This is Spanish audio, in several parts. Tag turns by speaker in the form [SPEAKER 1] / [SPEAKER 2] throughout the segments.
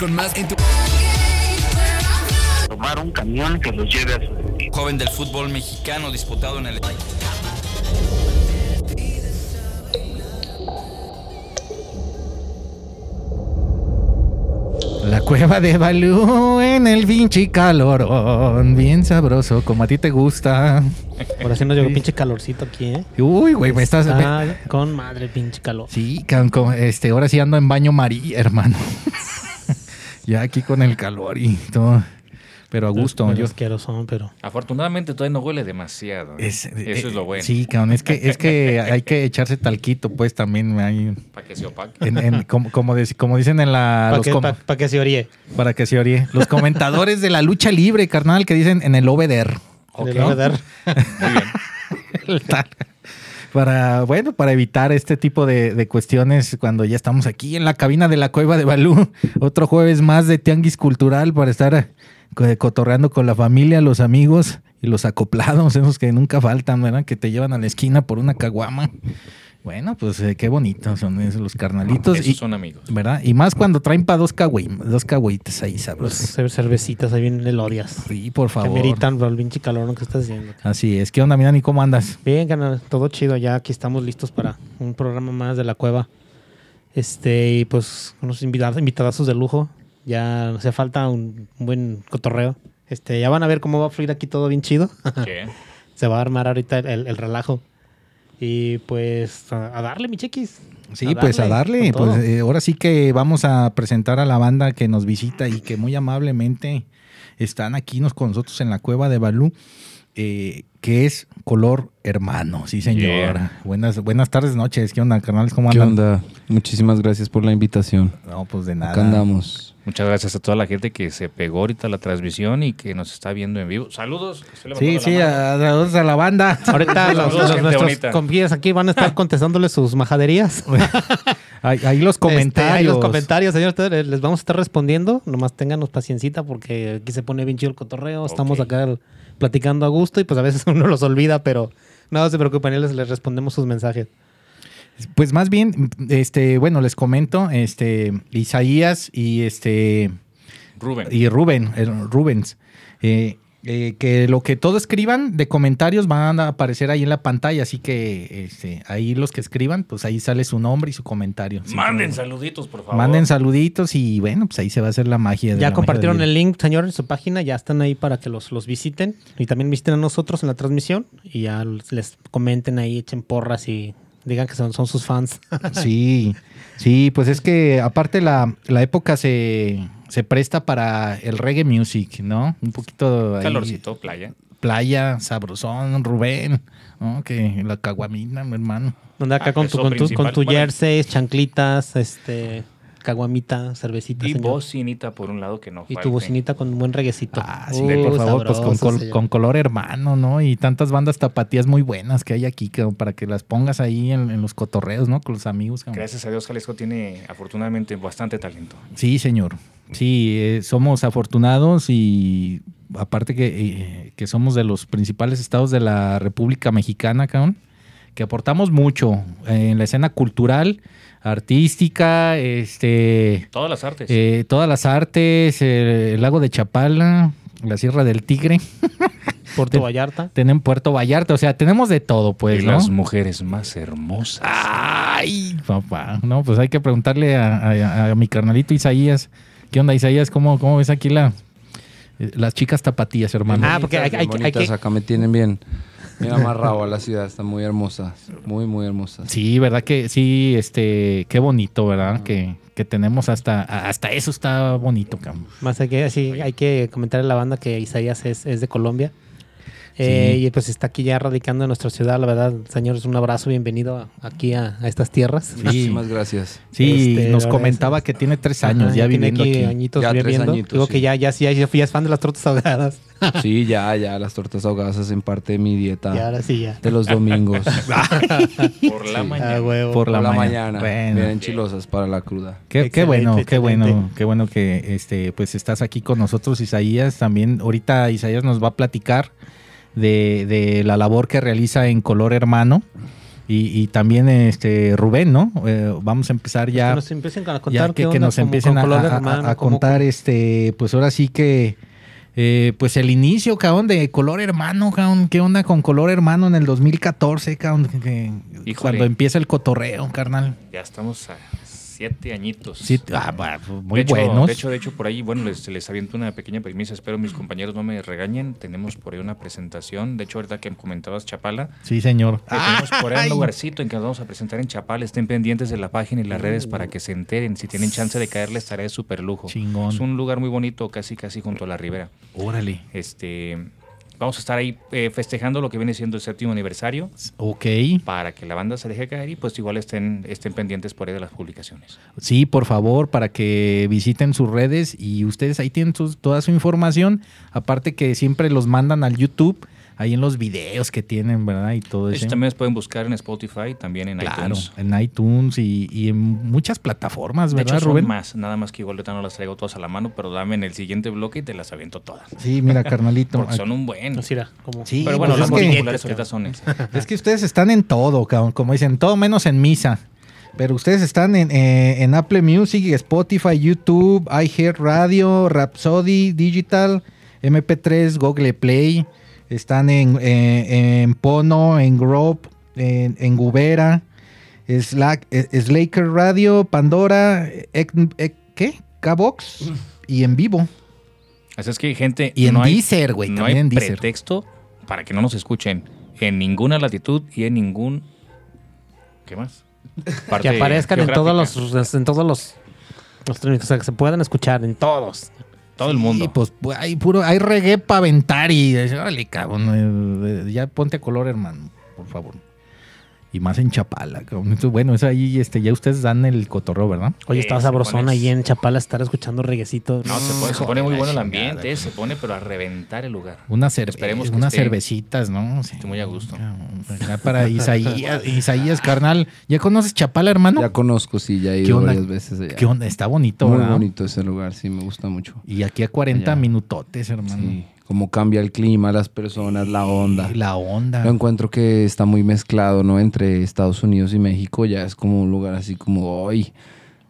[SPEAKER 1] con más en tu...
[SPEAKER 2] tomar un camión que los lleve a su destino.
[SPEAKER 3] Joven del fútbol mexicano disputado en el...
[SPEAKER 4] La cueva de Balú en el pinche calorón. Bien sabroso, como a ti te gusta.
[SPEAKER 5] Por así nos llegó pinche calorcito aquí, ¿eh?
[SPEAKER 4] Uy, güey, me estás.
[SPEAKER 5] Está con madre pinche calor.
[SPEAKER 4] Sí, este, ahora sí ando en baño María, hermano. ya aquí con el calor y todo. Pero a gusto.
[SPEAKER 5] Pero
[SPEAKER 4] yo,
[SPEAKER 5] asqueroso, pero...
[SPEAKER 6] Afortunadamente todavía no huele demasiado. ¿eh?
[SPEAKER 4] es-
[SPEAKER 6] Eso
[SPEAKER 4] eh,
[SPEAKER 6] es lo bueno.
[SPEAKER 4] Sí, cabrón, es que, es que hay que echarse talquito, pues también. Hay,
[SPEAKER 6] Para que se opaque.
[SPEAKER 4] en- en- como, como, dicen en la.
[SPEAKER 5] Para
[SPEAKER 4] los
[SPEAKER 5] que,
[SPEAKER 4] com-
[SPEAKER 5] pa- pa' que se oríe.
[SPEAKER 4] para que se orie. Los comentadores de la lucha libre, carnal, que dicen en el.
[SPEAKER 5] Le voy a dar.
[SPEAKER 6] Muy bien.
[SPEAKER 4] Para, bueno, para evitar este tipo de, de cuestiones cuando ya estamos aquí en la cabina de la Cueva de Balú. Otro jueves más de Tianguis Cultural para estar eh, co- cotorreando con la familia, los amigos y los acoplados, esos que nunca faltan, ¿verdad? Que te llevan a la esquina por una caguama. Bueno, pues eh, qué bonitos son esos los carnalitos.
[SPEAKER 6] Esos
[SPEAKER 4] y,
[SPEAKER 6] son amigos.
[SPEAKER 4] ¿Verdad? Y más cuando traen para dos, cagüey, dos ahí,
[SPEAKER 5] Los
[SPEAKER 4] sabrosos.
[SPEAKER 5] cer- cervecitas ahí vienen el odias.
[SPEAKER 4] Sí, por
[SPEAKER 5] Que
[SPEAKER 4] favor.
[SPEAKER 5] meritan por el pinche calor que estás haciendo.
[SPEAKER 4] Así es. ¿Qué onda, Mirani? ¿Cómo andas?
[SPEAKER 5] Bien, canal, todo chido. Ya aquí estamos listos para un programa más de la cueva. Este, y pues unos invitados, invitadazos de lujo. Ya hace falta un, un buen cotorreo. Este, ya van a ver cómo va a fluir aquí todo bien chido.
[SPEAKER 6] ¿Qué?
[SPEAKER 5] Se va a armar ahorita el, el- el relajo. Y pues a, a darle, mi chequis.
[SPEAKER 4] Sí, pues a darle. Pues eh, ahora sí que vamos a presentar a la banda que nos visita y que muy amablemente están aquí nos, con nosotros en la cueva de Balú, eh, que es color hermano. Sí, señor.
[SPEAKER 6] Yeah.
[SPEAKER 4] Buenas, buenas tardes, noches. ¿Qué onda, carnales? ¿Cómo
[SPEAKER 7] ¿Qué
[SPEAKER 4] andan?
[SPEAKER 7] onda? Muchísimas gracias por la invitación.
[SPEAKER 4] No, pues de nada.
[SPEAKER 7] Acá andamos.
[SPEAKER 6] Muchas gracias a toda la gente que se pegó ahorita la transmisión y que nos está viendo en vivo. Saludos.
[SPEAKER 4] Sí, sí, a, a- a la banda.
[SPEAKER 5] Ahorita los,
[SPEAKER 6] Saludos,
[SPEAKER 5] nuestros compis aquí van a estar contestándole sus majaderías.
[SPEAKER 4] Ahí, ahí los
[SPEAKER 5] Este,
[SPEAKER 4] comentarios.
[SPEAKER 5] ahí los comentarios, señor. ustedes Les vamos a estar respondiendo. Nomás ténganos paciencita porque aquí se pone bien chido el cotorreo. Estamos acá platicando a gusto y pues a veces uno los olvida, pero no se preocupen, les, les respondemos sus mensajes.
[SPEAKER 4] Pues más bien, este, bueno, les comento, este, Isaías y este
[SPEAKER 6] Rubén.
[SPEAKER 4] y Rubén, el Rubens, eh, eh, que lo que todo escriban de comentarios van a aparecer ahí en la pantalla, así que este, ahí los que escriban, pues ahí sale su nombre y su comentario.
[SPEAKER 6] Manden saluditos, por favor.
[SPEAKER 4] Manden saluditos y bueno, pues ahí se va a hacer la magia. de
[SPEAKER 5] Ya
[SPEAKER 4] la
[SPEAKER 5] compartieron
[SPEAKER 4] magia
[SPEAKER 5] el link, señor, en su página. Ya están ahí para que los, los visiten. Y también visiten a nosotros en la transmisión. Y ya les comenten ahí, echen porras y digan que son, son sus fans.
[SPEAKER 4] Sí, sí, pues es que aparte la, la época se, se presta para el reggae music, ¿no? Un poquito ahí,
[SPEAKER 6] Calorcito, playa.
[SPEAKER 4] playa, sabrosón, Rubén, ¿no? Que la caguamina, mi hermano.
[SPEAKER 5] Donde acá
[SPEAKER 6] Ah,
[SPEAKER 5] con tu, con tu, con tu
[SPEAKER 6] Bueno.
[SPEAKER 5] jersey, chanclitas, este, caguamita, cervecita.
[SPEAKER 6] Y
[SPEAKER 5] señor.
[SPEAKER 6] bocinita por un lado que no
[SPEAKER 5] Y
[SPEAKER 6] falte.
[SPEAKER 5] tu bocinita con un buen reguecito.
[SPEAKER 4] Ah, sí,
[SPEAKER 5] Uh,
[SPEAKER 4] por favor, pues con, col- con color hermano, ¿no? Y tantas bandas tapatías muy buenas que hay aquí, cabrón, para que las pongas ahí en, en los cotorreos, ¿no? Con los amigos. cabrón.
[SPEAKER 6] Gracias a Dios, Jalisco tiene afortunadamente bastante talento.
[SPEAKER 4] Sí, señor. Sí, eh, somos afortunados y aparte que, eh, que somos de los principales estados de la República Mexicana, cabrón, que aportamos mucho en la escena cultural, artística, este,
[SPEAKER 6] Todas las artes.
[SPEAKER 4] eh, todas las artes, eh, el lago de Chapala, la Sierra del Tigre,
[SPEAKER 5] Puerto Vallarta.
[SPEAKER 4] tenemos Puerto Vallarta, o sea, tenemos de todo, pues,
[SPEAKER 6] y
[SPEAKER 4] ¿no?
[SPEAKER 6] las mujeres más hermosas.
[SPEAKER 4] Ay, papá, no, pues hay que preguntarle a, a- a mi carnalito Isaías. ¿Qué onda, Isaías? ¿Cómo, cómo ves aquí la, eh, las chicas tapatías, hermano?
[SPEAKER 5] Ah, porque hay- hay- hay
[SPEAKER 7] acá me tienen bien. Bien amarrado a la ciudad, están muy hermosas. Muy, muy hermosas.
[SPEAKER 4] Sí, ¿verdad que sí? Este, qué bonito, ¿verdad? Que, que tenemos hasta, hasta eso está bonito, cabrón.
[SPEAKER 5] Más que, sí, hay que comentarle a la banda que Isaías es, es de Colombia. Eh,
[SPEAKER 4] Sí.
[SPEAKER 5] Y pues está aquí ya radicando en nuestra ciudad. La verdad, señores, un abrazo, bienvenido a- aquí a, a estas tierras.
[SPEAKER 7] Muchísimas gracias.
[SPEAKER 4] Sí,
[SPEAKER 5] Este,
[SPEAKER 4] nos comentaba
[SPEAKER 5] es-
[SPEAKER 4] que tiene tres años
[SPEAKER 5] Ajá,
[SPEAKER 4] ya viviendo aquí.
[SPEAKER 5] añitos
[SPEAKER 7] Ya tres
[SPEAKER 5] viviendo.
[SPEAKER 7] añitos,
[SPEAKER 5] Digo
[SPEAKER 7] sí.
[SPEAKER 5] que ya, ya, sí, ya, ya es fan de las tortas ahogadas.
[SPEAKER 7] Sí, ya, ya, las tortas ahogadas hacen parte de mi dieta
[SPEAKER 5] Y ahora sí, ya.
[SPEAKER 7] de los domingos.
[SPEAKER 6] Por la mañana.
[SPEAKER 5] Ah, huevo.
[SPEAKER 4] Por la,
[SPEAKER 7] Por la
[SPEAKER 4] mañana.
[SPEAKER 7] mañana.
[SPEAKER 4] Bueno.
[SPEAKER 7] Bien chilosas para la cruda.
[SPEAKER 4] Qué, qué
[SPEAKER 5] Excelente,
[SPEAKER 4] bueno, qué bueno, qué bueno que este, pues estás aquí con nosotros, Isaías. También ahorita Isaías nos va a platicar de, de la labor que realiza en Color Hermano. y, y también este Rubén, ¿no? Eh, vamos a empezar ya
[SPEAKER 5] Que nos empiecen a contar
[SPEAKER 4] ya que, nos empiecen a,
[SPEAKER 5] Color
[SPEAKER 4] a-
[SPEAKER 5] Hermano,
[SPEAKER 4] a
[SPEAKER 5] cómo-
[SPEAKER 4] contar este pues ahora sí que eh, pues el inicio cabrón de color hermano cabrón. Qué onda con color hermano en el 2014 cabrón que- cuando empieza el cotorreo carnal.
[SPEAKER 6] Ya estamos a siete añitos.
[SPEAKER 4] sí, ah, muy
[SPEAKER 6] de hecho,
[SPEAKER 4] buenos
[SPEAKER 6] De hecho, de hecho, por ahí, bueno, les, les aviento una pequeña premisa. Espero mis compañeros no me regañen. Tenemos por ahí una presentación. De hecho, ahorita que comentabas Chapala,
[SPEAKER 4] sí señor
[SPEAKER 6] tenemos por ahí un lugarcito en que nos vamos a presentar en Chapala. Estén pendientes de la página y las redes para que se enteren. Si tienen chance de caerle, estaré de súper lujo.
[SPEAKER 4] Chingón.
[SPEAKER 6] Es un lugar muy bonito, casi casi junto a la ribera.
[SPEAKER 4] órale
[SPEAKER 6] Este, vamos a estar ahí eh, festejando lo que viene siendo el séptimo aniversario
[SPEAKER 4] ok
[SPEAKER 6] para que la banda se deje caer y pues igual estén, estén pendientes por ahí de las publicaciones.
[SPEAKER 4] Sí, por favor, para que visiten sus redes y ustedes ahí tienen toda su información. Aparte que siempre los mandan al YouTube, ahí en los videos que tienen, ¿verdad? Y todo
[SPEAKER 6] De
[SPEAKER 4] eso.
[SPEAKER 6] hecho, también los pueden buscar en Spotify, también en
[SPEAKER 4] Claro,
[SPEAKER 6] iTunes.
[SPEAKER 4] en iTunes y, y en muchas plataformas,
[SPEAKER 6] De
[SPEAKER 4] ¿verdad,
[SPEAKER 6] hecho, son
[SPEAKER 4] Rubén?
[SPEAKER 6] más, nada más que igual ahorita no las traigo todas a la mano, pero dame en el siguiente bloque y te las aviento todas.
[SPEAKER 4] Sí, mira, carnalito.
[SPEAKER 6] Porque son un buen.
[SPEAKER 5] Nos irá, como-
[SPEAKER 4] Sí,
[SPEAKER 6] Pero bueno,
[SPEAKER 4] pues
[SPEAKER 6] las
[SPEAKER 4] es
[SPEAKER 6] más
[SPEAKER 4] que-
[SPEAKER 6] populares ahorita son esas.
[SPEAKER 4] Es que ustedes están en todo, cabrón, como dicen, todo menos en misa. Pero ustedes están en, eh, en Apple Music, Spotify, YouTube, iHeartRadio, Rhapsody, Digital, MP3, Google Play. Están en, eh, en Pono, en Grove, en, en Gubera, Slack, eh, Slaker Radio, Pandora, Ec- Ec- ¿qué? Cabox y en vivo.
[SPEAKER 6] Así es que, gente,
[SPEAKER 4] Y en
[SPEAKER 6] no hay,
[SPEAKER 4] Deezer, güey,
[SPEAKER 6] no
[SPEAKER 4] también
[SPEAKER 6] hay
[SPEAKER 4] en Deezer.
[SPEAKER 6] pretexto para que no nos escuchen en ninguna latitud y en ningún... ¿Qué más?
[SPEAKER 5] que aparezcan en todos los en todos los, los términos, o sea, que se puedan escuchar en todos.
[SPEAKER 6] Todo el mundo.
[SPEAKER 4] Y pues pu- hay puro, hay reggae para aventar y órale, cabrón, eh, eh, ya ponte a color, hermano, por favor. Y más en Chapala. Entonces, bueno, es ahí, este, ya ustedes dan el cotorreo, ¿verdad?
[SPEAKER 5] Oye, estaba sabrosón ahí en Chapala estar escuchando reguecito.
[SPEAKER 6] No, se pone, se pone muy bueno el
[SPEAKER 4] chingada,
[SPEAKER 6] ambiente, se pone pero a reventar el lugar.
[SPEAKER 4] Unas, cerve-
[SPEAKER 6] Esperemos que
[SPEAKER 4] unas
[SPEAKER 6] esté-
[SPEAKER 4] cervecitas, ¿no? Sí.
[SPEAKER 6] esté muy a gusto.
[SPEAKER 4] Acá para Isaías, Isaías, carnal. ¿Ya conoces Chapala, hermano?
[SPEAKER 7] Ya conozco, sí, ya he
[SPEAKER 4] ¿Qué
[SPEAKER 7] ido
[SPEAKER 4] onda?
[SPEAKER 7] varias veces allá.
[SPEAKER 4] ¿Qué onda? Está bonito,
[SPEAKER 7] Muy
[SPEAKER 4] ¿verdad?
[SPEAKER 7] bonito ese lugar, sí, me gusta mucho.
[SPEAKER 4] Y aquí a 40
[SPEAKER 7] Allá.
[SPEAKER 4] minutotes, hermano.
[SPEAKER 7] Sí, cómo cambia el clima, las personas, la onda.
[SPEAKER 4] La onda.
[SPEAKER 7] Yo encuentro que está muy mezclado, ¿no? Entre Estados Unidos y México, ya es como un lugar así como, hoy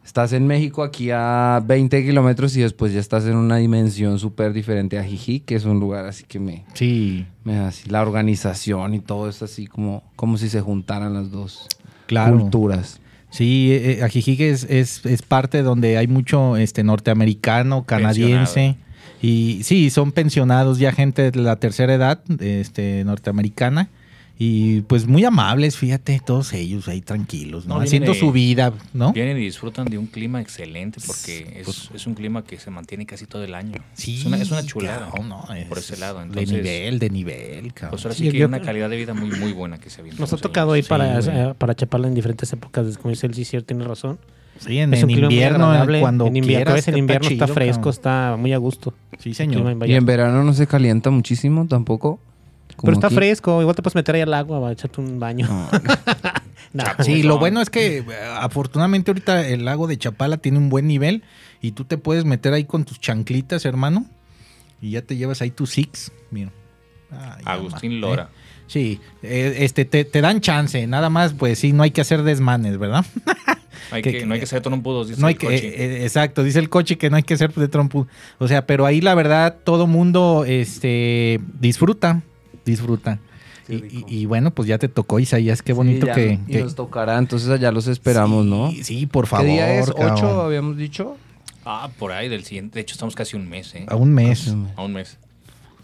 [SPEAKER 7] estás en México aquí a 20 kilómetros y después ya estás en una dimensión súper diferente a Jijí, que es un lugar así que me,
[SPEAKER 4] Sí,
[SPEAKER 7] me así, la organización y todo es así como, como si se juntaran las dos
[SPEAKER 4] claro.
[SPEAKER 7] culturas.
[SPEAKER 4] Sí, eh, eh, Ajijic es, es, es parte donde hay mucho este norteamericano, canadiense. Y sí, son pensionados ya gente de la tercera edad, este norteamericana. Y pues muy amables, fíjate, todos ellos ahí tranquilos, ¿no? Haciendo
[SPEAKER 6] de-
[SPEAKER 4] su vida, ¿no?
[SPEAKER 6] Vienen y disfrutan de un clima excelente porque es,
[SPEAKER 4] Pues-
[SPEAKER 6] es un clima que se mantiene casi todo el año.
[SPEAKER 4] Sí,
[SPEAKER 6] es, una, es una chulada.
[SPEAKER 4] no,
[SPEAKER 6] por
[SPEAKER 4] es-
[SPEAKER 6] ese lado.
[SPEAKER 4] de
[SPEAKER 6] Entonces,
[SPEAKER 4] nivel, de nivel, cabrón.
[SPEAKER 6] Pues ahora
[SPEAKER 5] Sí,
[SPEAKER 6] sí que
[SPEAKER 5] yo-
[SPEAKER 6] hay una calidad de vida muy, muy buena que se viene.
[SPEAKER 5] Nos ha tocado ir
[SPEAKER 4] Sí,
[SPEAKER 5] para, para Chapala en diferentes épocas, como dice el CICIR, tiene razón.
[SPEAKER 4] Sí, en,
[SPEAKER 5] es
[SPEAKER 4] en invierno, cuando
[SPEAKER 5] en invierno,
[SPEAKER 4] quieras,
[SPEAKER 5] en invierno está,
[SPEAKER 4] chido,
[SPEAKER 5] fresco,
[SPEAKER 4] cabrón.
[SPEAKER 5] está muy a gusto.
[SPEAKER 4] Sí, señor.
[SPEAKER 5] en
[SPEAKER 7] Y en verano no se calienta muchísimo tampoco.
[SPEAKER 5] Pero está
[SPEAKER 7] aquí.
[SPEAKER 5] fresco, igual te puedes meter ahí al agua, a echarte un baño.
[SPEAKER 7] No,
[SPEAKER 5] No,
[SPEAKER 4] Sí,
[SPEAKER 6] Pues
[SPEAKER 4] lo
[SPEAKER 6] no.
[SPEAKER 4] bueno es que eh, afortunadamente ahorita el lago de Chapala tiene un buen nivel y tú te puedes meter ahí con tus chanclitas, hermano, y ya te llevas ahí tus six. Mira. Ay,
[SPEAKER 6] Agustín
[SPEAKER 4] mamá,
[SPEAKER 6] Lora.
[SPEAKER 4] ¿eh? Sí, eh, este, te, te dan chance, nada más, pues sí, no hay que hacer desmanes, ¿verdad?
[SPEAKER 6] Hay
[SPEAKER 4] que-
[SPEAKER 6] que, no hay que ser trompudos, dice
[SPEAKER 4] No hay
[SPEAKER 6] el
[SPEAKER 4] que,
[SPEAKER 6] coche.
[SPEAKER 4] eh, eh, exacto, dice el coche que no hay que ser de trompo. O sea, pero ahí la verdad todo mundo este, disfruta, disfruta. Y,
[SPEAKER 7] rico.
[SPEAKER 4] y- y bueno, pues ya te tocó Isaías, qué bonito
[SPEAKER 7] Sí, ya
[SPEAKER 4] que...
[SPEAKER 7] no- y
[SPEAKER 4] que-
[SPEAKER 7] nos tocará, entonces allá los esperamos, ¿no?
[SPEAKER 4] Sí, por favor.
[SPEAKER 7] ¿Qué día es?
[SPEAKER 4] cabrón.
[SPEAKER 7] ¿Ocho habíamos dicho?
[SPEAKER 6] Ah, por ahí del siguiente. De hecho, estamos casi un mes, ¿eh?
[SPEAKER 4] A un mes.
[SPEAKER 6] A un mes.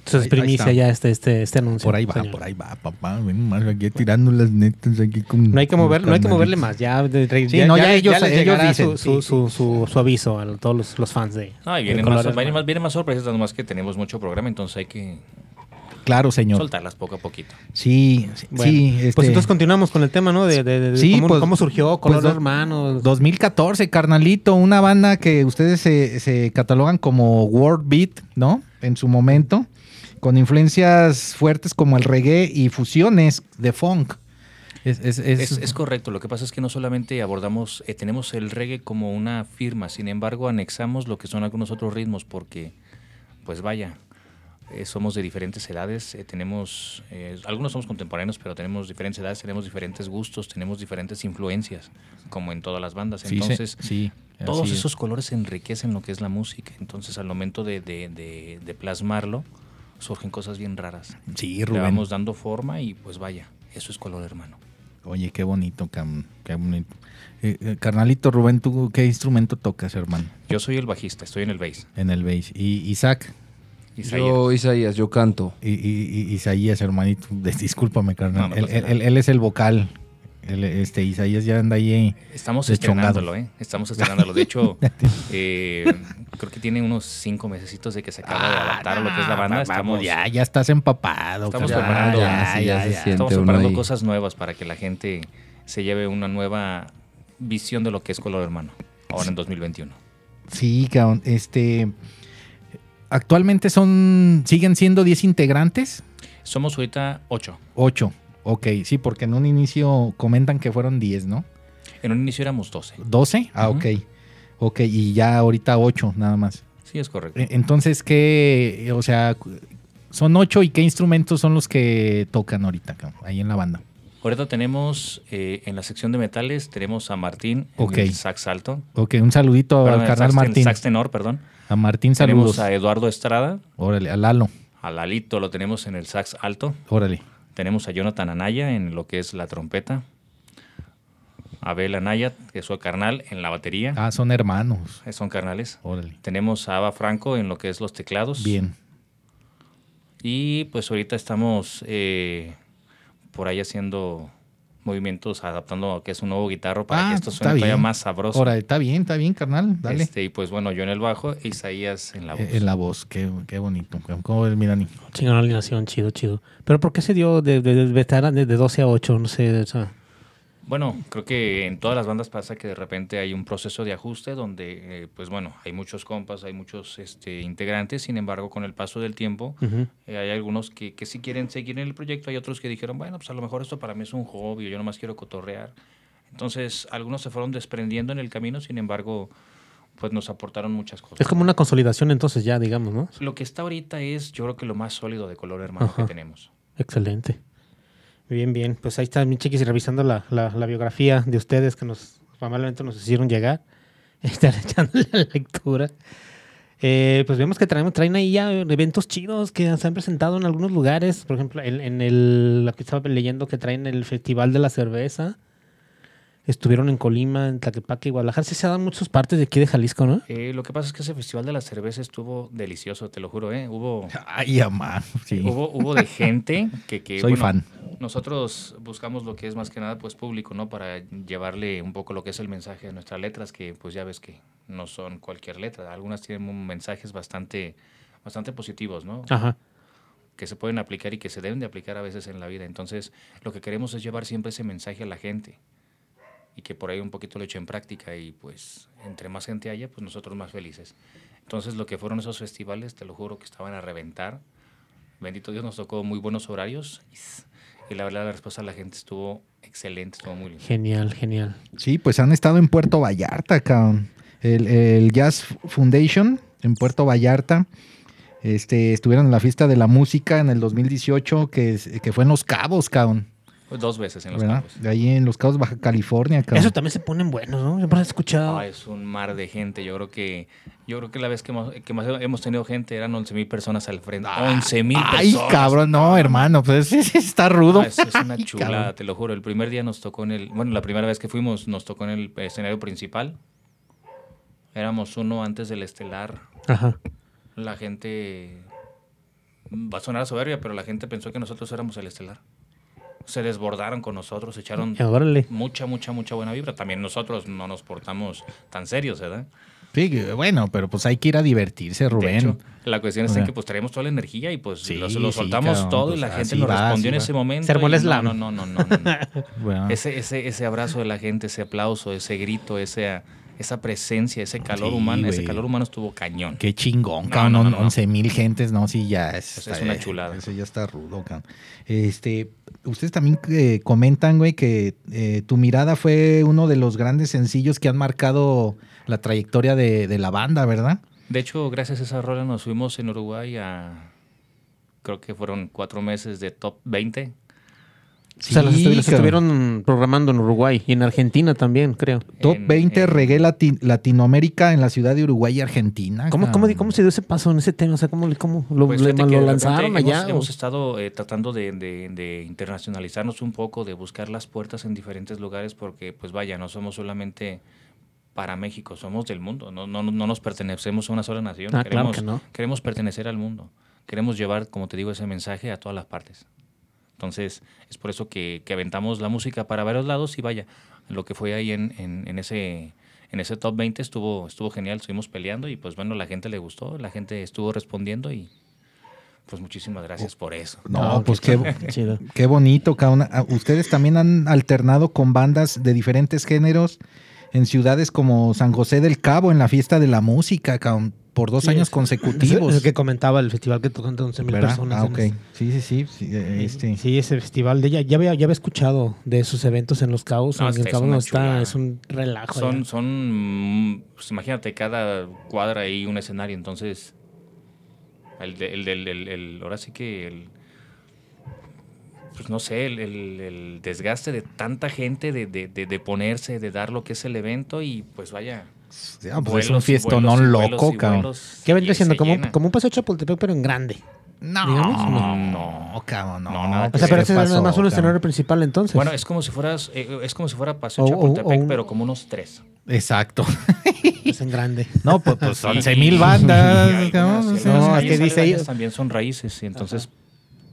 [SPEAKER 5] Entonces primicia ya este, este, este anuncio.
[SPEAKER 4] Por ahí va,
[SPEAKER 5] señor.
[SPEAKER 4] por ahí va, papá. Ven más aquí tirando las netas aquí con.
[SPEAKER 5] No hay que mover, no hay que moverle más. Ya, de- de-
[SPEAKER 4] Sí, no, ya ellos-
[SPEAKER 5] les
[SPEAKER 4] ellos
[SPEAKER 5] llegará
[SPEAKER 4] dicen,
[SPEAKER 5] su, su, su, su- su aviso a todos los, los fans de.
[SPEAKER 6] No, y
[SPEAKER 5] de
[SPEAKER 6] vienen
[SPEAKER 5] Color
[SPEAKER 6] más, vienen, más, vienen más sorpresas, nomás que tenemos mucho programa, entonces hay que
[SPEAKER 4] Claro, señor.
[SPEAKER 6] soltarlas poco a poquito.
[SPEAKER 4] Sí, sí,
[SPEAKER 5] Bueno,
[SPEAKER 4] sí.
[SPEAKER 5] Pues
[SPEAKER 4] este,
[SPEAKER 5] entonces continuamos con el tema, ¿no? De, de- de
[SPEAKER 4] Sí,
[SPEAKER 5] cómo,
[SPEAKER 4] pues-
[SPEAKER 5] cómo surgió Color
[SPEAKER 4] pues do-
[SPEAKER 5] Hermano.
[SPEAKER 4] 2014, carnalito, una banda que ustedes se, se catalogan como World Beat, ¿no? En su momento, con influencias fuertes como el reggae y fusiones de funk. Es, es- es-
[SPEAKER 6] Es, es correcto, lo que pasa es que no solamente abordamos, eh, tenemos el reggae como una firma, sin embargo anexamos lo que son algunos otros ritmos porque, pues vaya, Eh, somos de diferentes edades, eh, tenemos, eh, algunos somos contemporáneos, pero tenemos diferentes edades, tenemos diferentes gustos, tenemos diferentes influencias, como en todas las bandas.
[SPEAKER 4] Sí,
[SPEAKER 6] Entonces,
[SPEAKER 4] sí, sí,
[SPEAKER 6] todos esos colores enriquecen lo que es la música. Entonces, al momento de, de- de- de plasmarlo, surgen cosas bien raras.
[SPEAKER 4] Sí,
[SPEAKER 6] Le
[SPEAKER 4] Rubén.
[SPEAKER 6] vamos dando forma y pues vaya, eso es color hermano.
[SPEAKER 4] Oye, qué bonito, cam- qué bonito. Eh, eh, carnalito Rubén, ¿tú qué instrumento tocas, hermano?
[SPEAKER 6] Yo soy el bajista, estoy en el bass.
[SPEAKER 4] En el bass. Y Isaac,
[SPEAKER 6] Isaías.
[SPEAKER 7] Yo, Isaías, yo canto.
[SPEAKER 4] y, y- y- Isaías, hermanito, discúlpame, carnal.
[SPEAKER 6] No, no
[SPEAKER 4] él,
[SPEAKER 6] pasa
[SPEAKER 4] él-
[SPEAKER 6] nada.
[SPEAKER 4] él- él es el vocal. Este, Isaías ya anda ahí.
[SPEAKER 6] Estamos estrenándolo, ¿eh? Estamos estrenándolo. De hecho, eh, creo que tiene unos cinco mesecitos de que se acaba de adaptar a lo que es la banda.
[SPEAKER 4] Ah,
[SPEAKER 6] Estamos,
[SPEAKER 4] ya, ya estás empapado.
[SPEAKER 6] Estamos preparando-
[SPEAKER 4] Ya,
[SPEAKER 7] sí, ya
[SPEAKER 6] estamos preparando cosas nuevas para que la gente se lleve una nueva visión de lo que es Color Hermano, ahora en 2021.
[SPEAKER 4] Sí, cabrón. Este. Actualmente son. ¿Siguen siendo 10 integrantes?
[SPEAKER 6] Somos ahorita ocho.
[SPEAKER 4] 8. Ok, sí, porque en un inicio comentan que fueron 10, ¿no?
[SPEAKER 6] En un inicio éramos 12.
[SPEAKER 4] ¿12? Ah,
[SPEAKER 6] Ujú.
[SPEAKER 4] ok. Ok, y ya ahorita 8 nada más.
[SPEAKER 6] Sí, es correcto.
[SPEAKER 4] E- Entonces, ¿qué? O sea, son 8 y qué instrumentos son los que tocan ahorita, ahí en la banda?
[SPEAKER 6] Ahorita tenemos eh, en la sección de metales, tenemos a Martín en
[SPEAKER 4] Ok.
[SPEAKER 6] el sax alto.
[SPEAKER 4] Ok, un saludito
[SPEAKER 6] Perdón,
[SPEAKER 4] al
[SPEAKER 6] el
[SPEAKER 4] Martín.
[SPEAKER 6] sax tenor, perdón.
[SPEAKER 4] A Martín,
[SPEAKER 6] Tenemos
[SPEAKER 4] saludos.
[SPEAKER 6] a Eduardo Estrada,
[SPEAKER 4] Órale, a Lalo.
[SPEAKER 6] a Lalito lo tenemos en el sax alto.
[SPEAKER 4] Órale.
[SPEAKER 6] Tenemos a Jonathan Anaya en lo que es la trompeta. Abel Anaya, que es su carnal, en la batería.
[SPEAKER 4] Ah, son hermanos.
[SPEAKER 6] Eh, Son carnales.
[SPEAKER 4] Órale.
[SPEAKER 6] Tenemos a Ava Franco en lo que es los teclados.
[SPEAKER 4] Bien.
[SPEAKER 6] Y pues ahorita estamos eh, por ahí haciendo movimientos, adaptando a que es un nuevo guitarro para
[SPEAKER 4] Ah,
[SPEAKER 6] que esto suene todavía
[SPEAKER 4] bien.
[SPEAKER 6] más sabroso.
[SPEAKER 4] Órale, está bien, está bien, carnal. Dale.
[SPEAKER 6] Este, y pues bueno, yo en el bajo, Isaías en la voz.
[SPEAKER 4] Eh, En la voz, qué, qué bonito. ¿Cómo ves, mi Dani?
[SPEAKER 5] Chingón alineación, chido, chido. Pero ¿por qué se dio de, de, de, de 12 a 8? No sé, o sea,
[SPEAKER 6] Bueno, creo que en todas las bandas pasa que de repente hay un proceso de ajuste donde, eh, pues bueno, hay muchos compas, hay muchos este, integrantes, sin embargo, con el paso del tiempo, eh, hay algunos que, que sí quieren seguir en el proyecto, hay otros que dijeron, bueno, pues a lo mejor esto para mí es un hobby, yo nomás quiero cotorrear. Entonces, algunos se fueron desprendiendo en el camino, sin embargo, pues nos aportaron muchas cosas.
[SPEAKER 5] es como una consolidación entonces ya, digamos, ¿no?
[SPEAKER 6] Lo que está ahorita es, yo creo que lo más sólido de color hermano
[SPEAKER 5] Ajá.
[SPEAKER 6] que tenemos.
[SPEAKER 5] Excelente. Bien, bien. Pues ahí está mi chiquis revisando la, la, la biografía de ustedes que nos amablemente nos hicieron llegar. Estar echándole la lectura. Eh, pues vemos que traen, traen ahí ya eventos chidos que se han presentado en algunos lugares. Por ejemplo, en, en el. Aquí estaba leyendo que traen el Festival de la Cerveza. Estuvieron en Colima, en Tlaquepaque y Guadalajara. Sí se dan muchas partes de aquí de Jalisco, ¿no?
[SPEAKER 6] Eh, lo que pasa es que ese festival de la cerveza estuvo delicioso, te lo juro, ¿eh? Hubo,
[SPEAKER 4] Ay, amá. Sí.
[SPEAKER 6] hubo, hubo de gente que... que,
[SPEAKER 4] Soy
[SPEAKER 6] bueno,
[SPEAKER 4] fan.
[SPEAKER 6] Nosotros buscamos lo que es más que nada pues público, ¿no? Para llevarle un poco lo que es el mensaje de nuestras letras, que pues ya ves que no son cualquier letra. Algunas tienen un- mensajes bastante, bastante positivos, ¿no?
[SPEAKER 5] Ajá.
[SPEAKER 6] que se pueden aplicar y que se deben de aplicar a veces en la vida. Entonces, lo que queremos es llevar siempre ese mensaje a la gente y que por ahí un poquito lo eche en práctica y pues entre más gente haya, pues nosotros más felices. Entonces, lo que fueron esos festivales, te lo juro que estaban a reventar. Bendito Dios, nos tocó muy buenos horarios y la verdad la respuesta de la gente estuvo excelente, estuvo muy linda.
[SPEAKER 5] Genial, genial.
[SPEAKER 4] Sí, pues han estado en Puerto Vallarta, cabrón. El, el Jazz Foundation en Puerto Vallarta. Este, estuvieron en la fiesta de la música en el 2018, que, que fue en Los Cabos, cabrón.
[SPEAKER 6] Dos veces en los
[SPEAKER 4] ¿verdad?
[SPEAKER 6] campos.
[SPEAKER 4] De ahí en Los Cabos, Baja California, cabrón.
[SPEAKER 5] Eso también se ponen buenos, ¿no? Siempre he escuchado.
[SPEAKER 6] Ah, es un mar de gente. Yo creo que yo creo que la vez que hemos, que más hemos tenido gente eran 11 mil personas al frente. 11 mil personas.
[SPEAKER 4] Ay, cabrón, no, hermano, pues está rudo.
[SPEAKER 6] Ah, es, es una chulada, te lo juro. El primer día nos tocó en el. Bueno, la primera vez que fuimos nos tocó en el escenario principal. Éramos uno antes del estelar.
[SPEAKER 5] Ajá.
[SPEAKER 6] La gente. Va a sonar soberbia, pero la gente pensó que nosotros éramos el estelar. Se desbordaron con nosotros, echaron
[SPEAKER 5] Órale.
[SPEAKER 6] mucha, mucha, mucha buena vibra. También nosotros no nos portamos tan serios, ¿verdad?
[SPEAKER 4] Sí, bueno, pero pues hay que ir a divertirse,
[SPEAKER 6] De
[SPEAKER 4] Rubén.
[SPEAKER 6] hecho, la cuestión
[SPEAKER 4] O
[SPEAKER 6] es en que pues traemos toda la energía y pues
[SPEAKER 4] Sí,
[SPEAKER 6] lo, lo
[SPEAKER 4] sí,
[SPEAKER 6] soltamos
[SPEAKER 4] cabrón,
[SPEAKER 6] todo
[SPEAKER 4] pues,
[SPEAKER 6] y la gente nos
[SPEAKER 4] va,
[SPEAKER 6] respondió en ese momento.
[SPEAKER 5] Se armó el.
[SPEAKER 6] No, no, no, no, no, no.
[SPEAKER 4] Bueno,
[SPEAKER 6] ese, ese, ese abrazo de la gente, ese aplauso, ese grito, ese, esa presencia, ese calor
[SPEAKER 4] Sí,
[SPEAKER 6] humano, ese calor humano estuvo cañón.
[SPEAKER 4] Qué chingón, cabrón.
[SPEAKER 6] no, no, no.
[SPEAKER 4] 11 mil gentes, no, sí, ya es.
[SPEAKER 6] Es una chulada.
[SPEAKER 4] Eso ya está rudo, cabrón. Este, ustedes también eh, comentan, güey, que eh, tu mirada fue uno de los grandes sencillos que han marcado la trayectoria de, de la banda, ¿verdad?
[SPEAKER 6] De hecho, gracias a esa rola nos fuimos en Uruguay a, creo que fueron cuatro meses de top 20.
[SPEAKER 5] O sea, las,
[SPEAKER 4] Sí,
[SPEAKER 5] las estuvieron programando en Uruguay y en Argentina también, creo.
[SPEAKER 4] Top
[SPEAKER 6] en-
[SPEAKER 4] 20
[SPEAKER 6] en-
[SPEAKER 4] reggae lati- Latinoamérica en la ciudad de Uruguay y Argentina.
[SPEAKER 5] ¿Cómo, cómo, cómo se dio ese paso en ese tema? O sea, ¿cómo, cómo lo,
[SPEAKER 6] Pues
[SPEAKER 5] le- lo lanzaron allá?
[SPEAKER 6] Hemos, estado eh, tratando de, de- de internacionalizarnos un poco, de buscar las puertas en diferentes lugares, porque, pues vaya, no somos solamente para México, somos del mundo. No, no, no nos pertenecemos a una sola nación.
[SPEAKER 5] Ah, claro que no.
[SPEAKER 6] queremos pertenecer al mundo. Queremos llevar, como te digo, ese mensaje a todas las partes. Entonces, es por eso que, que aventamos la música para varios lados y vaya, lo que fue ahí en, en- en ese en ese top 20 estuvo estuvo genial, estuvimos peleando y pues bueno, la gente le gustó, la gente estuvo respondiendo y pues muchísimas gracias por eso.
[SPEAKER 4] No, pues qué,
[SPEAKER 5] Chido.
[SPEAKER 4] qué bonito, cabrón. Ah, Ustedes también han alternado con bandas de diferentes géneros en ciudades como San José del Cabo, en la fiesta de la música, cabrón, por dos
[SPEAKER 5] Sí,
[SPEAKER 4] años consecutivos.
[SPEAKER 5] Es el que comentaba el festival que tocó 11 mil personas.
[SPEAKER 4] Ah, ok. Sí, sí, sí. sí, eh, este.
[SPEAKER 5] Sí, ese festival de ella. Ya había, ya había escuchado de esos eventos en Los Cabos.
[SPEAKER 6] No,
[SPEAKER 5] en el Cabo no está, es un relajo.
[SPEAKER 6] Son son pues imagínate cada cuadra ahí un escenario, entonces el, de- el del el- el- ahora sí que el pues no sé, el, el- el desgaste de tanta gente de, de- de- de ponerse, de dar lo que es el evento y pues vaya.
[SPEAKER 4] Pues es un fiestonón loco, cabrón.
[SPEAKER 5] ¿Qué vendría siendo? Como,
[SPEAKER 6] llena.
[SPEAKER 5] como un paseo Chapultepec, pero en grande.
[SPEAKER 4] No,
[SPEAKER 5] Digamos,
[SPEAKER 4] no, cabrón, no.
[SPEAKER 6] No, nada
[SPEAKER 5] O sea,
[SPEAKER 6] ¿Qué
[SPEAKER 5] pero ese es más un
[SPEAKER 4] cabrón?
[SPEAKER 5] escenario principal entonces.
[SPEAKER 6] Bueno, es como si fueras, eh, es como si fuera Paseo Chapultepec,
[SPEAKER 5] un-
[SPEAKER 6] pero como unos tres.
[SPEAKER 4] Exacto.
[SPEAKER 5] es en grande.
[SPEAKER 4] No, pues, pues
[SPEAKER 6] Sí,
[SPEAKER 4] 11
[SPEAKER 6] y-
[SPEAKER 4] mil
[SPEAKER 6] y
[SPEAKER 4] bandas,
[SPEAKER 6] algunas-
[SPEAKER 4] cabrón.
[SPEAKER 6] y
[SPEAKER 4] o sea,
[SPEAKER 6] algunas
[SPEAKER 5] No, es que dice
[SPEAKER 6] aledañas también son raíces, y entonces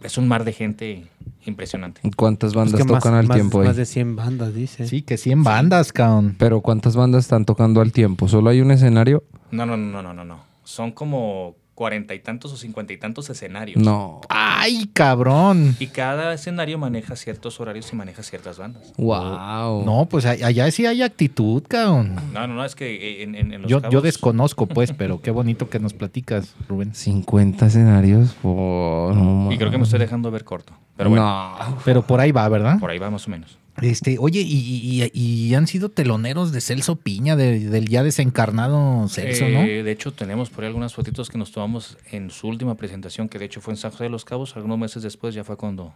[SPEAKER 6] es un mar de gente impresionante.
[SPEAKER 7] ¿Cuántas bandas
[SPEAKER 5] Es que más-
[SPEAKER 7] tocan al
[SPEAKER 5] más-
[SPEAKER 7] tiempo ahí?
[SPEAKER 5] Más de 100 bandas, dice.
[SPEAKER 4] Sí, que 100 bandas, cabrón.
[SPEAKER 7] Pero ¿cuántas bandas están tocando al tiempo? ¿Solo hay un escenario?
[SPEAKER 6] No, no, no, no, no, no. Son como cuarenta y tantos o cincuenta y tantos escenarios.
[SPEAKER 7] No.
[SPEAKER 4] ¡Ay, cabrón!
[SPEAKER 6] Y cada escenario maneja ciertos horarios y maneja ciertas bandas.
[SPEAKER 7] Wow.
[SPEAKER 4] No, pues allá sí hay actitud, cabrón.
[SPEAKER 6] No, no, no, es que eh, en, en- en los
[SPEAKER 4] Yo, yo desconozco, pues, pero qué bonito que nos platicas, Rubén.
[SPEAKER 7] 50 escenarios. por... no
[SPEAKER 6] Y creo que me estoy dejando ver corto. Pero bueno,
[SPEAKER 7] No.
[SPEAKER 4] Pero por ahí va, ¿verdad?
[SPEAKER 6] por ahí va más o menos.
[SPEAKER 4] Este, oye, y, y- han sido teloneros de Celso Piña, de- del ya desencarnado Celso, ¿no?
[SPEAKER 6] Eh, De hecho, tenemos por ahí algunas fotitos que nos tomamos en su última presentación, que de hecho fue en San José de los Cabos. Algunos meses después ya fue cuando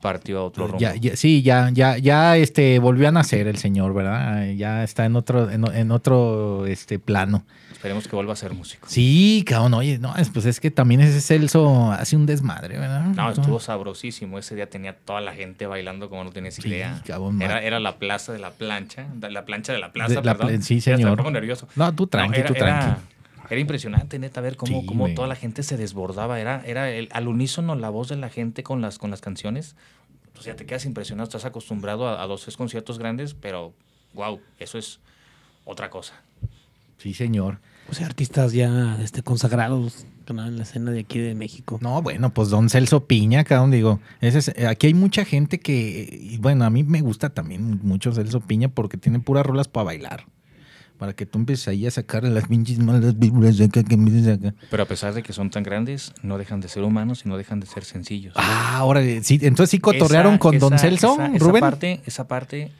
[SPEAKER 6] partió a otro rumbo.
[SPEAKER 4] Ya, ya- sí, ya, ya, ya, este, volvió a nacer el señor, ¿verdad? Ya está en otro, en, en otro, este, plano.
[SPEAKER 6] Esperemos que vuelva a ser músico.
[SPEAKER 4] Sí, cabrón, oye, no, es- pues es que también ese Celso hace un desmadre, ¿verdad?
[SPEAKER 6] No, estuvo sabrosísimo. Ese día tenía toda la gente bailando como no tienes
[SPEAKER 4] Sí,
[SPEAKER 6] idea.
[SPEAKER 4] cabrón,
[SPEAKER 6] era, la plaza de la plancha, la plancha de la plaza,
[SPEAKER 4] De
[SPEAKER 6] perdón.
[SPEAKER 4] sí, señor.
[SPEAKER 6] Me pongo nervioso.
[SPEAKER 4] No, tú tranqui,
[SPEAKER 6] era,
[SPEAKER 4] tú tranqui.
[SPEAKER 6] Era, era impresionante, neta, ver cómo,
[SPEAKER 4] Sí,
[SPEAKER 6] cómo toda la gente se desbordaba. Era, era el, al unísono la voz de la gente con las, con las canciones. Pues ya te quedas impresionado. Estás acostumbrado a, a dos, tres conciertos grandes, pero wow, eso es otra cosa.
[SPEAKER 4] Sí, señor.
[SPEAKER 5] O sea, artistas ya este, consagrados ¿no? en la escena de aquí de México.
[SPEAKER 4] No, bueno, pues don Celso Piña, cabrón, digo, ese es- eh, aquí hay mucha gente que, y bueno, a mí me gusta también mucho Celso Piña porque tiene puras rolas para bailar. Para que tú empieces ahí a sacar las pinches malas vibras de acá que empieces acá.
[SPEAKER 6] Pero a pesar de que son tan grandes, no dejan de ser humanos y no dejan de ser sencillos.
[SPEAKER 4] Ah, ahora sí, entonces sí cotorrearon
[SPEAKER 6] Esa-
[SPEAKER 4] con don Celso,
[SPEAKER 6] esa- esa
[SPEAKER 4] Rubén.
[SPEAKER 6] parte, esa parte,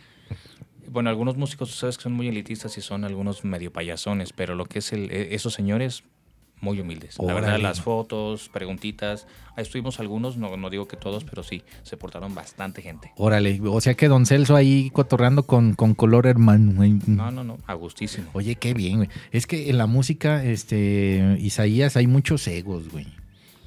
[SPEAKER 6] bueno, algunos músicos, sabes que son muy elitistas y son algunos medio payasones, pero lo que es el, e- esos señores, muy humildes. La verdad, las fotos, preguntitas, ahí estuvimos algunos, no, no digo que todos, pero sí, se portaron bastante gente.
[SPEAKER 4] Órale, o sea que don Celso ahí cotorreando con, con color hermano.
[SPEAKER 6] No, no, no, a gustísimo.
[SPEAKER 4] Oye, qué bien, güey. Es que en la música, este, Isaías, hay muchos egos, güey.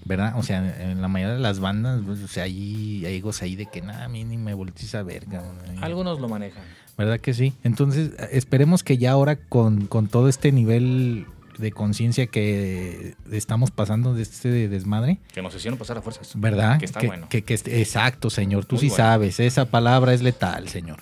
[SPEAKER 4] ¿Verdad? O sea, en la mayoría de las bandas, pues, o sea, hay egos ahí de que nada, a mí ni me voltees a ver, cabrón.
[SPEAKER 6] Algunos lo manejan.
[SPEAKER 4] ¿Verdad que sí? Entonces, esperemos que ya ahora con, con todo este nivel de conciencia que estamos pasando de este desmadre,
[SPEAKER 6] Que nos hicieron pasar a fuerzas.
[SPEAKER 4] ¿verdad?
[SPEAKER 6] Que está
[SPEAKER 4] que,
[SPEAKER 6] bueno.
[SPEAKER 4] que- que exacto, señor. Tú
[SPEAKER 6] Muy
[SPEAKER 4] sí
[SPEAKER 6] bueno.
[SPEAKER 4] sabes, esa palabra es letal, señor.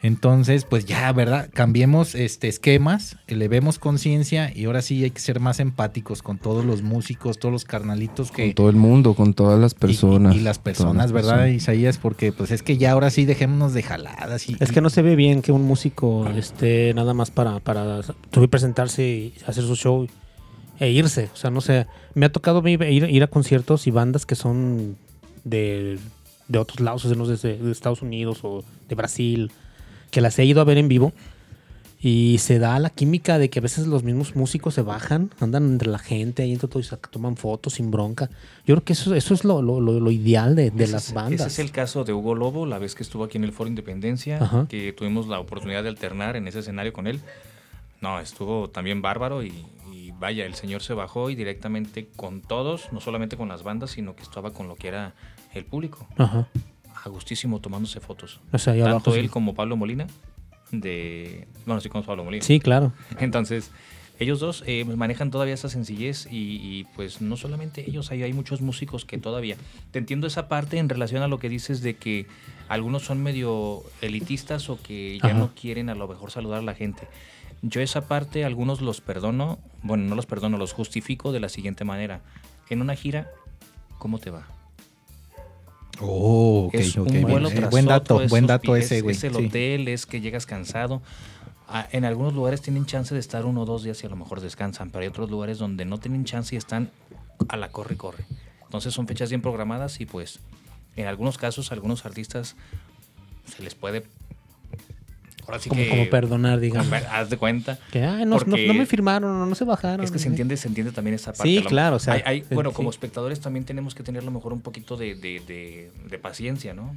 [SPEAKER 4] Entonces, pues ya, ¿verdad? Cambiemos este esquemas, elevemos conciencia y ahora sí hay que ser más empáticos con todos los músicos, todos los carnalitos que...
[SPEAKER 7] Con todo el mundo, con todas las
[SPEAKER 4] y- y-
[SPEAKER 7] personas.
[SPEAKER 4] Y, las personas,
[SPEAKER 7] las
[SPEAKER 4] ¿verdad,
[SPEAKER 7] personas.
[SPEAKER 4] Isaías? Porque pues es que ya ahora sí dejémonos de jaladas. Y,
[SPEAKER 5] Es que no se ve bien que un músico esté nada más para, para subir, presentarse y hacer su show e irse. O sea, no sé. Me ha tocado ir, ir a conciertos y bandas que son de, de otros lados, o sea, no sé, de Estados Unidos o de Brasil, que las he ido a ver en vivo. Y se da la química de que a veces los mismos músicos se bajan, andan entre la gente, ahí entre todo y se toman fotos sin bronca. Yo creo que eso, eso es lo, lo, lo, lo ideal de, de las
[SPEAKER 6] es-
[SPEAKER 5] bandas.
[SPEAKER 6] Ese es el caso de Hugo Lobo, la vez que estuvo aquí en el Foro Independencia,
[SPEAKER 5] Ajá.
[SPEAKER 6] que tuvimos la oportunidad de alternar en ese escenario con él. No, estuvo también bárbaro y, y vaya, el señor se bajó y directamente con todos, no solamente con las bandas, sino que estaba con lo que era el público.
[SPEAKER 5] Ajá.
[SPEAKER 6] A gustísimo tomándose fotos.
[SPEAKER 5] O sea,
[SPEAKER 6] Tanto
[SPEAKER 5] abajo. sí.
[SPEAKER 6] él como Pablo Molina, de... Bueno, sí, como Pablo Molina.
[SPEAKER 5] Sí, claro.
[SPEAKER 6] Entonces, ellos dos eh, manejan todavía esa sencillez y, y, pues no solamente ellos, hay, hay muchos músicos que todavía... Te entiendo esa parte en relación a lo que dices de que algunos son medio elitistas o que ya
[SPEAKER 5] Ajá.
[SPEAKER 6] no quieren a lo mejor saludar a la gente. Yo esa parte, algunos los perdono, bueno, no los perdono, los justifico de la siguiente manera. En una gira, ¿cómo te va?
[SPEAKER 4] Oh, ok,
[SPEAKER 6] es un vuelo
[SPEAKER 4] eh,
[SPEAKER 6] tras
[SPEAKER 4] buen dato,
[SPEAKER 6] otro,
[SPEAKER 4] buen dato
[SPEAKER 6] es-
[SPEAKER 4] ese, güey.
[SPEAKER 6] Es el
[SPEAKER 4] sí.
[SPEAKER 6] hotel, es que llegas cansado. Ah, En algunos lugares tienen chance de estar uno o dos días y a lo mejor descansan, pero hay otros lugares donde no tienen chance y están a la corre corre. Entonces son fechas bien programadas y pues en algunos casos a algunos artistas se les puede ahora sí
[SPEAKER 5] Como,
[SPEAKER 6] que
[SPEAKER 5] como perdonar, digamos.
[SPEAKER 6] haz de cuenta
[SPEAKER 5] Que, ay, no, no, me firmaron, no, se bajaron.
[SPEAKER 6] es que se entiende, se entiende también esa parte.
[SPEAKER 5] Sí, claro, o sea,
[SPEAKER 6] hay- hay- bueno,
[SPEAKER 5] sí.
[SPEAKER 6] como espectadores también tenemos que tener a lo mejor un poquito de, de- de- de paciencia, ¿no?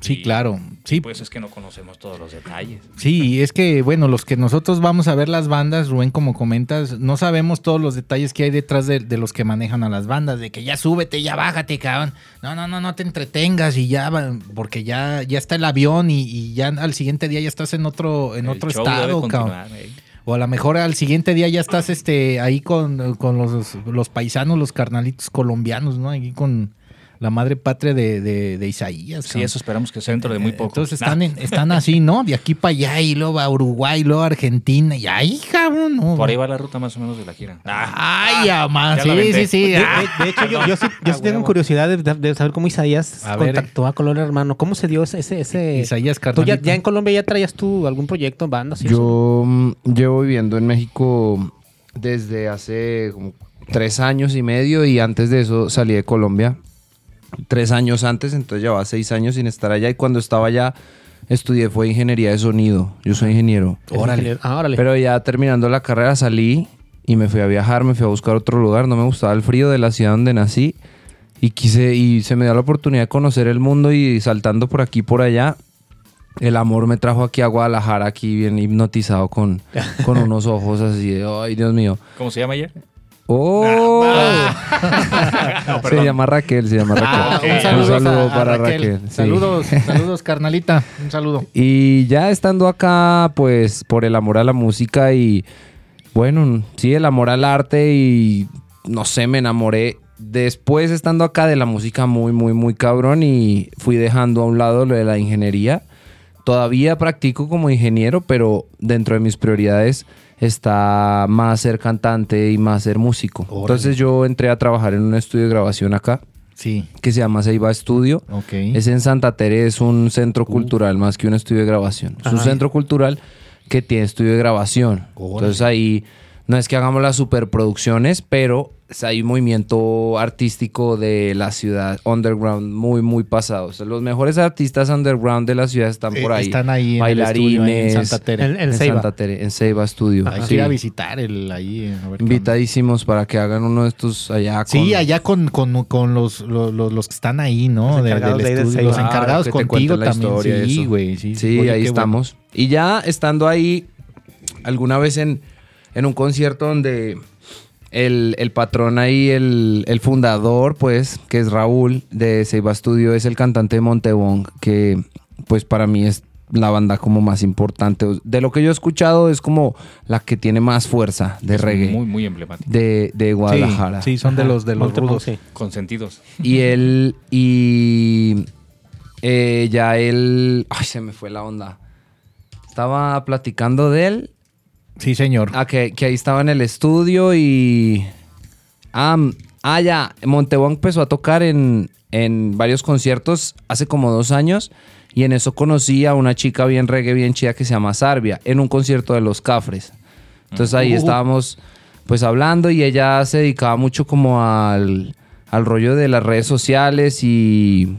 [SPEAKER 4] Sí,
[SPEAKER 6] Y,
[SPEAKER 4] claro. Sí,
[SPEAKER 6] Pues es que no conocemos todos los detalles.
[SPEAKER 4] Sí, es que, bueno, los que nosotros vamos a ver las bandas, Rubén, como comentas, no sabemos todos los detalles que hay detrás de, de los que manejan a las bandas, de que ya súbete, ya bájate, cabrón. No, no, no, no te entretengas y ya, porque ya, ya está el avión y, y ya al siguiente día ya estás en otro, en
[SPEAKER 6] El
[SPEAKER 4] otro estado, cabrón.
[SPEAKER 6] ¿eh?
[SPEAKER 4] O a lo mejor al siguiente día ya estás este, ahí con, con los, los paisanos, los carnalitos colombianos, ¿no? Aquí con la madre patria de, de, de Isaías.
[SPEAKER 6] Sí, eso esperamos que sea dentro de muy poco.
[SPEAKER 4] Entonces están, en- están así, ¿no? De aquí para allá y luego a Uruguay, y luego a Argentina. Y ahí, cabrón, ¿no?
[SPEAKER 6] Por ahí va la ruta más o menos de la gira.
[SPEAKER 4] Ay, amá,
[SPEAKER 6] ya
[SPEAKER 4] sí, sí, sí.
[SPEAKER 5] De,
[SPEAKER 4] ah.
[SPEAKER 5] de- de hecho, yo, yo sí, yo sí
[SPEAKER 4] Ah,
[SPEAKER 5] tengo curiosidad de, saber cómo Isaías
[SPEAKER 4] A ver,
[SPEAKER 5] contactó a Color Hermano. ¿Cómo se dio ese... ese,
[SPEAKER 4] Isaías
[SPEAKER 5] ¿Tú ya, ya en Colombia ya traías tú algún proyecto, banda? sí?
[SPEAKER 7] Yo mm, llevo viviendo en México desde hace como tres años y medio y antes de eso salí de Colombia. Tres años antes, entonces llevaba seis años sin estar allá y cuando estaba allá estudié fue ingeniería de sonido. Yo soy ingeniero.
[SPEAKER 5] Órale. Ah, órale.
[SPEAKER 7] Pero ya terminando la carrera salí y me fui a viajar, me fui a buscar otro lugar. No me gustaba el frío de la ciudad donde nací y quise y se me dio la oportunidad de conocer el mundo y saltando por aquí y por allá. El amor me trajo aquí a Guadalajara, aquí bien hipnotizado con, con unos ojos así de, ay Dios mío.
[SPEAKER 6] ¿Cómo se llama ella?
[SPEAKER 7] ¡Oh!
[SPEAKER 6] No,
[SPEAKER 7] se llama Raquel, se llama Raquel.
[SPEAKER 4] Ah,
[SPEAKER 6] ok.
[SPEAKER 4] un saludo,
[SPEAKER 7] Un saludo
[SPEAKER 4] a- a
[SPEAKER 7] para
[SPEAKER 4] Raquel.
[SPEAKER 7] Raquel, sí.
[SPEAKER 4] Saludos, saludos, carnalita. Un saludo.
[SPEAKER 7] Y ya estando acá, pues por el amor a la música y bueno, sí, el amor al arte y no sé, me enamoré. Después estando acá de la música muy, muy, muy cabrón y fui dejando a un lado lo de la ingeniería. Todavía practico como ingeniero, pero dentro de mis prioridades está más ser cantante y más ser músico.
[SPEAKER 4] Órale.
[SPEAKER 7] Entonces yo entré a trabajar en un estudio de grabación acá
[SPEAKER 4] Sí,
[SPEAKER 7] que se llama Seiba Studio.
[SPEAKER 4] ok.
[SPEAKER 7] Es en Santa Tere, es un centro cultural más que un estudio de grabación. Es un centro cultural que tiene estudio de grabación.
[SPEAKER 4] Órale.
[SPEAKER 7] Entonces ahí no es que hagamos las superproducciones, pero hay un movimiento artístico de la ciudad underground muy, muy pasado. O sea, los mejores artistas underground de la ciudad están por
[SPEAKER 4] Eh,
[SPEAKER 7] ahí.
[SPEAKER 4] Están ahí en el estudio,
[SPEAKER 7] Bailarines.
[SPEAKER 4] en Santa Tere.
[SPEAKER 5] En- en
[SPEAKER 7] en
[SPEAKER 5] Ceiba.
[SPEAKER 7] Santa Tere, en Seiba Studio.
[SPEAKER 4] Hay que
[SPEAKER 7] Sí.
[SPEAKER 4] ir a visitar el ahí. a ver.
[SPEAKER 7] Invitadísimos para que hagan uno de estos allá.
[SPEAKER 4] Sí, allá con, con, con los, los, los- los que están ahí, ¿no?
[SPEAKER 5] Los
[SPEAKER 4] De-
[SPEAKER 5] encargados
[SPEAKER 4] del
[SPEAKER 5] de
[SPEAKER 4] estudio. Los
[SPEAKER 5] Ceiba.
[SPEAKER 4] encargados
[SPEAKER 7] te
[SPEAKER 4] contigo también.
[SPEAKER 7] historia
[SPEAKER 4] Sí, güey. Sí,
[SPEAKER 7] Sí,
[SPEAKER 4] Oye,
[SPEAKER 7] ahí estamos. Y ya estando ahí, alguna vez en, en un concierto donde el, el patrón ahí, el, el fundador, pues, que es Raúl de Seiba Studio, es el cantante de Montebong, que pues para mí es la banda como más importante. De lo que yo he escuchado es como la que tiene más fuerza de
[SPEAKER 6] Es
[SPEAKER 7] reggae
[SPEAKER 6] Muy, muy emblemático.
[SPEAKER 7] de, de. Guadalajara.
[SPEAKER 4] Sí, sí, son de los, de los rudos.
[SPEAKER 5] sí.
[SPEAKER 6] Consentidos.
[SPEAKER 7] Y él, y eh, ya él, ay, se me fue la onda. Estaba platicando de él,
[SPEAKER 4] Sí, señor.
[SPEAKER 7] ah, que, que ahí estaba en el estudio y... Ah, ah, ya, Montebón empezó a tocar en, en varios conciertos hace como dos años y en eso conocí a una chica bien reggae, bien chida que se llama Sarbia, en un concierto de Los Cafres. Entonces ahí
[SPEAKER 4] Uh.
[SPEAKER 7] estábamos pues hablando y ella se dedicaba mucho como al, al rollo de las redes sociales y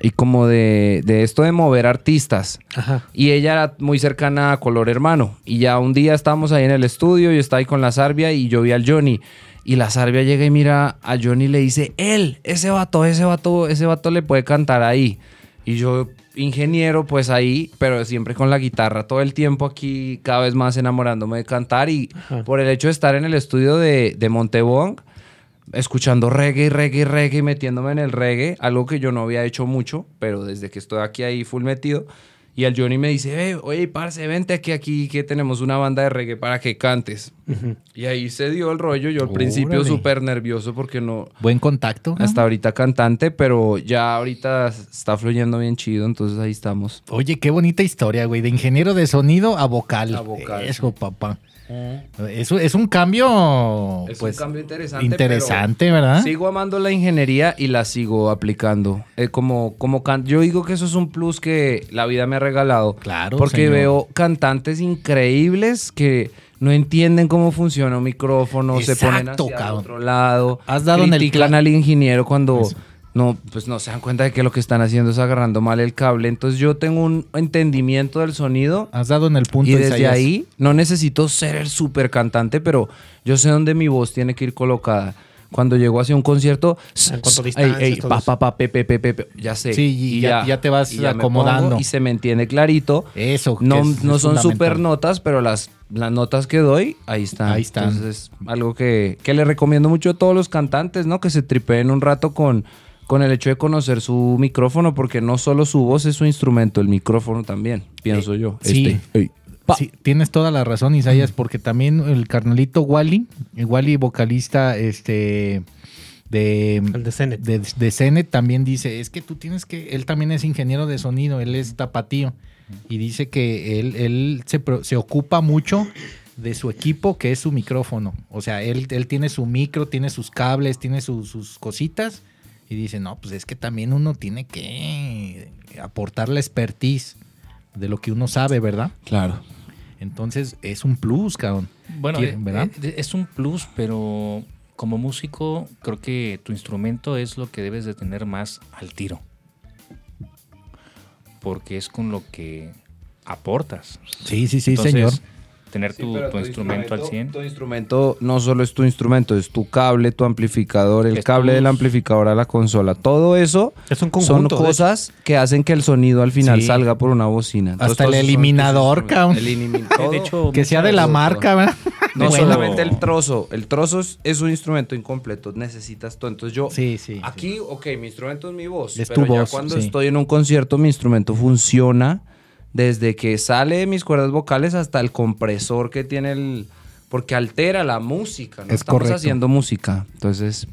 [SPEAKER 7] y como de, de esto de mover artistas.
[SPEAKER 5] Ajá.
[SPEAKER 7] Y ella era muy cercana a Color Hermano. Y ya un día estábamos ahí en el estudio, yo estaba ahí con la Sarbia y yo vi al Johnny. Y la Sarbia llega y mira a Johnny y le dice, él, ese vato, ese vato, ese vato le puede cantar ahí. Y yo, ingeniero, pues ahí, pero siempre con la guitarra, todo el tiempo aquí, cada vez más enamorándome de cantar. Y
[SPEAKER 5] Ajá.
[SPEAKER 7] por el hecho de estar en el estudio de, de Montebong, escuchando reggae, reggae, reggae, metiéndome en el reggae, algo que yo no había hecho mucho, pero desde que estoy aquí ahí full metido. Y el Johnny me dice, "Eh, oye, parce, vente aquí, aquí, que tenemos una banda de reggae para que cantes. Y ahí se dio el rollo. Yo al principio súper nervioso porque no,
[SPEAKER 4] Buen contacto. ¿no?
[SPEAKER 7] hasta ahorita cantante, pero ya ahorita está fluyendo bien chido, entonces ahí estamos.
[SPEAKER 4] Oye, qué bonita historia, güey. De ingeniero de sonido a vocal.
[SPEAKER 7] A vocal,
[SPEAKER 4] Eso, papá. Eso es un cambio,
[SPEAKER 7] Es
[SPEAKER 4] pues,
[SPEAKER 7] un cambio interesante.
[SPEAKER 4] interesante, ¿verdad?
[SPEAKER 7] Sigo amando la ingeniería y la sigo aplicando. Eh, como, como can- yo digo que eso es un plus que la vida me ha regalado.
[SPEAKER 4] Claro,
[SPEAKER 7] Porque
[SPEAKER 4] señor.
[SPEAKER 7] veo cantantes increíbles que no entienden cómo funciona un micrófono, se ponen hacia el otro lado,
[SPEAKER 4] Has dado en el
[SPEAKER 7] al ingeniero cuando
[SPEAKER 4] Eso.
[SPEAKER 7] No, pues no se dan cuenta de que lo que están haciendo es agarrando mal el cable. Entonces yo tengo un entendimiento del sonido
[SPEAKER 4] Has dado en el punto.
[SPEAKER 7] y desde ahí no necesito ser el super cantante, pero yo sé dónde mi voz tiene que ir colocada. Cuando llego hacia un concierto, ey, ey, pa, pa, pa, pe, pe, pe, pe, pe, ya sé.
[SPEAKER 4] Sí, y ya- ya te vas acomodando.
[SPEAKER 7] y se me entiende clarito.
[SPEAKER 4] Eso. que
[SPEAKER 7] No,
[SPEAKER 4] es-
[SPEAKER 7] no
[SPEAKER 4] es
[SPEAKER 7] son super notas, pero las, las notas que doy, ahí están.
[SPEAKER 4] Ahí están.
[SPEAKER 7] Entonces, es algo que, que le recomiendo mucho a todos los cantantes, ¿no? Que se tripeen un rato con, con el hecho de conocer su micrófono, porque no solo su voz es su instrumento, el micrófono también, pienso yo.
[SPEAKER 4] sí.
[SPEAKER 7] Este.
[SPEAKER 4] Sí, tienes toda la razón, Isaías, porque también el carnalito Wally, el Wally vocalista este de,
[SPEAKER 5] El de Zenet.
[SPEAKER 4] de, de Zenet, también dice, es que tú tienes que, él también es ingeniero de sonido, él es tapatío, y dice que él, él se, pro- se ocupa mucho de su equipo, que es su micrófono. O sea, él, él tiene su micro, tiene sus cables, tiene su- sus cositas, y dice, no, pues es que también uno tiene que aportar la expertise de lo que uno sabe, ¿verdad?
[SPEAKER 7] Claro.
[SPEAKER 4] Entonces es un plus, cabrón.
[SPEAKER 6] Bueno,
[SPEAKER 4] Quiere-
[SPEAKER 6] eh,
[SPEAKER 4] ¿verdad?
[SPEAKER 6] eh, es un plus, pero como músico creo que tu instrumento es lo que debes de tener más al tiro. Porque es con lo que aportas.
[SPEAKER 4] Sí, sí, sí,
[SPEAKER 6] Entonces,
[SPEAKER 4] señor.
[SPEAKER 6] Tener tu, tu instrumento al 100.
[SPEAKER 7] Tu instrumento no solo es tu instrumento, es tu cable, tu amplificador, el
[SPEAKER 6] Es
[SPEAKER 7] cable
[SPEAKER 6] tus-
[SPEAKER 7] del amplificador a la consola. Todo eso
[SPEAKER 5] Es un
[SPEAKER 7] son
[SPEAKER 5] conjunto.
[SPEAKER 7] cosas que hacen que el sonido al final
[SPEAKER 4] Sí.
[SPEAKER 7] salga por una bocina.
[SPEAKER 4] Hasta el eliminador, cabrón.
[SPEAKER 7] El
[SPEAKER 6] hecho,
[SPEAKER 4] Que sea de la
[SPEAKER 7] todo,
[SPEAKER 4] marca, ¿verdad?
[SPEAKER 7] no
[SPEAKER 6] Bueno.
[SPEAKER 7] solamente el trozo. El trozo es, es un instrumento incompleto. Necesitas todo. Entonces yo
[SPEAKER 4] Sí, sí.
[SPEAKER 7] Aquí, ok, mi instrumento es mi voz.
[SPEAKER 4] Es
[SPEAKER 7] pero
[SPEAKER 4] tu
[SPEAKER 7] ya
[SPEAKER 4] voz,
[SPEAKER 7] cuando
[SPEAKER 4] sí.
[SPEAKER 7] estoy en un concierto, mi instrumento funciona desde que sale de mis cuerdas vocales hasta el compresor que tiene el. Porque altera la música, ¿no?
[SPEAKER 4] Es
[SPEAKER 7] Estamos
[SPEAKER 4] correcto.
[SPEAKER 7] haciendo música. Entonces,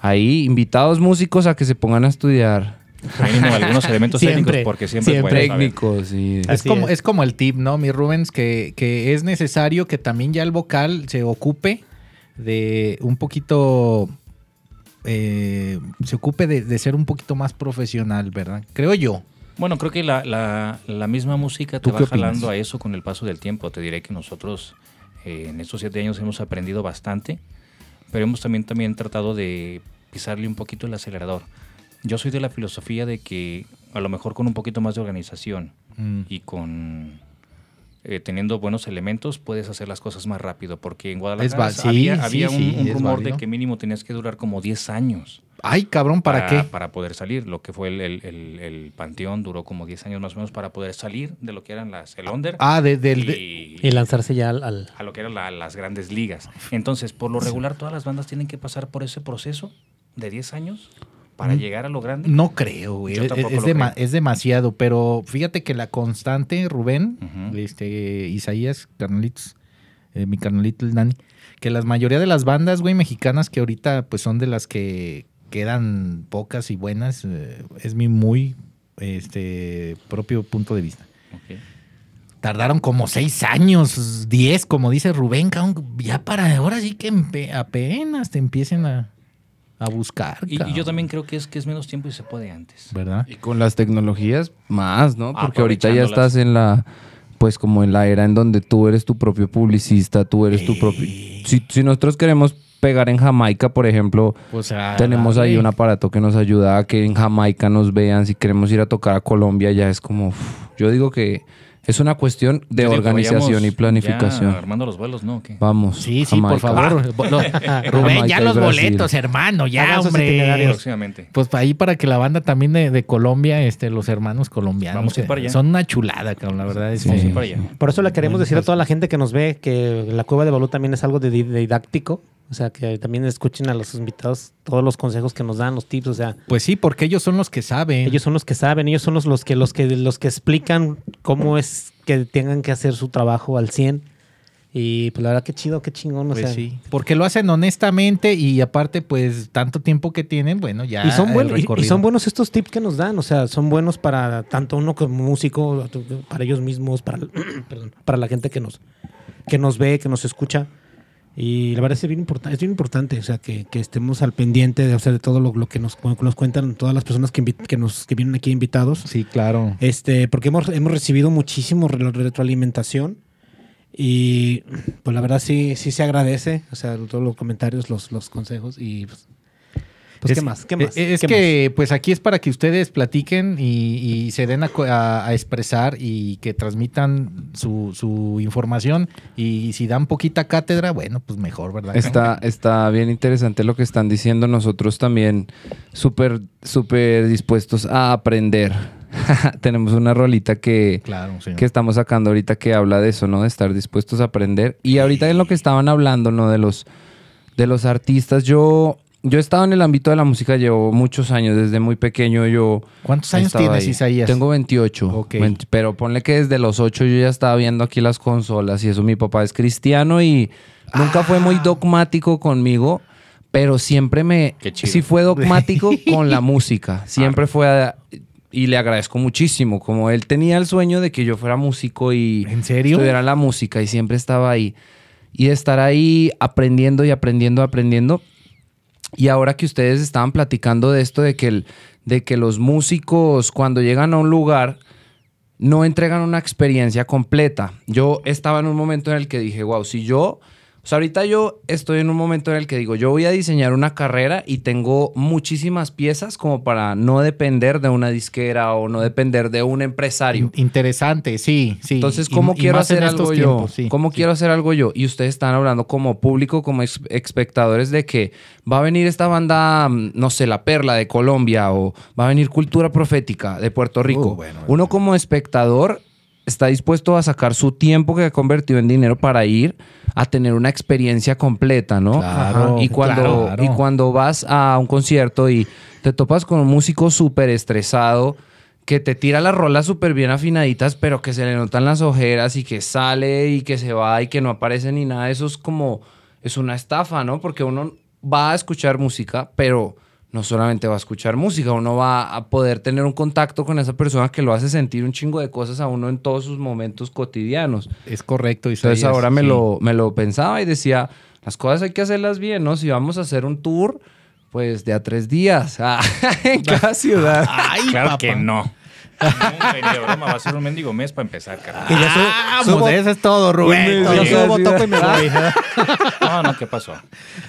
[SPEAKER 7] ahí, invitados músicos a que se pongan a estudiar.
[SPEAKER 6] Mínimo algunos elementos
[SPEAKER 5] Siempre,
[SPEAKER 6] técnicos, porque siempre,
[SPEAKER 5] siempre.
[SPEAKER 7] Técnicos y.
[SPEAKER 4] Es
[SPEAKER 5] Así
[SPEAKER 4] como,
[SPEAKER 5] es.
[SPEAKER 4] es como el tip, ¿no, mi Rubens? Que, que es necesario que también ya el vocal se ocupe de un poquito. eh, se ocupe de, de ser un poquito más profesional, ¿verdad? Creo yo.
[SPEAKER 6] Bueno, creo que la, la- la misma música
[SPEAKER 4] ¿Tú
[SPEAKER 6] te va jalando a eso con el paso del tiempo. Te diré que nosotros eh, en estos siete años hemos aprendido bastante, pero hemos también, también tratado de pisarle un poquito el acelerador. Yo soy de la filosofía de que a lo mejor con un poquito más de organización
[SPEAKER 4] Mm.
[SPEAKER 6] y con eh, teniendo buenos elementos puedes hacer las cosas más rápido, porque en Guadalajara
[SPEAKER 4] sí,
[SPEAKER 6] había,
[SPEAKER 4] sí,
[SPEAKER 6] un,
[SPEAKER 4] sí,
[SPEAKER 6] un
[SPEAKER 4] es
[SPEAKER 6] rumor
[SPEAKER 4] válido.
[SPEAKER 6] de que mínimo tenías que durar como 10 años
[SPEAKER 4] Ay, cabrón, ¿para, qué?
[SPEAKER 6] Para poder salir. Lo que fue el, el- el- el Panteón duró como 10 años más o menos para poder salir de lo que eran las, el Under
[SPEAKER 4] Ah, de-
[SPEAKER 6] y,
[SPEAKER 5] Y lanzarse ya al, al-
[SPEAKER 6] a lo que eran la- las grandes ligas. Entonces, por lo regular, todas las bandas tienen que pasar por ese proceso de 10 años para
[SPEAKER 4] Mm.
[SPEAKER 6] llegar a lo grande.
[SPEAKER 4] No creo, güey.
[SPEAKER 6] Yo
[SPEAKER 4] Es,
[SPEAKER 6] tampoco
[SPEAKER 4] es
[SPEAKER 6] lo
[SPEAKER 4] dema-
[SPEAKER 6] creo.
[SPEAKER 4] es demasiado, pero fíjate que la constante, Rubén, este, Isaías, carnalitos, eh, mi carnalito el Dani, que la mayoría de las bandas, güey, mexicanas que ahorita pues son de las que quedan pocas y buenas, eh, es mi muy este propio punto de vista. Tardaron como seis años, diez, como dice Rubén, ya para ahora sí que apenas te empiecen a, a buscar.
[SPEAKER 6] Y, y yo también creo que es que es menos tiempo y se puede antes.
[SPEAKER 4] ¿Verdad?
[SPEAKER 7] Y con las tecnologías más, ¿no? Porque ahorita ya estás en la, pues como en la era en donde tú eres tu propio publicista, tú eres tu propio... Si, si nosotros queremos pegar en Jamaica, por ejemplo,
[SPEAKER 4] Pues,
[SPEAKER 7] tenemos ahí un aparato que nos ayuda a que en Jamaica nos vean. Si queremos ir a tocar a Colombia, ya es como. uf, yo digo que es una cuestión de
[SPEAKER 6] digo
[SPEAKER 7] organización y planificación.
[SPEAKER 6] ya armando los vuelos, ¿no? ¿O qué?
[SPEAKER 7] Vamos.
[SPEAKER 4] Sí, sí, por
[SPEAKER 7] Jamaica.
[SPEAKER 4] favor. Lo- Rubén,
[SPEAKER 7] Jamaica
[SPEAKER 4] ya los boletos, hermano, ya,
[SPEAKER 5] Hagan sus
[SPEAKER 4] hombre. Pues ahí para que la banda también de, de Colombia, este, los hermanos colombianos,
[SPEAKER 6] Vamos a ir
[SPEAKER 4] eh,
[SPEAKER 6] para allá.
[SPEAKER 4] son una chulada, cabrón, la verdad es
[SPEAKER 6] Vamos a ir para allá.
[SPEAKER 5] Por eso le queremos decir a toda la gente que nos ve que la cueva de Balú también es algo de didáctico. O sea, que también escuchen a los invitados todos los consejos que nos dan, los tips. O sea,
[SPEAKER 4] Pues sí, porque ellos son los que saben.
[SPEAKER 5] ellos son los que saben, ellos son los, los que los que los que explican cómo es que tengan que hacer su trabajo al 100. Y pues la verdad, qué chido, qué chingón. O
[SPEAKER 4] Pues
[SPEAKER 5] sea,
[SPEAKER 4] sí, porque lo hacen honestamente y aparte, pues, tanto tiempo que tienen, bueno, ya
[SPEAKER 5] Y son,
[SPEAKER 4] el
[SPEAKER 5] buenos, y- son buenos estos tips que nos dan, o sea, son buenos para tanto uno como músico, para ellos mismos, para, perdón, para la gente que nos, que nos ve, que nos escucha. Y la verdad es bien, importa- es bien importante, o sea, que, que estemos al pendiente de, o sea, de todo lo, lo que nos, nos cuentan todas las personas que, que, nos, que vienen aquí invitados.
[SPEAKER 4] Sí, claro.
[SPEAKER 5] Este, porque hemos, hemos recibido muchísimo re- retroalimentación y pues la verdad sí, sí se agradece, o sea, todos los comentarios, los, los consejos y pues, pues,
[SPEAKER 4] Es-
[SPEAKER 5] ¿qué más? ¿Qué más?
[SPEAKER 4] Es, es
[SPEAKER 5] ¿Qué
[SPEAKER 4] que, pues aquí es para que ustedes platiquen y, y se den a, co- a- a expresar y que transmitan su, su información. Y si dan poquita cátedra, bueno, pues mejor, ¿verdad?
[SPEAKER 7] Está, está bien interesante lo que están diciendo. Nosotros también súper, súper dispuestos a aprender. Tenemos una rolita que,
[SPEAKER 4] Claro,
[SPEAKER 7] que estamos sacando ahorita que habla de eso, ¿no? De estar dispuestos a aprender. Y ahorita en lo que estaban hablando, ¿no? De los, de los artistas, yo, yo he estado en el ámbito de la música, llevo muchos años, desde muy pequeño yo...
[SPEAKER 4] ¿Cuántos años tienes,
[SPEAKER 7] ahí.
[SPEAKER 4] Isaías?
[SPEAKER 7] Tengo 28.
[SPEAKER 4] Ok.
[SPEAKER 7] 20, pero ponle que desde los 8 yo ya estaba viendo aquí las consolas y eso. Mi papá es cristiano y nunca fue
[SPEAKER 4] Ah.
[SPEAKER 7] muy dogmático conmigo, pero siempre me...
[SPEAKER 6] Qué chido.
[SPEAKER 7] Sí fue dogmático con la música. Siempre fue... a- y le agradezco muchísimo. Como él tenía el sueño de que yo fuera músico y
[SPEAKER 4] ¿En serio?
[SPEAKER 7] estudiara la música y siempre estaba ahí. Y de estar ahí aprendiendo y aprendiendo, aprendiendo. Y ahora que ustedes estaban platicando de esto, de que, el, de que los músicos cuando llegan a un lugar no entregan una experiencia completa. Yo estaba en un momento en el que dije, wow, si yo, o sea, ahorita yo estoy en un momento en el que digo, yo voy a diseñar una carrera y tengo muchísimas piezas como para no depender de una disquera o no depender de un empresario.
[SPEAKER 4] In- Interesante, sí, sí.
[SPEAKER 7] Entonces, ¿cómo
[SPEAKER 4] y
[SPEAKER 7] quiero hacer algo
[SPEAKER 4] tiempos,
[SPEAKER 7] yo?
[SPEAKER 4] sí,
[SPEAKER 7] ¿Cómo
[SPEAKER 4] sí.
[SPEAKER 7] quiero hacer algo yo? Y ustedes están hablando como público, como espectadores de que va a venir esta banda, mm, no sé, La Perla de Colombia o va a venir Cultura Profética de Puerto Rico.
[SPEAKER 4] Uh, bueno,
[SPEAKER 7] Uno como espectador está dispuesto a sacar su tiempo que ha convertido en dinero para ir a tener una experiencia completa, ¿no?
[SPEAKER 4] Claro,
[SPEAKER 7] y cuando,
[SPEAKER 4] claro.
[SPEAKER 7] y cuando vas a un concierto y te topas con un músico súper estresado que te tira las rolas súper bien afinaditas, pero que se le notan las ojeras y que sale y que se va y que no aparece ni nada, eso es como, es una estafa, ¿no? Porque uno va a escuchar música, pero no solamente va a escuchar música, uno va a poder tener un contacto con esa persona que lo hace sentir un chingo de cosas a uno en todos sus momentos cotidianos.
[SPEAKER 4] Es correcto, Isaías.
[SPEAKER 7] Entonces ahora me,
[SPEAKER 4] sí.
[SPEAKER 7] lo, me lo pensaba y decía, las cosas hay que hacerlas bien, ¿no? Si vamos a hacer un tour, pues de a tres días ah, en cada ciudad.
[SPEAKER 4] Ay,
[SPEAKER 6] Claro
[SPEAKER 4] papá.
[SPEAKER 6] que no. De broma, va a ser un mendigo mes para empezar, carnal.
[SPEAKER 5] Y yo subo-
[SPEAKER 4] Ah,
[SPEAKER 5] subo-
[SPEAKER 4] pues eso es todo, Rubén.
[SPEAKER 5] Yo
[SPEAKER 7] Sí.
[SPEAKER 5] subo,
[SPEAKER 7] Sí.
[SPEAKER 5] toco y me voy.
[SPEAKER 6] No, no, ¿qué pasó?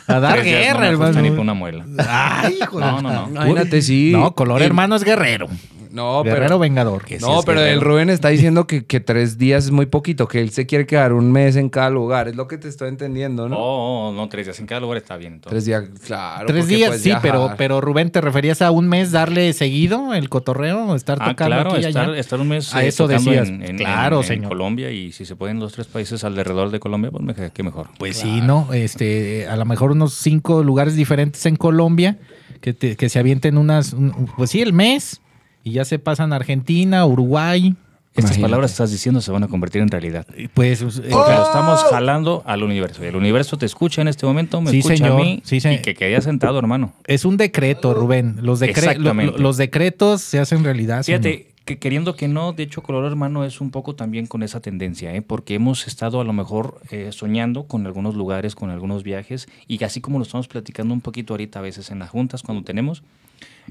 [SPEAKER 4] A dar
[SPEAKER 6] Tres
[SPEAKER 4] guerra,
[SPEAKER 6] no ni
[SPEAKER 4] hermano.
[SPEAKER 6] para una muela.
[SPEAKER 4] Ay, hijo de-
[SPEAKER 6] No, no, no.
[SPEAKER 7] Imagínate, sí.
[SPEAKER 4] No, color hermano es guerrero.
[SPEAKER 7] No,
[SPEAKER 4] guerrero
[SPEAKER 7] pero...
[SPEAKER 4] vengador.
[SPEAKER 6] Que sí
[SPEAKER 7] No,
[SPEAKER 6] es
[SPEAKER 7] pero el. Rubén está diciendo que, que tres días es muy poquito, que él se quiere quedar un mes en cada lugar. Es lo que te estoy entendiendo, ¿no?
[SPEAKER 6] Oh, oh, no, tres días en cada lugar está bien. entonces.
[SPEAKER 7] Tres días, claro.
[SPEAKER 4] Tres días,
[SPEAKER 7] puedes
[SPEAKER 4] sí,
[SPEAKER 7] viajar.
[SPEAKER 4] pero, pero Rubén, ¿te referías a un mes darle seguido el cotorreo? Estar
[SPEAKER 6] Ah,
[SPEAKER 4] tocando
[SPEAKER 6] claro,
[SPEAKER 4] aquí y
[SPEAKER 6] estar,
[SPEAKER 4] allá?
[SPEAKER 6] estar un mes
[SPEAKER 4] A
[SPEAKER 6] eh,
[SPEAKER 4] eso
[SPEAKER 6] tocando
[SPEAKER 4] decías.
[SPEAKER 6] en, en-
[SPEAKER 4] Claro,
[SPEAKER 6] en-. Colombia y si se pueden los tres países alrededor de Colombia, pues me- qué mejor.
[SPEAKER 4] Pues sí, ¿no? Este, a lo mejor unos cinco lugares diferentes en Colombia que, te- que se avienten unas, un- pues sí, el mes y ya se pasan a Argentina, Uruguay.
[SPEAKER 6] Estas
[SPEAKER 7] Imagínate.
[SPEAKER 6] palabras que estás diciendo se van a convertir en realidad.
[SPEAKER 4] y Pues, eh,
[SPEAKER 6] Porque lo estamos jalando al universo. Y el universo te escucha en este momento, me
[SPEAKER 4] Sí,
[SPEAKER 6] escucha
[SPEAKER 4] señor.
[SPEAKER 6] a mí.
[SPEAKER 4] Sí, se-
[SPEAKER 6] y que quedé sentado, hermano.
[SPEAKER 4] es un decreto, Rubén. Los, decre- lo- los decretos se hacen realidad. señor.
[SPEAKER 6] Fíjate, que queriendo que no, de hecho, Color Hermano es un poco también con esa tendencia, ¿eh? porque hemos estado a lo mejor eh, soñando con algunos lugares, con algunos viajes, y así como lo estamos platicando un poquito ahorita a veces en las juntas cuando tenemos,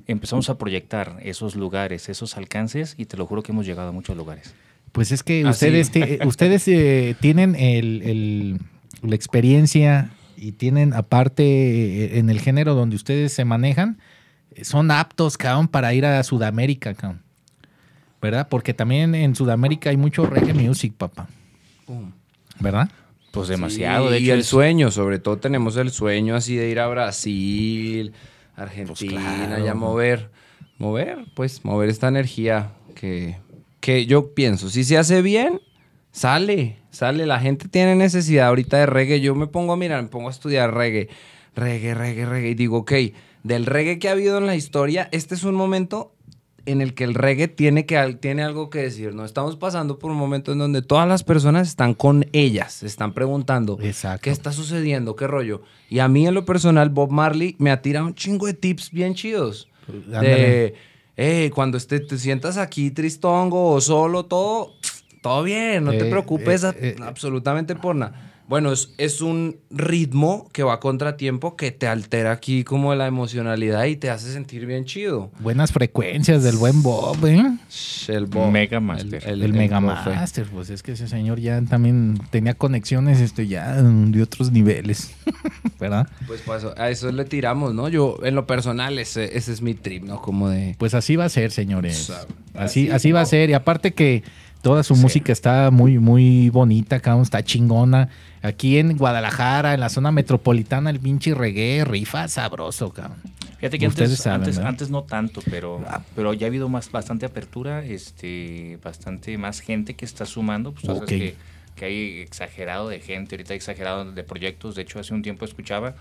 [SPEAKER 6] empezamos a proyectar esos lugares, esos alcances, y te lo juro que hemos llegado a muchos lugares.
[SPEAKER 4] Pues es que
[SPEAKER 7] Así.
[SPEAKER 4] ustedes, ti- ustedes eh, tienen el, el- la experiencia y tienen aparte eh, en el género donde ustedes se manejan, eh, son aptos, cabrón, para ir a Sudamérica, cabrón. ¿Verdad? Porque también en Sudamérica hay mucho reggae music, papá. ¿Verdad?
[SPEAKER 6] Pues demasiado.
[SPEAKER 7] Sí,
[SPEAKER 6] de
[SPEAKER 7] y el
[SPEAKER 6] es-
[SPEAKER 7] sueño, sobre todo tenemos el sueño así de ir a Brasil, Argentina,
[SPEAKER 4] claro.
[SPEAKER 7] y a mover, mover, pues mover esta energía que, que yo pienso, si se hace bien, sale, sale, la gente tiene necesidad ahorita de reggae, yo me pongo a mirar, me pongo a estudiar reggae, reggae, reggae, reggae, y digo, ok, del reggae que ha habido en la historia, este es un momento en el que el reggae tiene, que, tiene algo que decir. No estamos pasando por un momento en donde todas las personas están con ellas, se están preguntando
[SPEAKER 4] Exacto.
[SPEAKER 7] qué está sucediendo, qué rollo. Y a mí en lo personal, Bob Marley me ha tirado un chingo de tips bien chidos.
[SPEAKER 4] Ándale.
[SPEAKER 7] De, eh, cuando esté- te sientas aquí tristongo o solo, todo, todo bien, no te
[SPEAKER 4] Eh,
[SPEAKER 7] preocupes
[SPEAKER 4] eh,
[SPEAKER 7] a-
[SPEAKER 4] eh,
[SPEAKER 7] absolutamente por nada. Bueno, es, es un ritmo que va a contratiempo que te altera aquí como la emocionalidad y te hace sentir bien chido.
[SPEAKER 4] Buenas frecuencias del buen Bob, ¿eh?
[SPEAKER 7] El Bob.
[SPEAKER 6] Mega Master.
[SPEAKER 4] El, Mega
[SPEAKER 7] profe.
[SPEAKER 4] Master, pues es que ese señor ya también tenía conexiones este, ya de otros niveles, ¿verdad?
[SPEAKER 7] Pues pa' eso- a eso le tiramos, ¿no? Yo, en lo personal, ese, ese es mi trip, ¿no? Como de...
[SPEAKER 4] Pues así va a ser, señores.
[SPEAKER 7] Sabe.
[SPEAKER 4] Así, así va a ser. Y aparte que toda su música está muy, muy bonita, cabrón, está chingona. Aquí en Guadalajara, en la zona metropolitana, el pinche reggae rifa sabroso, cabrón.
[SPEAKER 6] Fíjate que antes,
[SPEAKER 4] saben,
[SPEAKER 6] antes,
[SPEAKER 4] ¿verdad?
[SPEAKER 6] antes no tanto, pero, pero ya ha habido más, bastante apertura, este, bastante más gente que está sumando. Pues, tú sabes
[SPEAKER 4] Ok.
[SPEAKER 6] que, que hay exagerado de gente, ahorita hay exagerado de proyectos. De hecho, hace un tiempo escuchaba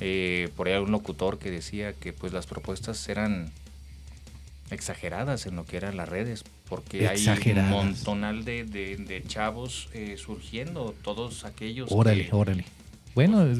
[SPEAKER 6] eh, por ahí un locutor que decía que pues las propuestas eran exageradas en lo que eran las redes, porque hay
[SPEAKER 4] Exageradas.
[SPEAKER 6] un montonal de, de- de chavos eh, surgiendo, todos aquellos
[SPEAKER 4] Órale,
[SPEAKER 6] que,
[SPEAKER 4] órale. Bueno, es-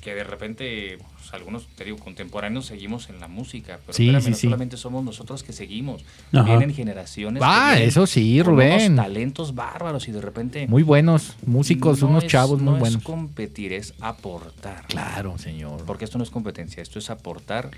[SPEAKER 6] que de repente, pues, algunos, te digo, contemporáneos seguimos en la música, pero
[SPEAKER 4] Sí,
[SPEAKER 6] espérame,
[SPEAKER 4] sí,
[SPEAKER 6] no
[SPEAKER 4] sí.
[SPEAKER 6] solamente somos nosotros que seguimos,
[SPEAKER 5] Ajá.
[SPEAKER 6] vienen generaciones.
[SPEAKER 4] Ah, eso sí, Rubén.
[SPEAKER 6] unos talentos bárbaros y de repente...
[SPEAKER 4] muy buenos músicos,
[SPEAKER 6] no
[SPEAKER 4] unos
[SPEAKER 6] es-
[SPEAKER 4] chavos
[SPEAKER 6] no
[SPEAKER 4] muy buenos.
[SPEAKER 6] es competir, es aportar.
[SPEAKER 4] Claro, señor.
[SPEAKER 6] Porque esto no es competencia, esto es aportar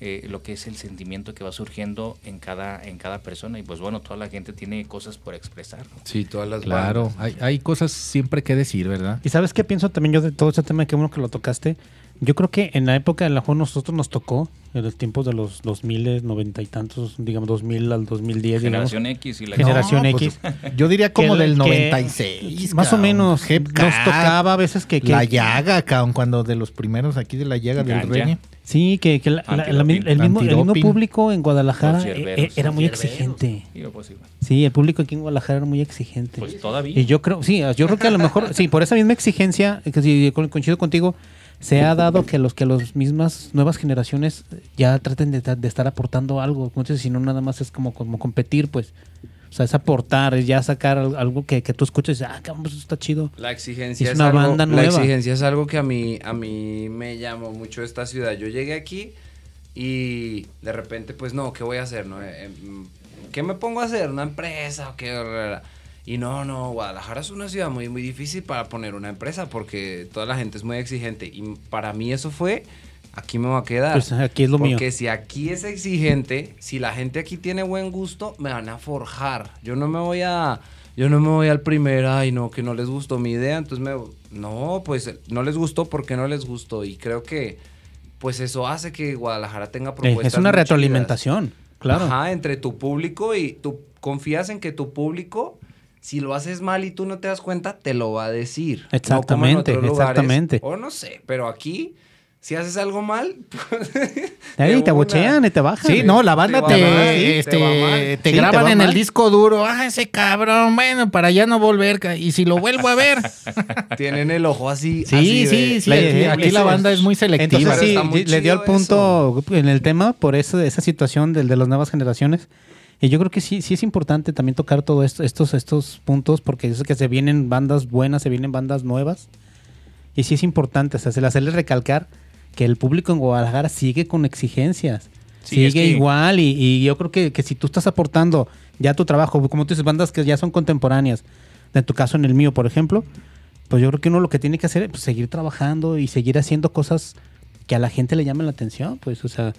[SPEAKER 6] eh, lo que es el sentimiento que va surgiendo en cada, en cada persona. Y pues bueno, toda la gente tiene cosas por expresar. ¿no?
[SPEAKER 7] Sí, todas las
[SPEAKER 4] Claro, hay, hay cosas siempre que decir, ¿verdad?
[SPEAKER 5] ¿Y sabes qué pienso también yo de todo ese tema? Que uno que lo tocaste. Yo creo que en la época de la juego nosotros nos tocó, en los tiempos de los 2000, 90 y tantos, digamos 2000 al 2010, digamos.
[SPEAKER 6] Generación X y la
[SPEAKER 5] Generación
[SPEAKER 4] No,
[SPEAKER 5] X.
[SPEAKER 4] pues, yo diría como
[SPEAKER 5] Que-
[SPEAKER 4] del
[SPEAKER 5] que-
[SPEAKER 4] 96.
[SPEAKER 5] Más o menos. Nos tocaba a veces que... que-
[SPEAKER 4] La llaga, cabrón, cuando de los primeros aquí de la llaga del. Reñe.
[SPEAKER 5] Sí, que, que la- la- la- el, mismo, el mismo
[SPEAKER 4] Antidoping.
[SPEAKER 5] público en Guadalajara eh, eh, era muy exigente.
[SPEAKER 6] Pues.
[SPEAKER 5] Sí, el público aquí en Guadalajara era muy exigente.
[SPEAKER 6] Pues todavía.
[SPEAKER 5] Y yo creo, sí, yo creo que a lo mejor, sí, por esa misma exigencia, que co- coincido contigo, se ha dado que los que las mismas nuevas generaciones ya traten de, de estar aportando algo. Entonces, si no, nada más es como, como competir, pues. O sea, es aportar, es ya sacar al- algo que, que tú escuches y dices, ah, cabrón, pues eso está chido.
[SPEAKER 7] La exigencia
[SPEAKER 5] Es
[SPEAKER 7] es,
[SPEAKER 5] una
[SPEAKER 7] algo,
[SPEAKER 5] banda
[SPEAKER 7] La
[SPEAKER 5] nueva.
[SPEAKER 7] exigencia es algo que a mí, a mí me llamó mucho esta ciudad. Yo llegué aquí y de repente, pues no, ¿qué voy a hacer? No? Eh, em, ¿Qué me pongo a hacer? ¿Una empresa o qué? Y no, no, Guadalajara es una ciudad muy, muy difícil para poner una empresa porque toda la gente es muy exigente. Y para mí eso fue, aquí me va a quedar.
[SPEAKER 5] Pues aquí es lo mío.
[SPEAKER 7] Porque si aquí es exigente, si la gente aquí tiene buen gusto, me van a forjar. Yo no me voy a, yo no me voy al primer, ay no, que no les gustó mi idea, entonces me, no, pues no les gustó porque no les gustó y creo que, pues eso hace que Guadalajara tenga propuestas.
[SPEAKER 5] es una retroalimentación, claro.
[SPEAKER 7] Ajá, entre tu público y tú confías en que tu público, si lo haces mal y tú no te das cuenta, te lo va a decir. No
[SPEAKER 5] Exactamente,
[SPEAKER 7] lugares.
[SPEAKER 5] exactamente.
[SPEAKER 7] O no sé, pero aquí, si haces algo mal,
[SPEAKER 5] Ahí
[SPEAKER 7] de
[SPEAKER 5] te
[SPEAKER 7] una.
[SPEAKER 5] abuchean y te bajan.
[SPEAKER 4] Sí, no, la banda
[SPEAKER 7] Te
[SPEAKER 4] te,
[SPEAKER 7] mal,
[SPEAKER 4] este,
[SPEAKER 7] te va
[SPEAKER 4] te,
[SPEAKER 7] mal.
[SPEAKER 5] Sí, te
[SPEAKER 4] graban en
[SPEAKER 5] mal.
[SPEAKER 4] el disco duro. Ah, ese cabrón, bueno, para ya no volver. Y si lo vuelvo a ver.
[SPEAKER 7] Tienen el ojo así.
[SPEAKER 4] Sí,
[SPEAKER 7] así de-
[SPEAKER 4] sí, sí.
[SPEAKER 5] La-
[SPEAKER 4] Aquí,
[SPEAKER 5] la-
[SPEAKER 4] aquí la banda es muy selectiva.
[SPEAKER 5] Entonces sí, le dio el punto en el tema por eso, esa situación del de las nuevas generaciones. Y yo creo que sí, sí es importante también tocar todos esto, estos, estos puntos porque es que se vienen bandas buenas, se vienen bandas nuevas. Y sí es importante, o sea, se le hacerles recalcar que el público en Guadalajara sigue con exigencias.
[SPEAKER 6] Sí,
[SPEAKER 5] sigue
[SPEAKER 6] es que-
[SPEAKER 5] igual y, y yo creo que, que si tú estás aportando ya tu trabajo, como tú dices, bandas que ya son contemporáneas, en tu caso en el mío, por ejemplo, pues yo creo que uno lo que tiene que hacer es pues, seguir trabajando y seguir haciendo cosas que a la gente le llamen la atención, pues, o sea,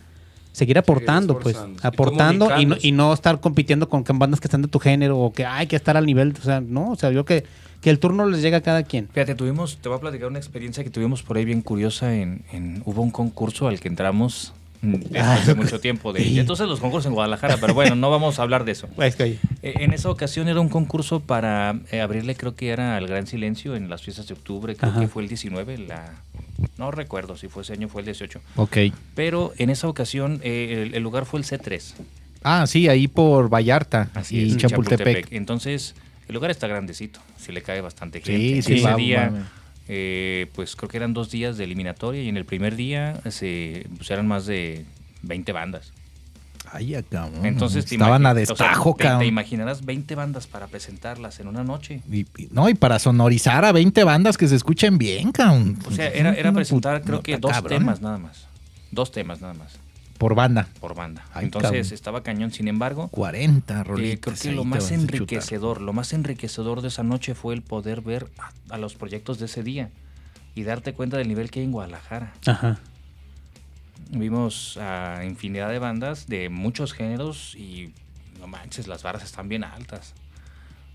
[SPEAKER 5] seguir aportando, pues,
[SPEAKER 7] y
[SPEAKER 5] aportando y no, y no estar compitiendo con, bandas que están de tu género o que hay que estar al nivel, o sea, no, o sea, yo que, que el turno les llega a cada quien.
[SPEAKER 6] Fíjate, tuvimos, te voy a platicar una experiencia que tuvimos por ahí bien curiosa. En, en- hubo un concurso al que entramos mm, después de mucho tiempo. De, de entonces los concursos en Guadalajara, pero bueno, no vamos a hablar de eso.
[SPEAKER 5] Es que, oye,
[SPEAKER 6] Eh, En esa ocasión era un concurso para eh, abrirle, creo que era al Gran Silencio en las fiestas de octubre, creo
[SPEAKER 5] Ajá.
[SPEAKER 6] que fue el 19, la, no recuerdo si fue ese año, fue el 18.
[SPEAKER 4] Ok.
[SPEAKER 6] Pero en esa ocasión eh, el, el lugar fue el C3,
[SPEAKER 4] Ah, sí, ahí por Vallarta
[SPEAKER 6] así
[SPEAKER 4] y
[SPEAKER 6] es,
[SPEAKER 4] Chapultepec.
[SPEAKER 6] Entonces, el lugar está grandecito, si le cae bastante
[SPEAKER 4] Sí,
[SPEAKER 6] gente.
[SPEAKER 4] sí,
[SPEAKER 6] Ese
[SPEAKER 4] va-
[SPEAKER 6] día, eh, pues creo que eran dos días de eliminatoria y en el primer día se, pues, eran más de 20 bandas.
[SPEAKER 4] Ay, acá.
[SPEAKER 6] Entonces te
[SPEAKER 4] estaban a
[SPEAKER 6] imagi- o sea,
[SPEAKER 4] destajo,
[SPEAKER 6] te-
[SPEAKER 4] cabrón.
[SPEAKER 6] te imaginarás 20 bandas para presentarlas en una noche.
[SPEAKER 4] Y- y- no, y para sonorizar a 20 bandas que se escuchen bien, cabrón.
[SPEAKER 6] O sea, era, presentar creo que dos
[SPEAKER 4] cabrón.
[SPEAKER 6] temas nada más. Dos temas nada más
[SPEAKER 4] Por banda.
[SPEAKER 6] por banda.
[SPEAKER 4] Ay,
[SPEAKER 6] Entonces
[SPEAKER 4] cabrón.
[SPEAKER 6] estaba cañón. Sin embargo,
[SPEAKER 4] 40
[SPEAKER 6] eh,
[SPEAKER 4] rolitas.
[SPEAKER 6] creo que lo más enriquecedor, lo más enriquecedor de esa noche fue el poder ver a, a los proyectos de ese día y darte cuenta del nivel que hay en Guadalajara.
[SPEAKER 5] Ajá.
[SPEAKER 6] Vimos a infinidad de bandas de muchos géneros y no manches, las barras están bien altas.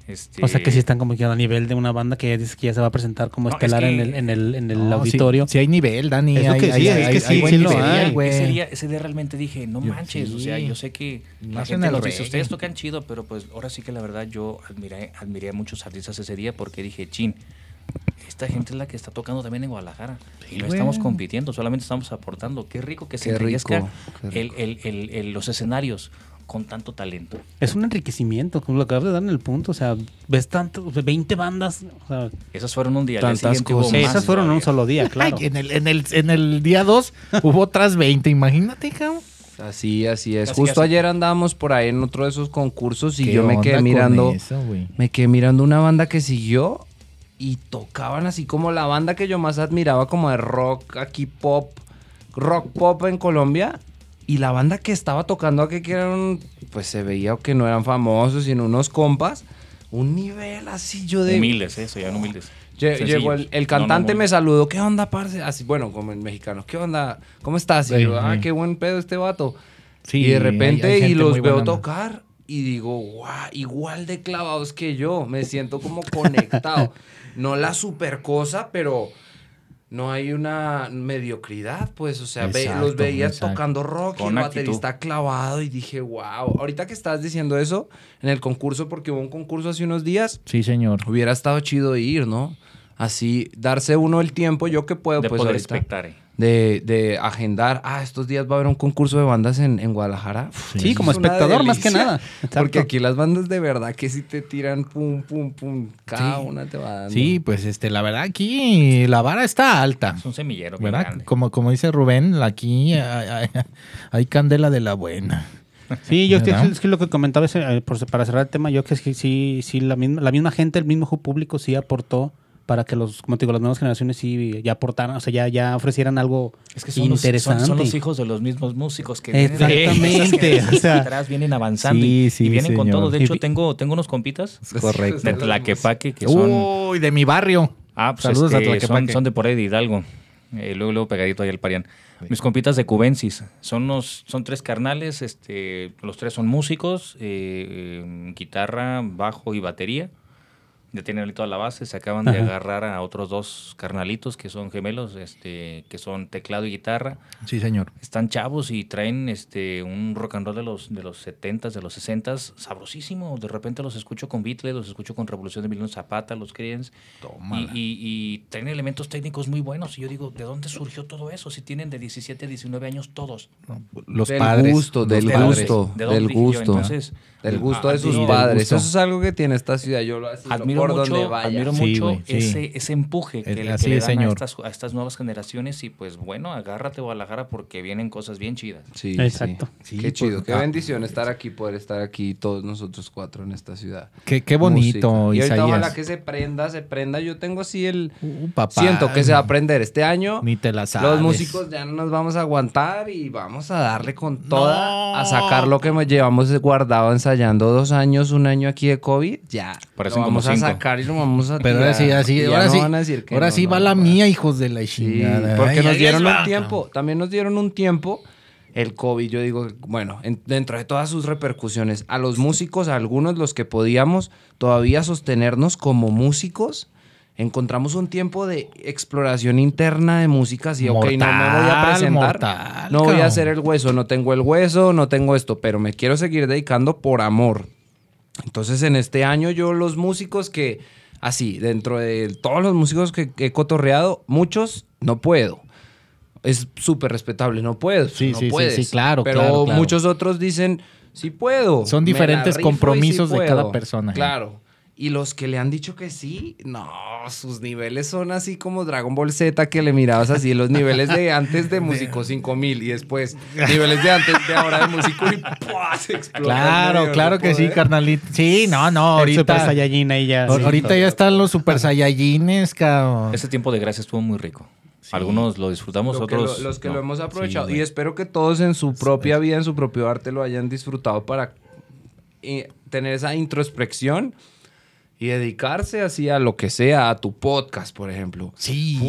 [SPEAKER 6] Este,
[SPEAKER 5] O sea que sí están como que a nivel de una banda que ya dices que ya se va a presentar como
[SPEAKER 6] No,
[SPEAKER 5] estelar
[SPEAKER 6] es que-
[SPEAKER 5] en el, en el, en el
[SPEAKER 4] No,
[SPEAKER 5] auditorio.
[SPEAKER 4] Sí, sí hay nivel, Dani.
[SPEAKER 5] Es lo
[SPEAKER 4] hay-
[SPEAKER 5] que
[SPEAKER 4] hay-
[SPEAKER 5] sí, es
[SPEAKER 4] hay-
[SPEAKER 5] que sí,
[SPEAKER 4] hay buen
[SPEAKER 5] sí lo
[SPEAKER 4] nivel,
[SPEAKER 5] hay.
[SPEAKER 4] güey.
[SPEAKER 6] ese, día, ese día realmente dije, no
[SPEAKER 4] Yo-
[SPEAKER 6] manches, o sea, yo sé que la
[SPEAKER 4] Más en
[SPEAKER 6] gente nos dice, ustedes tocan chido, pero pues ahora sí que la verdad yo admiré, admiré a muchos artistas ese día porque dije, chin, esta gente es la que está tocando también en Guadalajara. y no estamos compitiendo, solamente estamos aportando. Qué rico que se
[SPEAKER 7] Qué
[SPEAKER 6] enriquezca
[SPEAKER 7] rico, qué
[SPEAKER 6] el- el- el- el- los escenarios con tanto talento.
[SPEAKER 5] Es un enriquecimiento, como lo acabas de dar en el punto. O sea, ves tanto, 20 bandas. O sea,
[SPEAKER 6] Esas fueron un día.
[SPEAKER 7] Tantas cosas.
[SPEAKER 6] más
[SPEAKER 5] esas fueron en un solo día, claro.
[SPEAKER 4] Ay, en, el, en, el, en el día 2 hubo otras 20, imagínate, cabrón.
[SPEAKER 7] Así, así es. Justo ayer andábamos por ahí en otro de esos concursos y
[SPEAKER 4] ¿Qué
[SPEAKER 7] yo me quedé mirando.
[SPEAKER 4] eso?
[SPEAKER 7] Me quedé mirando una banda que siguió y tocaban así como la banda que yo más admiraba, como de rock, aquí pop, rock pop en Colombia. Y la banda que estaba tocando aquí, que eran, pues se veía que no eran famosos, sino unos compas. Un nivel así yo de...
[SPEAKER 6] Humildes, eso, ya humildes.
[SPEAKER 7] Lle-. Llegó el, el
[SPEAKER 6] No,
[SPEAKER 7] cantante
[SPEAKER 6] no,
[SPEAKER 7] me
[SPEAKER 6] muy-
[SPEAKER 7] saludó, ¿qué onda, parce? Así, bueno, como en mexicano, ¿qué onda? ¿Cómo estás? Y
[SPEAKER 4] Sí,
[SPEAKER 7] yo, ah,
[SPEAKER 4] sí.
[SPEAKER 7] qué buen pedo este vato.
[SPEAKER 4] Sí,
[SPEAKER 7] y de
[SPEAKER 4] hay-
[SPEAKER 7] repente,
[SPEAKER 4] hay
[SPEAKER 7] y
[SPEAKER 4] gente
[SPEAKER 7] los veo tocar y digo, guau, igual de clavados que yo. Me siento como conectado. no la super cosa, pero no hay una mediocridad, pues. O sea, ve- los veías
[SPEAKER 4] exacto.
[SPEAKER 7] tocando rock y el
[SPEAKER 6] actitud.
[SPEAKER 7] baterista clavado y dije, wow. Ahorita que estás diciendo eso, en el concurso, porque hubo un concurso hace unos días,
[SPEAKER 4] Sí, señor.
[SPEAKER 7] Hubiera estado chido ir, ¿no? Así, darse uno el tiempo, yo que puedo,
[SPEAKER 6] de
[SPEAKER 7] pues
[SPEAKER 6] poder
[SPEAKER 7] ahorita,
[SPEAKER 6] espectar. eh.
[SPEAKER 7] De, de agendar, ah, estos días va a haber un concurso de bandas en, en Guadalajara. Uf,
[SPEAKER 5] Sí, como
[SPEAKER 7] es
[SPEAKER 5] espectador, más que nada.
[SPEAKER 7] Porque aquí las bandas de verdad que sí te tiran pum, pum, pum, cada
[SPEAKER 4] Sí.
[SPEAKER 7] una te va dando.
[SPEAKER 4] Sí, pues este, la verdad aquí la vara está alta.
[SPEAKER 6] Es un semillero
[SPEAKER 4] ¿Verdad? Como, como dice Rubén, aquí hay, hay- hay candela de la buena.
[SPEAKER 5] Sí, yo es que,
[SPEAKER 4] ¿Verdad?
[SPEAKER 5] es que lo que comentaba es, eh, por- para cerrar el tema, yo que es que sí, sí, la misma, la misma gente, el mismo público sí aportó para que los, como te digo, las nuevas generaciones sí ya aportaran, o sea, ya, ya ofrecieran algo
[SPEAKER 6] Es que son los, son-
[SPEAKER 5] interesante.
[SPEAKER 6] son los hijos de los mismos músicos que vienen de-
[SPEAKER 5] Exactamente, o sea,
[SPEAKER 6] atrás vienen avanzando
[SPEAKER 4] sí,
[SPEAKER 6] y,
[SPEAKER 4] sí,
[SPEAKER 6] y vienen con todo. De hecho, tengo, tengo unos compitas
[SPEAKER 4] Correcto.
[SPEAKER 6] de Tlaquepaque que son,
[SPEAKER 4] Uy, de mi barrio.
[SPEAKER 6] ah, pues
[SPEAKER 4] Saludos
[SPEAKER 6] este,
[SPEAKER 4] a Tlaquepaque.
[SPEAKER 6] son, son de por ahí de Hidalgo. Eh, luego, luego pegadito ahí al Parián. Mis compitas de Cubensis. Son, unos, son tres carnales. Este, los tres son músicos. eh, eh, guitarra, bajo y batería. Ya tienen ahí toda la base. Se acaban de agarrar a otros dos carnalitos que son gemelos, este, que son teclado y guitarra.
[SPEAKER 4] Sí, señor.
[SPEAKER 6] Están chavos y traen este un rock and roll de los de los 70s, de los 60s, sabrosísimo. De repente los escucho con Beatles, los escucho con Revolución de Emiliano Zapata, los Creedence. Y, y, y traen elementos técnicos muy buenos. Y yo digo, ¿de dónde surgió todo eso? Si tienen de 17 a 19 años todos.
[SPEAKER 4] Los
[SPEAKER 7] del
[SPEAKER 4] padres.
[SPEAKER 7] gusto,
[SPEAKER 4] los
[SPEAKER 7] del
[SPEAKER 4] padres.
[SPEAKER 7] gusto,
[SPEAKER 6] ¿De
[SPEAKER 7] del gusto.
[SPEAKER 6] Entonces,
[SPEAKER 7] del gusto
[SPEAKER 6] ah,
[SPEAKER 7] de sus padres. Eso es algo que tiene esta ciudad. Yo lo
[SPEAKER 6] Admiro
[SPEAKER 7] por
[SPEAKER 6] mucho,
[SPEAKER 7] donde vaya.
[SPEAKER 6] admiro
[SPEAKER 4] Sí,
[SPEAKER 6] mucho
[SPEAKER 4] güey, sí.
[SPEAKER 6] ese, ese empuje que,
[SPEAKER 4] Es-
[SPEAKER 6] le- que le dan a estas, a estas nuevas generaciones. Y pues bueno, agárrate Guadalajara porque vienen cosas bien chidas.
[SPEAKER 7] Sí,
[SPEAKER 5] Exacto.
[SPEAKER 7] sí.
[SPEAKER 4] Sí,
[SPEAKER 7] Qué chido.
[SPEAKER 4] pues,
[SPEAKER 7] Qué
[SPEAKER 4] ah.
[SPEAKER 7] bendición estar aquí, poder estar aquí todos nosotros cuatro en esta ciudad.
[SPEAKER 4] Qué, qué bonito,
[SPEAKER 7] Música. Y ahorita
[SPEAKER 4] Isaías.
[SPEAKER 7] ojalá que se prenda, se prenda. Yo tengo así el...
[SPEAKER 4] Uh, papá.
[SPEAKER 7] Siento que se va a aprender este año.
[SPEAKER 4] Ni te la sabes.
[SPEAKER 7] Los músicos ya no nos vamos a aguantar y vamos a darle con toda
[SPEAKER 4] No.
[SPEAKER 7] a sacar lo que llevamos guardado ensayando dos años, un año aquí de COVID. Ya.
[SPEAKER 6] Parecen
[SPEAKER 7] lo
[SPEAKER 6] como
[SPEAKER 7] vamos a sacar y lo vamos a
[SPEAKER 4] Pero ahora sí, así, ahora sí. ahora
[SPEAKER 7] no,
[SPEAKER 4] sí
[SPEAKER 7] no,
[SPEAKER 4] va
[SPEAKER 7] no,
[SPEAKER 4] la mía, hijos de la
[SPEAKER 7] Sí,
[SPEAKER 4] chingada.
[SPEAKER 7] porque
[SPEAKER 4] Ay,
[SPEAKER 7] nos dieron un tiempo, también nos dieron un tiempo el COVID, yo digo, bueno, en- dentro de todas sus repercusiones, a los músicos, a algunos los que podíamos todavía sostenernos como músicos, encontramos un tiempo de exploración interna de música, así, ok, no me voy a presentar,
[SPEAKER 4] mortal,
[SPEAKER 7] no voy a hacer el hueso, no tengo el hueso, no tengo esto, pero me quiero seguir dedicando por amor. Entonces, en este año yo los músicos que, así, dentro de todos los músicos que, he cotorreado, muchos no puedo. Es súper respetable, no puedo.
[SPEAKER 4] Sí,
[SPEAKER 7] no
[SPEAKER 4] sí, sí,
[SPEAKER 7] puedes.
[SPEAKER 4] sí, claro,
[SPEAKER 7] Pero
[SPEAKER 4] claro, claro.
[SPEAKER 7] muchos otros dicen, sí puedo.
[SPEAKER 4] Son diferentes compromisos de
[SPEAKER 7] puedo".
[SPEAKER 4] cada persona.
[SPEAKER 7] Claro. Y los que le han dicho que sí, no, sus niveles son así como Dragon Ball Z que le mirabas así, los niveles de antes de Músico 5000 y después niveles de antes de ahora de Músico y ¡pua! se explota.
[SPEAKER 4] Claro, claro
[SPEAKER 7] no
[SPEAKER 4] que sí, carnalito. Sí, no, no,
[SPEAKER 5] El Super
[SPEAKER 4] ahorita.
[SPEAKER 5] Saiyajin ahí ya. sí.
[SPEAKER 4] ahorita ya están los super saiyajines, cabrón.
[SPEAKER 6] Ese tiempo de gracia estuvo muy rico. Algunos lo disfrutamos,
[SPEAKER 7] Lo que lo-
[SPEAKER 6] otros.
[SPEAKER 7] los que
[SPEAKER 6] no.
[SPEAKER 7] lo hemos aprovechado.
[SPEAKER 4] Sí,
[SPEAKER 7] y espero que todos en su propia vida, en su propio arte, lo hayan disfrutado para eh, tener esa introspección y dedicarse así a lo que sea, a tu podcast, por ejemplo.
[SPEAKER 4] Sí,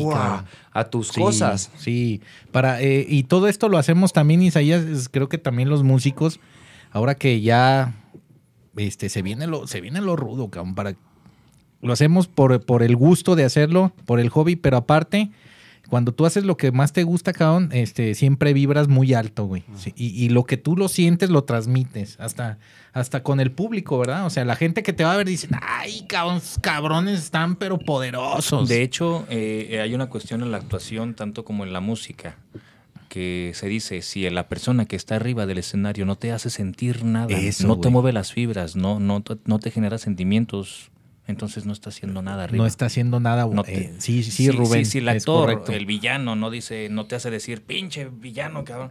[SPEAKER 7] a tus
[SPEAKER 4] Sí,
[SPEAKER 7] cosas.
[SPEAKER 4] Sí, para, eh, y todo esto lo hacemos también, Isaías, creo que también los músicos, ahora que ya este, se, viene lo, se viene lo rudo, cabrón, para, lo hacemos por, por el gusto de hacerlo, por el hobby, pero aparte, cuando tú haces lo que más te gusta, cabrón, este, siempre vibras muy alto, güey. Sí, y, y lo que tú lo sientes, lo transmites, hasta, hasta con el público, ¿verdad? O sea, la gente que te va a ver dice, ay, cabrón, cabrones están pero poderosos.
[SPEAKER 6] De hecho, eh, hay una cuestión en la actuación, tanto como en la música, que se dice, si la persona que está arriba del escenario no te hace sentir nada,
[SPEAKER 4] Eso,
[SPEAKER 6] no te mueve las fibras, no, no, no te genera sentimientos, entonces no está haciendo nada arriba.
[SPEAKER 4] No está haciendo nada.
[SPEAKER 6] No
[SPEAKER 4] eh, sí, sí, sí, Rubén.
[SPEAKER 6] Si el
[SPEAKER 4] es
[SPEAKER 6] actor, el villano, no dice, no te hace decir, pinche villano, cabrón.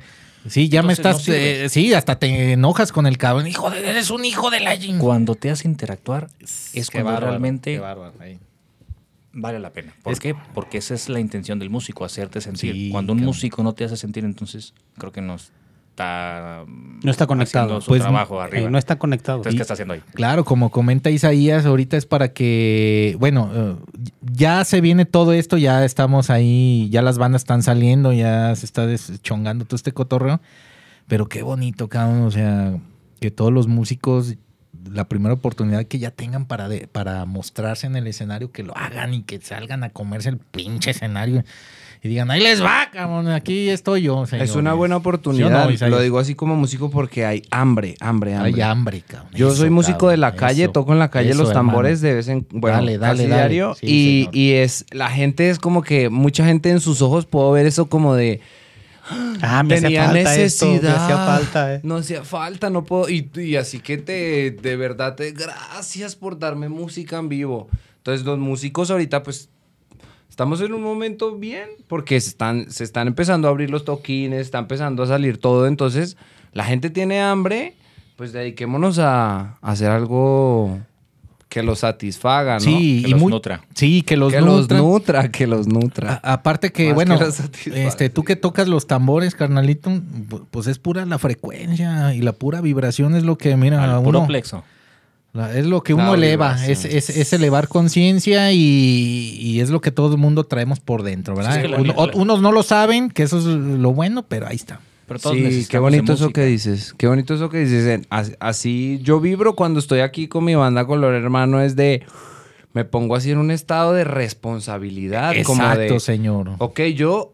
[SPEAKER 4] Sí, ya me
[SPEAKER 6] entonces
[SPEAKER 4] estás. eh, sí, hasta te enojas con el cabrón. Hijo de, eres un hijo de la ching-
[SPEAKER 6] Cuando te hace interactuar, es
[SPEAKER 4] Qué
[SPEAKER 6] cuando
[SPEAKER 4] bárbaro,
[SPEAKER 6] realmente
[SPEAKER 4] qué bárbaro, ahí.
[SPEAKER 6] vale la pena. ¿Por
[SPEAKER 4] Es-
[SPEAKER 6] qué? Porque esa es la intención del músico, hacerte sentir.
[SPEAKER 4] Sí,
[SPEAKER 6] Cuando un músico no te hace sentir, entonces creo que no está...
[SPEAKER 5] No está conectado.
[SPEAKER 6] su
[SPEAKER 4] Pues,
[SPEAKER 6] trabajo
[SPEAKER 5] Eh,
[SPEAKER 6] arriba.
[SPEAKER 5] no está conectado.
[SPEAKER 6] Entonces, ¿qué está haciendo ahí?
[SPEAKER 4] Claro, como comenta Isaías, ahorita es para que, bueno, eh, ya se viene todo esto, ya estamos ahí, ya las bandas están saliendo, ya se está deschongando todo este cotorreo, pero qué bonito, cabrón, o sea, que todos los músicos, la primera oportunidad que ya tengan para, de- para mostrarse en el escenario, que lo hagan y que salgan a comerse el pinche escenario y digan, ahí les va, cabrón, aquí estoy yo.
[SPEAKER 7] Es
[SPEAKER 4] señores".
[SPEAKER 7] una buena
[SPEAKER 4] ¿Sí o
[SPEAKER 7] oportunidad.
[SPEAKER 4] no?
[SPEAKER 7] Lo digo así como músico porque hay hambre, hambre, hambre.
[SPEAKER 4] Hay hambre, cabrón.
[SPEAKER 7] Yo
[SPEAKER 4] Eso,
[SPEAKER 7] soy músico de la calle,
[SPEAKER 4] eso,
[SPEAKER 7] toco en la calle
[SPEAKER 4] eso,
[SPEAKER 7] los tambores
[SPEAKER 4] hermano.
[SPEAKER 7] de vez en bueno,
[SPEAKER 4] Dale, dale,
[SPEAKER 7] casi
[SPEAKER 4] dale.
[SPEAKER 7] diario
[SPEAKER 4] Sí,
[SPEAKER 7] y, y es la gente es como que mucha gente en sus ojos puedo ver eso como de
[SPEAKER 5] Ah, me hacía
[SPEAKER 7] tenía
[SPEAKER 5] falta esto, me
[SPEAKER 7] necesidad.
[SPEAKER 5] hacía falta. eh.
[SPEAKER 7] No hacía falta, no puedo. Y, y así que te, de verdad, te, gracias por darme música en vivo. Entonces, los músicos ahorita, pues, estamos en un momento bien, porque se están, se están empezando a abrir los toquines, está empezando a salir todo. Entonces, la gente tiene hambre, pues dediquémonos a, a hacer algo que los satisfaga, ¿no?
[SPEAKER 4] Sí,
[SPEAKER 6] Que
[SPEAKER 4] y
[SPEAKER 6] los
[SPEAKER 4] muy,
[SPEAKER 6] nutra.
[SPEAKER 4] Sí, que los
[SPEAKER 7] que
[SPEAKER 4] nutra.
[SPEAKER 7] los nutra, que los nutra.
[SPEAKER 4] A- aparte que,
[SPEAKER 7] Más
[SPEAKER 4] bueno,
[SPEAKER 7] que
[SPEAKER 4] este, tú que tocas los tambores, carnalito, pu- pues es pura la frecuencia y la pura vibración es lo que, mira,
[SPEAKER 6] Al
[SPEAKER 4] uno,
[SPEAKER 6] puro plexo.
[SPEAKER 4] Es lo que
[SPEAKER 7] La
[SPEAKER 4] uno eleva, es, es, es elevar conciencia y, y es lo que todo el mundo traemos por dentro, ¿verdad?
[SPEAKER 6] Sí, es que la-
[SPEAKER 4] Uno-
[SPEAKER 6] la-
[SPEAKER 4] unos no lo saben, que eso es lo bueno, pero ahí está.
[SPEAKER 6] Pero todos
[SPEAKER 7] Sí, qué bonito eso que dices. Qué bonito eso que dices. Así yo vibro cuando estoy aquí con mi banda Color Hermano es de me pongo así en un estado de responsabilidad, como
[SPEAKER 4] Exacto,
[SPEAKER 7] de
[SPEAKER 4] señor.
[SPEAKER 7] ok, yo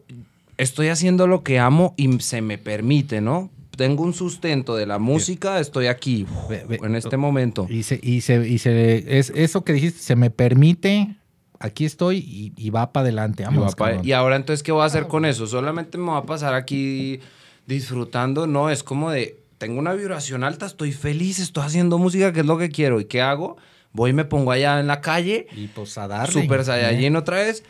[SPEAKER 7] estoy haciendo lo que amo y se me permite, ¿no? Tengo un sustento de la música, estoy aquí
[SPEAKER 4] Ve- ve-
[SPEAKER 7] en este momento.
[SPEAKER 4] Y se, y se, y se, es eso que dijiste, se me permite, aquí estoy y, y va para adelante.
[SPEAKER 7] Y,
[SPEAKER 4] Vamos,
[SPEAKER 7] va pa- y ahora entonces, ¿qué voy a hacer con eso? Solamente me voy a pasar aquí disfrutando. No, es como de, tengo una vibración alta, estoy feliz, estoy haciendo música, que es lo que quiero. ¿Y qué hago? Voy y me pongo allá en la calle,
[SPEAKER 4] Y pues a darle.
[SPEAKER 7] Super Saiyajin otra vez.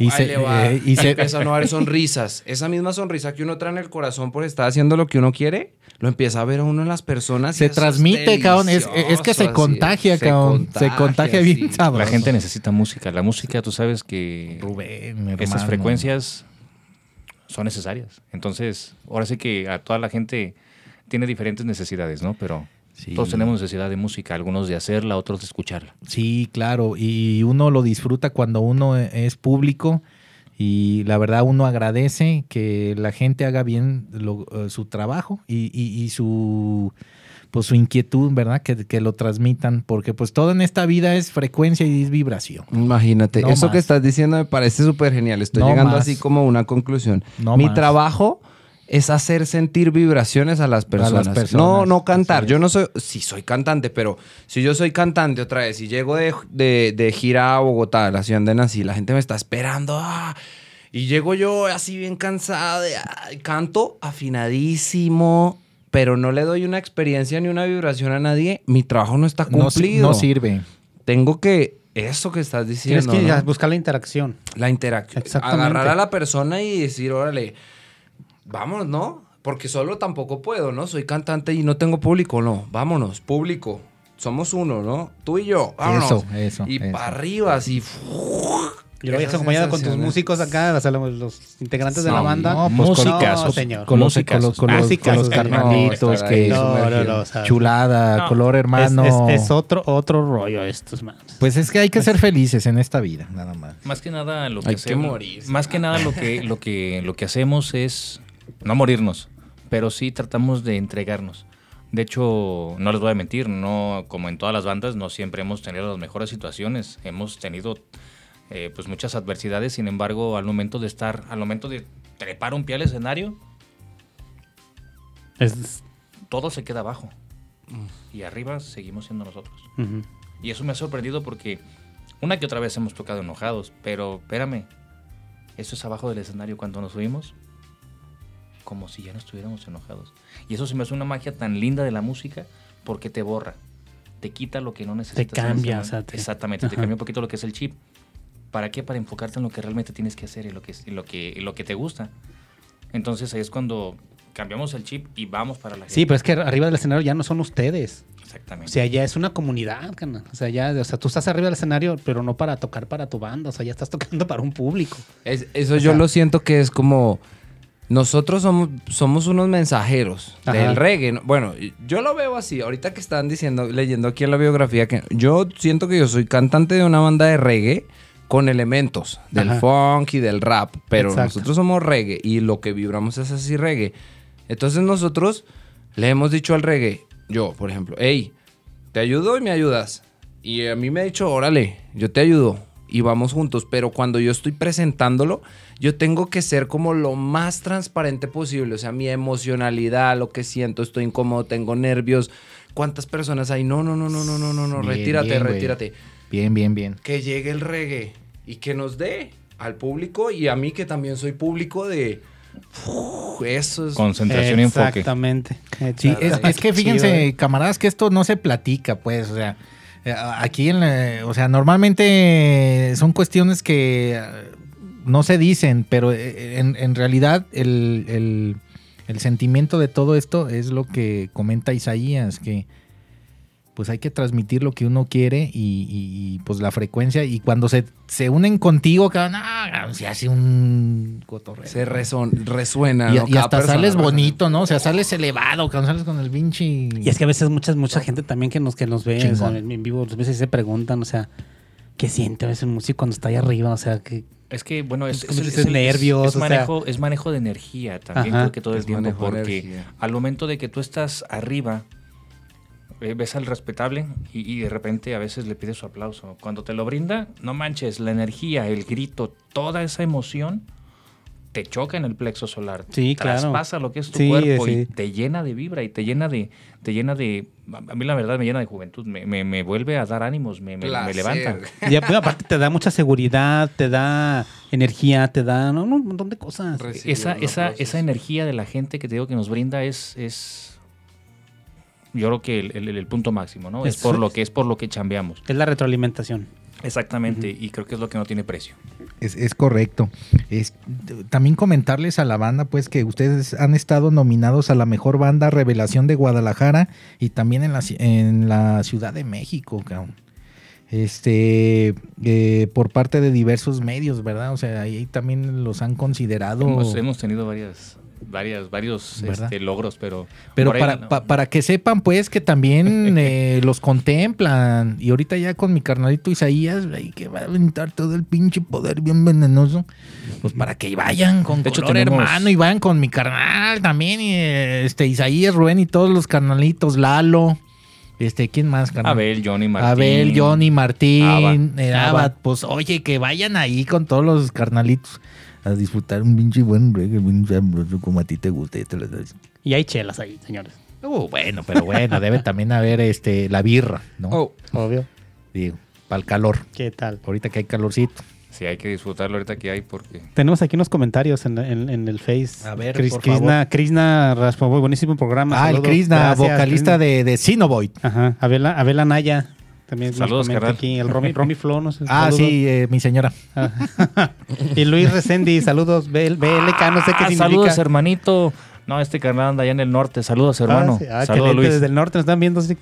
[SPEAKER 4] Y
[SPEAKER 7] ahí
[SPEAKER 4] se,
[SPEAKER 7] le va.
[SPEAKER 4] eh, y se,
[SPEAKER 7] empiezan a ver sonrisas. Esa misma sonrisa que uno trae en el corazón por estar haciendo lo que uno quiere, lo empieza a ver a uno en las personas. y
[SPEAKER 4] se transmite, cabrón. Es, es que se contagia, cabrón. Se contagia bien
[SPEAKER 7] sí.
[SPEAKER 4] sabroso.
[SPEAKER 6] La gente necesita música. La música, tú sabes que
[SPEAKER 4] Rubén,
[SPEAKER 6] esas
[SPEAKER 4] hermano.
[SPEAKER 6] frecuencias son necesarias. Entonces, ahora sí que a toda la gente tiene diferentes necesidades, ¿no? Pero
[SPEAKER 4] Sí.
[SPEAKER 6] todos tenemos necesidad de música, algunos de hacerla, otros de escucharla.
[SPEAKER 4] Sí, claro. Y uno lo disfruta cuando uno es público Y la verdad uno agradece que la gente haga bien lo- eh, su trabajo y, y- y su pues su inquietud, ¿verdad? Que, que lo transmitan, porque pues todo en esta vida es frecuencia y es vibración.
[SPEAKER 7] Imagínate,
[SPEAKER 4] No
[SPEAKER 7] eso
[SPEAKER 4] más.
[SPEAKER 7] que estás diciendo me parece súper genial. Estoy
[SPEAKER 4] No
[SPEAKER 7] llegando
[SPEAKER 4] más.
[SPEAKER 7] así como a una conclusión.
[SPEAKER 4] No
[SPEAKER 7] Mi
[SPEAKER 4] más.
[SPEAKER 7] trabajo es hacer sentir vibraciones a las personas.
[SPEAKER 4] personas,
[SPEAKER 7] No, no cantar. Yo no soy, sí soy cantante, pero si yo soy cantante otra vez y llego de, de- de gira a Bogotá, la ciudad donde nací, la gente me está esperando. ah, y llego yo así bien cansado, de, ah, canto afinadísimo, pero no le doy una experiencia ni una vibración a nadie. Mi trabajo no está cumplido
[SPEAKER 4] no sirve.
[SPEAKER 7] tengo que eso que estás diciendo
[SPEAKER 5] Tienes que
[SPEAKER 7] ¿no?
[SPEAKER 5] buscar la interacción.
[SPEAKER 7] la interacción
[SPEAKER 5] Exactamente.
[SPEAKER 7] agarrar a la persona y decir órale vamos no porque solo tampoco puedo no soy cantante y no tengo público no vámonos público somos uno no tú y yo vámonos
[SPEAKER 4] Eso, eso,
[SPEAKER 7] y
[SPEAKER 4] eso.
[SPEAKER 7] para arriba así
[SPEAKER 5] Y
[SPEAKER 7] Esas
[SPEAKER 5] se acompañado con tus músicos acá, o sea, los, los integrantes de la banda.
[SPEAKER 4] no, pues, con-
[SPEAKER 5] Músicas,
[SPEAKER 4] no,
[SPEAKER 5] señor.
[SPEAKER 4] Con los,
[SPEAKER 6] Músicas.
[SPEAKER 4] con los- con los- con los carnalitos, que
[SPEAKER 7] ahí
[SPEAKER 5] No, no,
[SPEAKER 7] sumergido.
[SPEAKER 5] no, o sea,
[SPEAKER 4] chulada,
[SPEAKER 6] No,
[SPEAKER 4] color hermano.
[SPEAKER 5] es- es otro, otro rollo estos, manos.
[SPEAKER 4] Pues es que hay que ser felices en esta vida, nada más.
[SPEAKER 6] Más que nada lo que
[SPEAKER 7] Hay que
[SPEAKER 6] hacemos-
[SPEAKER 7] morir.
[SPEAKER 6] Más que nada lo que, lo que, lo que hacemos es no morirnos, pero sí tratamos de entregarnos. De hecho, no les voy a mentir, no, como en todas las bandas, no siempre hemos tenido las mejores situaciones. Hemos tenido eh, pues muchas adversidades, sin embargo, al momento de estar, al momento de trepar un pie al escenario,
[SPEAKER 5] Es,
[SPEAKER 6] todo se queda abajo. Y arriba seguimos siendo nosotros. Y eso me ha sorprendido porque una que otra vez hemos tocado enojados, pero espérame, eso es abajo del escenario cuando nos subimos, como si ya no estuviéramos enojados. Y eso se me hace una magia tan linda de la música porque te borra, te quita lo que no necesitas. ese
[SPEAKER 5] cambia, o sea, te-
[SPEAKER 6] Exactamente, te cambia un poquito lo que es el chip. ¿Para qué? Para enfocarte en lo que realmente tienes que hacer y lo que, y lo que, y lo que te gusta. Entonces ahí es cuando cambiamos el chip y vamos para la gente.
[SPEAKER 5] Sí, pero es que arriba del escenario ya no son ustedes. O
[SPEAKER 6] Exactamente.
[SPEAKER 5] sea, ya es una comunidad. O sea, ya, o sea, tú estás arriba del escenario, pero no para tocar para tu banda. O sea, ya estás tocando para un público.
[SPEAKER 7] Es- eso
[SPEAKER 5] O
[SPEAKER 7] yo
[SPEAKER 5] sea-
[SPEAKER 7] lo siento que es como nosotros somos, somos unos mensajeros
[SPEAKER 5] Ajá.
[SPEAKER 7] del reggae. ¿no? Bueno, yo lo veo así. Ahorita que están diciendo, leyendo aquí en la biografía, que yo siento que yo soy cantante de una banda de reggae con elementos del
[SPEAKER 5] Ajá.
[SPEAKER 7] funk y del rap, pero
[SPEAKER 5] Exacto.
[SPEAKER 7] nosotros somos reggae y lo que vibramos es así reggae. Entonces nosotros le hemos dicho al reggae, yo, por ejemplo, hey, te ayudo y me ayudas. Y a mí me ha dicho, órale, yo te ayudo y vamos juntos. Pero cuando yo estoy presentándolo, yo tengo que ser como lo más transparente posible. O sea, mi emocionalidad, lo que siento, estoy incómodo, tengo nervios. ¿Cuántas personas hay? No, no, no, no, no, no, no, no, retírate,
[SPEAKER 4] bien,
[SPEAKER 7] retírate.
[SPEAKER 4] Bien, bien, bien.
[SPEAKER 7] Que llegue el reggae y que nos dé al público y a mí que también soy público de... Uf, eso es...
[SPEAKER 6] Concentración y enfoque.
[SPEAKER 5] Exactamente.
[SPEAKER 4] Sí, es, es que fíjense,
[SPEAKER 5] eh.
[SPEAKER 4] camaradas, que esto no se platica, pues, o sea, aquí en la- o sea, normalmente son cuestiones que eh, no se dicen, pero eh, en, realidad el- el sentimiento de todo esto es lo que comenta Isaías, que pues hay que transmitir lo que uno quiere y, y- y, pues la frecuencia y cuando se, se unen contigo, cabrón, ah, se hace un cotorreo.
[SPEAKER 7] Se reson- resuena.
[SPEAKER 4] Y,
[SPEAKER 7] ¿no?
[SPEAKER 4] y
[SPEAKER 7] Cada
[SPEAKER 4] hasta sales bonito, ¿no? O sea, sales elevado, cabrón, sales con el pinche.
[SPEAKER 5] Y es que a veces mucha, mucha gente también que nos, que nos ve en en vivo, a veces se preguntan, o sea, ¿qué siente a veces un músico cuando está ahí arriba? O sea, que
[SPEAKER 6] Es que, bueno, es,
[SPEAKER 5] Es
[SPEAKER 6] es- es el-
[SPEAKER 5] nervios,
[SPEAKER 6] es
[SPEAKER 5] o sea.
[SPEAKER 6] manejo, es manejo de energía también,
[SPEAKER 5] Ajá.
[SPEAKER 6] creo que todo el
[SPEAKER 7] Es
[SPEAKER 6] tiempo, porque al momento de que tú estás arriba, eh, ves al respetable y, y de repente a veces le pides su aplauso. Cuando te lo brinda, no manches, la energía, el grito, toda esa emoción te choca en el plexo solar.
[SPEAKER 5] Sí, claro.
[SPEAKER 6] Traspasa lo que es tu
[SPEAKER 5] Sí,
[SPEAKER 6] cuerpo y
[SPEAKER 5] sí.
[SPEAKER 6] te llena de vibra y te llena de, te llena de, a mí la verdad me llena de juventud, me, me- me vuelve a dar ánimos, me, me- me levanta.
[SPEAKER 5] y aparte- te da mucha seguridad, te da energía, te da no, un montón de cosas.
[SPEAKER 7] Recibir
[SPEAKER 6] esa, esa, esa energía de la gente que te digo que nos brinda es, es yo creo que el, el- el punto máximo, ¿no? Es por lo que es por lo que chambeamos.
[SPEAKER 5] Es la retroalimentación.
[SPEAKER 6] Exactamente, y creo que es lo que no tiene precio.
[SPEAKER 4] Es, es correcto. Es, también comentarles a la banda, pues, que ustedes han estado nominados a la mejor banda revelación de Guadalajara y también en la, ci- en la Ciudad de México, cabrón. Este, eh, por parte de diversos medios, ¿verdad? O sea, ahí también los han considerado.
[SPEAKER 6] Hemos, hemos tenido varias, varias, varios este, logros, pero...
[SPEAKER 4] Pero para,
[SPEAKER 6] no.
[SPEAKER 4] pa- para que sepan, pues, que también eh, los contemplan. Y ahorita ya con mi carnalito Isaías, ahí que va a aventar todo el pinche poder bien venenoso. Pues para que vayan con
[SPEAKER 6] De hecho,
[SPEAKER 4] color,
[SPEAKER 6] tenemos-
[SPEAKER 4] hermano, y vayan con mi carnal también. Y, este, Isaías, Rubén y todos los carnalitos, Lalo. Este, ¿quién más, carnal?
[SPEAKER 6] Abel, Johnny, Martín.
[SPEAKER 4] Abel, Johnny, Martín,
[SPEAKER 6] Abad.
[SPEAKER 4] eh.
[SPEAKER 5] Abad.
[SPEAKER 4] Pues oye, que vayan ahí con todos los carnalitos a disfrutar un pinche buen reggae, bien sabroso como a ti te gusta. ya te lo sabes.
[SPEAKER 5] Y hay chelas ahí, señores.
[SPEAKER 4] Uh, bueno, pero bueno, debe también haber este la birra, ¿no?
[SPEAKER 7] Oh,
[SPEAKER 5] Obvio.
[SPEAKER 4] Digo, para el calor.
[SPEAKER 5] ¿Qué tal?
[SPEAKER 4] Ahorita que hay calorcito.
[SPEAKER 6] Sí, hay que disfrutarlo ahorita que hay porque...
[SPEAKER 5] Tenemos aquí unos comentarios en, en- en el Face.
[SPEAKER 4] A ver,
[SPEAKER 5] Cris-
[SPEAKER 4] por
[SPEAKER 5] Krishna, Krishna buenísimo programa.
[SPEAKER 4] Ah, el. Krishna,
[SPEAKER 5] Gracias,
[SPEAKER 4] vocalista
[SPEAKER 5] Krishna.
[SPEAKER 4] de, de Xenovoid.
[SPEAKER 5] Ajá, Abel, Abel Anaya. También
[SPEAKER 6] Saludos,
[SPEAKER 5] aquí. El Romy, Romy Flo. nos-
[SPEAKER 4] Ah,
[SPEAKER 5] saludos.
[SPEAKER 4] sí, eh, mi señora.
[SPEAKER 5] Ah. y Luis Resendi, saludos. BL, BLK, no sé qué
[SPEAKER 6] Ah,
[SPEAKER 5] significa.
[SPEAKER 6] Saludos, hermanito. No, este carnal anda allá en el norte. Saludos, hermano.
[SPEAKER 5] Ah, sí. Ah,
[SPEAKER 6] Saludos, Luis.
[SPEAKER 5] Desde el norte nos están viendo. sí.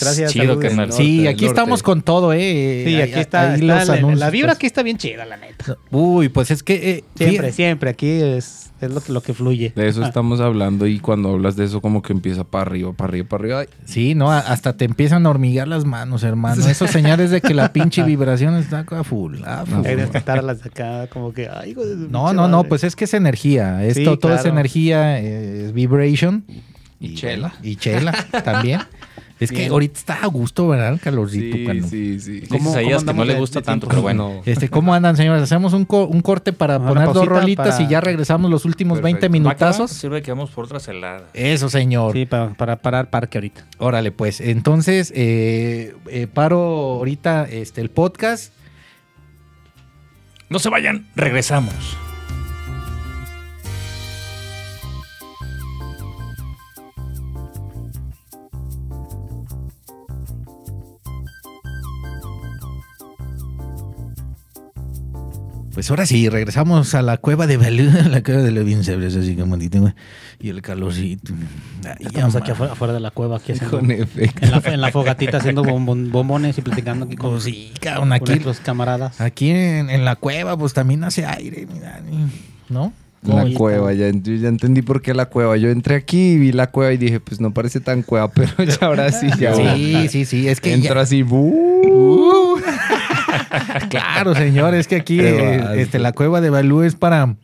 [SPEAKER 5] Gracias.
[SPEAKER 6] Chido, carnal.
[SPEAKER 4] Sí, aquí estamos con todo, ¿eh?
[SPEAKER 5] Sí, aquí está.
[SPEAKER 4] ahí
[SPEAKER 5] está
[SPEAKER 4] los
[SPEAKER 5] la,
[SPEAKER 4] anuncios,
[SPEAKER 5] la vibra
[SPEAKER 4] pues.
[SPEAKER 5] aquí está bien chida, la neta.
[SPEAKER 4] Uy, pues es que... eh,
[SPEAKER 5] Siempre, siempre. Aquí es, es lo, que- lo que fluye.
[SPEAKER 7] de eso
[SPEAKER 5] Ah.
[SPEAKER 7] estamos hablando y cuando hablas de eso como que empieza para arriba, para arriba, para arriba. Ay,
[SPEAKER 4] Sí, no, a- hasta te empiezan a hormigar las manos, hermano. Esos señales de que la pinche vibración está a full. a full.
[SPEAKER 5] Hay estar las de acá, como que. Ay, hijo de
[SPEAKER 4] No, no, no, pues es que es energía. Esto,
[SPEAKER 5] Sí,
[SPEAKER 4] todo es energía, eh, es vibration.
[SPEAKER 7] Y chela.
[SPEAKER 4] Y chela también. Es que
[SPEAKER 7] Bien.
[SPEAKER 4] ahorita está a gusto, ¿verdad? El calorcito.
[SPEAKER 7] Sí, sí, sí.
[SPEAKER 5] ¿Cómo-
[SPEAKER 6] Isaías
[SPEAKER 5] cómo
[SPEAKER 6] que no le gusta
[SPEAKER 5] de
[SPEAKER 6] tanto, pero bueno.
[SPEAKER 7] No.
[SPEAKER 4] Este, ¿Cómo andan, señores? Hacemos un, co- un corte para
[SPEAKER 5] Una
[SPEAKER 4] poner dos rolitas
[SPEAKER 5] para-
[SPEAKER 4] y ya regresamos los últimos
[SPEAKER 7] Perfecto.
[SPEAKER 4] 20
[SPEAKER 6] Va que va,
[SPEAKER 4] minutazos.
[SPEAKER 6] Sirve que vamos por otra celada.
[SPEAKER 4] Eso, señor.
[SPEAKER 5] Sí, para, para parar parque ahorita.
[SPEAKER 4] Órale, pues. Entonces, eh, eh, paro ahorita este, el podcast.
[SPEAKER 6] No se vayan, regresamos.
[SPEAKER 4] Pues ahora sí, regresamos a la cueva de Balú, a la cueva de sabroso, así ahorita, güey. Y el calorcito. Ay,
[SPEAKER 5] Ya estamos aquí afuera, afuera de la cueva, aquí haciendo,
[SPEAKER 7] Con efecto.
[SPEAKER 5] en, la, en la fogatita haciendo bombon- bombones y platicando aquí con,
[SPEAKER 4] Pues sí, cabrón,
[SPEAKER 5] con
[SPEAKER 4] aquí,
[SPEAKER 5] nuestros camaradas.
[SPEAKER 4] aquí en, en la cueva, pues también hace aire, mira, ¿no?
[SPEAKER 7] La
[SPEAKER 5] Oye,
[SPEAKER 7] cueva, ya, ya entendí por qué la cueva. Yo entré aquí y vi la cueva y dije, pues no parece tan cueva, pero ya ahora sí, ya.
[SPEAKER 4] Sí, sí, sí, es que
[SPEAKER 7] Entro
[SPEAKER 4] ya-
[SPEAKER 7] así, ¡bu!
[SPEAKER 4] claro, señor, es que aquí eh, este, la cueva de Balú es para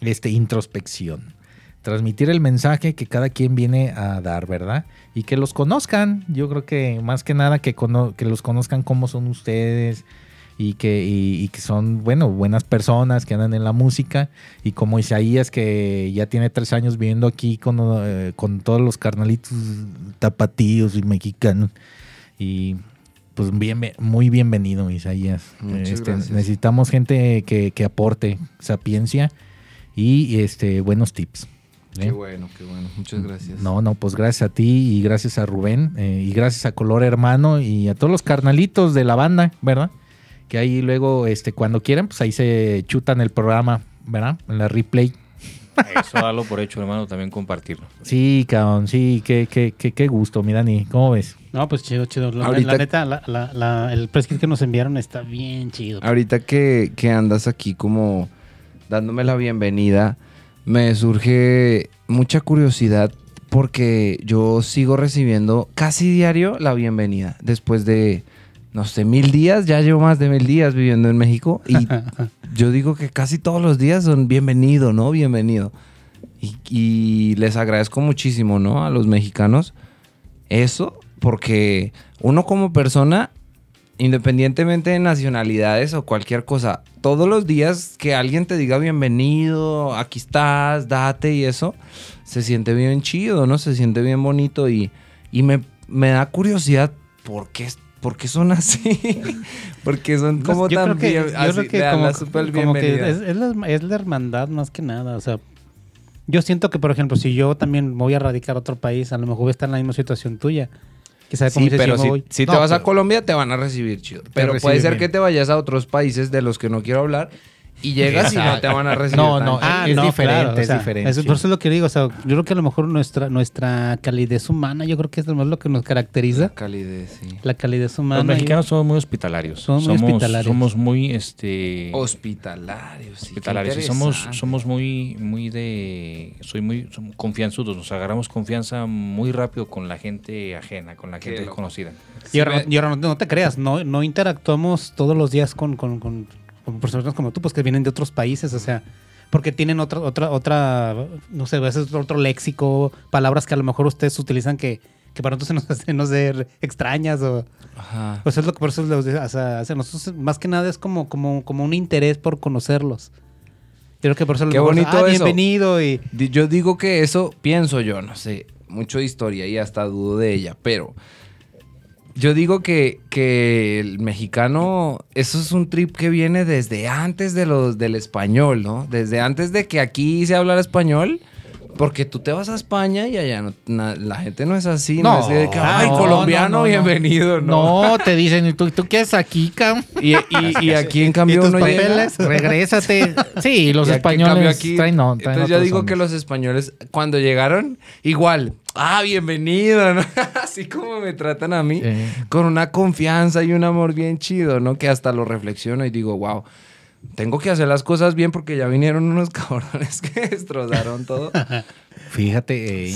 [SPEAKER 4] este, introspección. Transmitir el mensaje que cada quien viene a dar, ¿verdad? Y que los conozcan. Yo creo que más que nada que, cono- que los conozcan cómo son ustedes y que, y, y que son, bueno, buenas personas que andan en la música. Y como Isaías, que ya tiene tres años viviendo aquí con, eh, con todos los carnalitos tapatíos y mexicanos. Y pues bien, muy bienvenido, Isaías. Este. Necesitamos gente que, que aporte sapiencia y este buenos tips. ¿eh?
[SPEAKER 7] Qué bueno, qué bueno. Muchas gracias.
[SPEAKER 4] No, no, pues gracias a ti y gracias a Rubén eh, y gracias a Color Hermano y a todos los carnalitos de la banda, ¿verdad? Que ahí luego, este, cuando quieran, pues ahí se chutan el programa, ¿verdad? En la replay.
[SPEAKER 6] Eso dalo por hecho, hermano, también compartirlo.
[SPEAKER 4] Sí, cabrón, sí, qué, qué, qué, qué gusto, mi Dani, ¿cómo ves?
[SPEAKER 5] No, pues chido, chido. La,
[SPEAKER 7] Ahorita-
[SPEAKER 5] la neta, la- el press kit que nos enviaron está bien chido.
[SPEAKER 7] Ahorita que, que andas aquí como dándome la bienvenida, me surge mucha curiosidad porque yo sigo recibiendo casi diario la bienvenida. Después de, no sé, mil días, ya llevo más de mil días viviendo en México y yo digo que casi todos los días son bienvenido, ¿no? Bienvenido. Y, y les agradezco muchísimo, ¿no? A los mexicanos eso, porque uno como persona independientemente de nacionalidades o cualquier cosa, todos los días que alguien te diga bienvenido, aquí estás, date y eso, se siente bien chido, ¿no? Se siente bien bonito y, y me, me da curiosidad por qué, por qué son así, porque son como
[SPEAKER 5] yo
[SPEAKER 7] tan bien,
[SPEAKER 5] yo
[SPEAKER 7] así,
[SPEAKER 5] creo que
[SPEAKER 7] le dan
[SPEAKER 5] como,
[SPEAKER 7] la súper
[SPEAKER 5] como que
[SPEAKER 7] bienvenida.
[SPEAKER 5] es, es la, es la hermandad más que nada. O sea, yo siento que, por ejemplo, si yo también voy a radicar a otro país, a lo mejor voy a estar en la misma situación tuya. Que sabe cómo
[SPEAKER 7] Sí, pero si,
[SPEAKER 5] voy.
[SPEAKER 7] si te vas a Colombia te van a recibir chido. Pero puede ser
[SPEAKER 4] bien.
[SPEAKER 7] que te vayas a otros países de los que no quiero hablar y llegas y no te van a recibir.
[SPEAKER 4] No, no.
[SPEAKER 5] Ah,
[SPEAKER 4] es
[SPEAKER 5] no,
[SPEAKER 4] diferente,
[SPEAKER 5] claro, o
[SPEAKER 4] es
[SPEAKER 5] sea,
[SPEAKER 4] diferente.
[SPEAKER 5] eso- por eso es lo que digo. O sea, yo creo que a lo mejor nuestra, nuestra calidez humana, yo creo que es lo más lo que nos caracteriza.
[SPEAKER 7] La calidez, sí.
[SPEAKER 5] La calidez humana.
[SPEAKER 6] Los mexicanos somos muy hospitalarios.
[SPEAKER 5] Somos muy hospitalarios.
[SPEAKER 6] somos muy este
[SPEAKER 7] Hospitalarios, sí. qué
[SPEAKER 6] hospitalarios y somos somos muy muy de soy muy somos confianzudos, nos agarramos confianza muy rápido con la gente ajena, con la gente desconocida.
[SPEAKER 5] Y ahora, no, y ahora no, no te creas, no, no interactuamos todos los días con, con, con- con personas como tú, pues que vienen de otros países, o sea, porque tienen otra, otra, otra, no sé, a veces otro léxico, palabras que a lo mejor ustedes utilizan que, que para nosotros se nos hacen, no sé, extrañas o...
[SPEAKER 7] Ajá.
[SPEAKER 5] Pues es lo que por eso los- o sea, nosotros más que nada es como, como, como un interés por conocerlos. Yo creo que por eso
[SPEAKER 7] Qué bonito
[SPEAKER 5] ah,
[SPEAKER 7] eso.
[SPEAKER 5] bienvenido y...
[SPEAKER 7] Yo digo que eso, pienso yo, no sé, mucho de historia y hasta dudo de ella, pero yo digo que, que el mexicano, eso es un trip que viene desde antes de los, del español, ¿no? Desde antes de que aquí se hablara español. Porque tú te vas a España y allá no- na- la gente no es así. No,
[SPEAKER 4] No,
[SPEAKER 7] es de que, ay,
[SPEAKER 4] no,
[SPEAKER 7] colombiano,
[SPEAKER 4] no, no, no.
[SPEAKER 7] bienvenido. No.
[SPEAKER 4] No, te dicen, ¿y tú, tú qué haces aquí, cabrón?
[SPEAKER 7] Y, y- y aquí en cambio
[SPEAKER 5] tus
[SPEAKER 7] uno llega-
[SPEAKER 5] papeles?
[SPEAKER 4] Regrésate. Sí, los
[SPEAKER 7] Y
[SPEAKER 4] españoles
[SPEAKER 7] aquí-
[SPEAKER 4] traen, no, traen
[SPEAKER 7] Entonces yo digo que los españoles, cuando llegaron, igual, ah, bienvenido, ¿no? Así como me tratan a mí,
[SPEAKER 4] Sí.
[SPEAKER 7] con una confianza y un amor bien chido, ¿no? Que hasta lo reflexiono y digo, wow, tengo que hacer las cosas bien porque ya vinieron unos cabrones que destrozaron todo.
[SPEAKER 4] Fíjate, eh,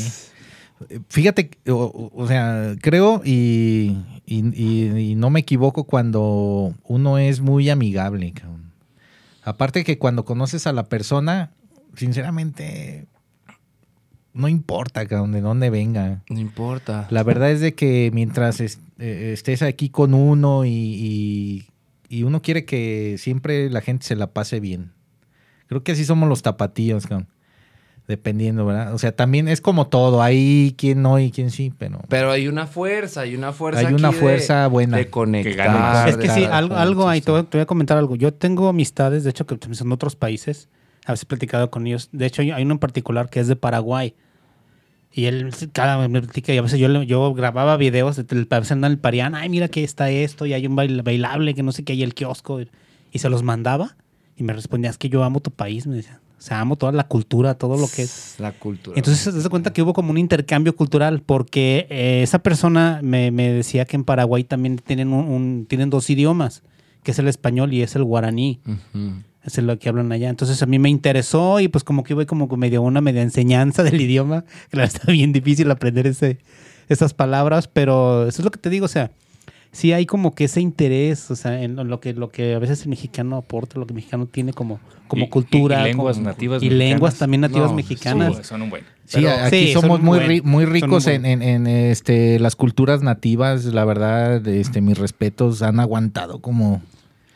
[SPEAKER 4] fíjate, o, sea, creo y, y- y- y no me equivoco cuando uno es muy amigable. cabrón. Aparte que cuando conoces a la persona, sinceramente, no importa cabrón, de dónde venga.
[SPEAKER 7] No importa.
[SPEAKER 4] La verdad es de que mientras es- eh, estés aquí con uno y, y- uno quiere que siempre la gente se la pase bien. Creo que así somos los tapatíos, cabrón. Dependiendo, ¿verdad? O sea, también es como todo. Hay quien no y quien sí, pero...
[SPEAKER 7] Pero hay una fuerza, hay una fuerza
[SPEAKER 4] Hay
[SPEAKER 7] aquí
[SPEAKER 4] una
[SPEAKER 7] de-
[SPEAKER 4] fuerza buena.
[SPEAKER 7] De conectar.
[SPEAKER 5] Es que
[SPEAKER 7] de
[SPEAKER 5] sí, algo, algo hay, te voy, te voy a comentar algo. Yo tengo amistades, de hecho, que son de otros países. A veces he platicado con ellos. De hecho, hay hay uno en particular que es de Paraguay. Y él cada vez me platica y a veces yo, yo grababa videos, de, a veces andaba en el Parián, ay, mira que está esto, y hay un bail- bailable, que no sé qué, hay el kiosco. Y se los mandaba y me respondía, es que yo amo tu país, me decía. O sea, amo toda la cultura, todo lo que es.
[SPEAKER 7] La cultura.
[SPEAKER 5] Entonces se das cuenta que hubo como un intercambio cultural porque eh, esa persona me, me decía que en Paraguay también tienen, un, un- tienen dos idiomas, que es el español y es el guaraní. Es lo que hablan allá. Entonces a mí me interesó y pues como que iba como que me dio una media enseñanza del idioma. Verdad está bien difícil aprender ese, esas palabras, pero eso es lo que te digo, o sea, sí hay como que ese interés, o sea, en lo que, lo que a veces el mexicano aporta, lo que el mexicano tiene como, como
[SPEAKER 6] Y-
[SPEAKER 5] cultura.
[SPEAKER 6] y- y lenguas
[SPEAKER 5] como-
[SPEAKER 6] nativas
[SPEAKER 5] Y
[SPEAKER 6] mexicanas.
[SPEAKER 5] lenguas también nativas
[SPEAKER 7] No,
[SPEAKER 5] mexicanas.
[SPEAKER 6] Sí, son un buen.
[SPEAKER 4] Sí, aquí
[SPEAKER 5] sí,
[SPEAKER 4] somos muy,
[SPEAKER 5] buen-
[SPEAKER 4] ri- muy ricos en, en- en, este, las culturas nativas. La verdad, este, mis respetos han aguantado como,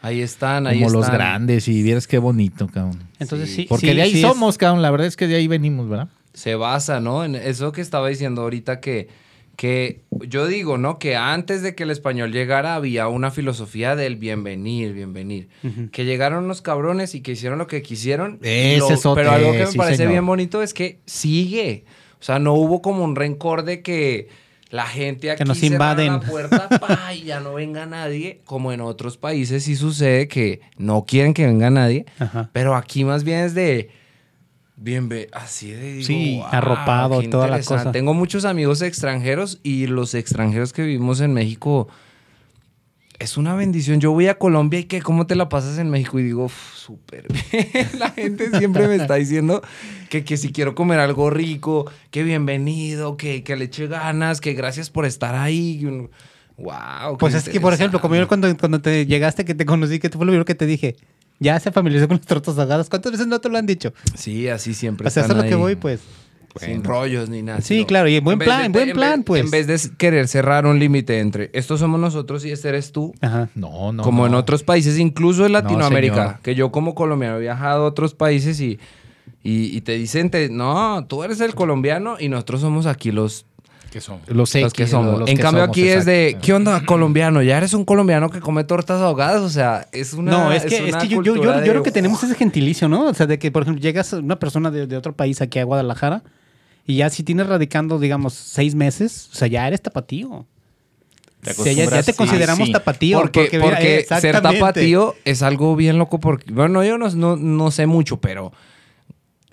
[SPEAKER 7] Ahí están, ahí
[SPEAKER 4] como
[SPEAKER 7] están.
[SPEAKER 4] los grandes. Y vieras qué bonito, cabrón.
[SPEAKER 5] Entonces sí.
[SPEAKER 4] Porque
[SPEAKER 5] sí,
[SPEAKER 4] de ahí
[SPEAKER 5] sí es-
[SPEAKER 4] somos, cabrón. La verdad es que de ahí venimos, ¿verdad?
[SPEAKER 7] se basa, ¿no? En eso que estaba diciendo ahorita que, que yo digo, ¿no? Que antes de que el español llegara había una filosofía del bienvenir, bienvenir. Que llegaron los cabrones y que hicieron lo que quisieron.
[SPEAKER 4] Ese
[SPEAKER 7] Lo-
[SPEAKER 4] es otro,
[SPEAKER 7] Pero algo que me
[SPEAKER 4] sí,
[SPEAKER 7] parece
[SPEAKER 4] señor.
[SPEAKER 7] bien bonito es que sigue. O sea, no hubo como un rencor de que la gente aquí
[SPEAKER 5] nos
[SPEAKER 7] cerrara
[SPEAKER 5] invaden.
[SPEAKER 7] la puerta pa, y ya no venga nadie. Como en otros países sí sucede que no quieren que venga nadie.
[SPEAKER 5] Ajá.
[SPEAKER 7] Pero aquí más bien es de... Bien, ve- así de... digo,
[SPEAKER 5] Sí,
[SPEAKER 7] "Wow,
[SPEAKER 5] arropado, toda la
[SPEAKER 7] interesante".
[SPEAKER 5] cosa.
[SPEAKER 7] Tengo muchos amigos extranjeros y los extranjeros que vivimos en México es una bendición. Yo voy a Colombia y que cómo te la pasas en México y digo, "Uf, súper bien. La gente siempre me está diciendo que, que si quiero comer algo rico, que bienvenido, que, que le eche ganas, que gracias por estar ahí. Wow.
[SPEAKER 5] Pues es que, por ejemplo, como yo cuando, cuando te llegaste, que te conocí, que fue lo primero que te dije, ya se familiarizó con los tortas ahogadas. ¿Cuántas veces no te lo han dicho?
[SPEAKER 7] Sí, así siempre.
[SPEAKER 5] O sea, eso es lo que voy, pues.
[SPEAKER 7] Sin rollos ni nada.
[SPEAKER 5] Sí,
[SPEAKER 7] sino-
[SPEAKER 5] claro, y en buen plan, en buen plan, pues.
[SPEAKER 7] En vez de querer cerrar un límite entre estos somos nosotros y este eres tú,
[SPEAKER 5] Ajá.
[SPEAKER 4] No, no.
[SPEAKER 7] como en otros países, incluso en Latinoamérica, que yo como colombiano he viajado a otros países y, y, y te dicen, te- no, tú eres el colombiano y nosotros somos aquí los,
[SPEAKER 6] ¿Qué son?
[SPEAKER 4] Los,
[SPEAKER 7] los
[SPEAKER 4] X,
[SPEAKER 7] que somos.
[SPEAKER 4] los
[SPEAKER 7] en
[SPEAKER 4] que
[SPEAKER 7] cambio
[SPEAKER 4] somos,
[SPEAKER 7] aquí es de. ¿qué onda colombiano? Ya eres un colombiano que come tortas ahogadas, o sea, es una
[SPEAKER 5] no, es que, es
[SPEAKER 7] una
[SPEAKER 5] que yo, yo, yo,
[SPEAKER 7] cultura
[SPEAKER 5] yo
[SPEAKER 7] de-
[SPEAKER 5] creo que tenemos ese gentilicio, ¿no? O sea, de que, por ejemplo, llegas una persona de, de otro país aquí a Guadalajara y ya si tienes radicando, digamos, seis meses, o sea, ya eres tapatío.
[SPEAKER 6] Te
[SPEAKER 5] Sí, ya, ya te consideramos
[SPEAKER 6] sí.
[SPEAKER 5] tapatío.
[SPEAKER 7] Porque,
[SPEAKER 5] mira,
[SPEAKER 7] porque ser tapatío es algo bien loco. Porque, bueno, yo no, no, no sé mucho, pero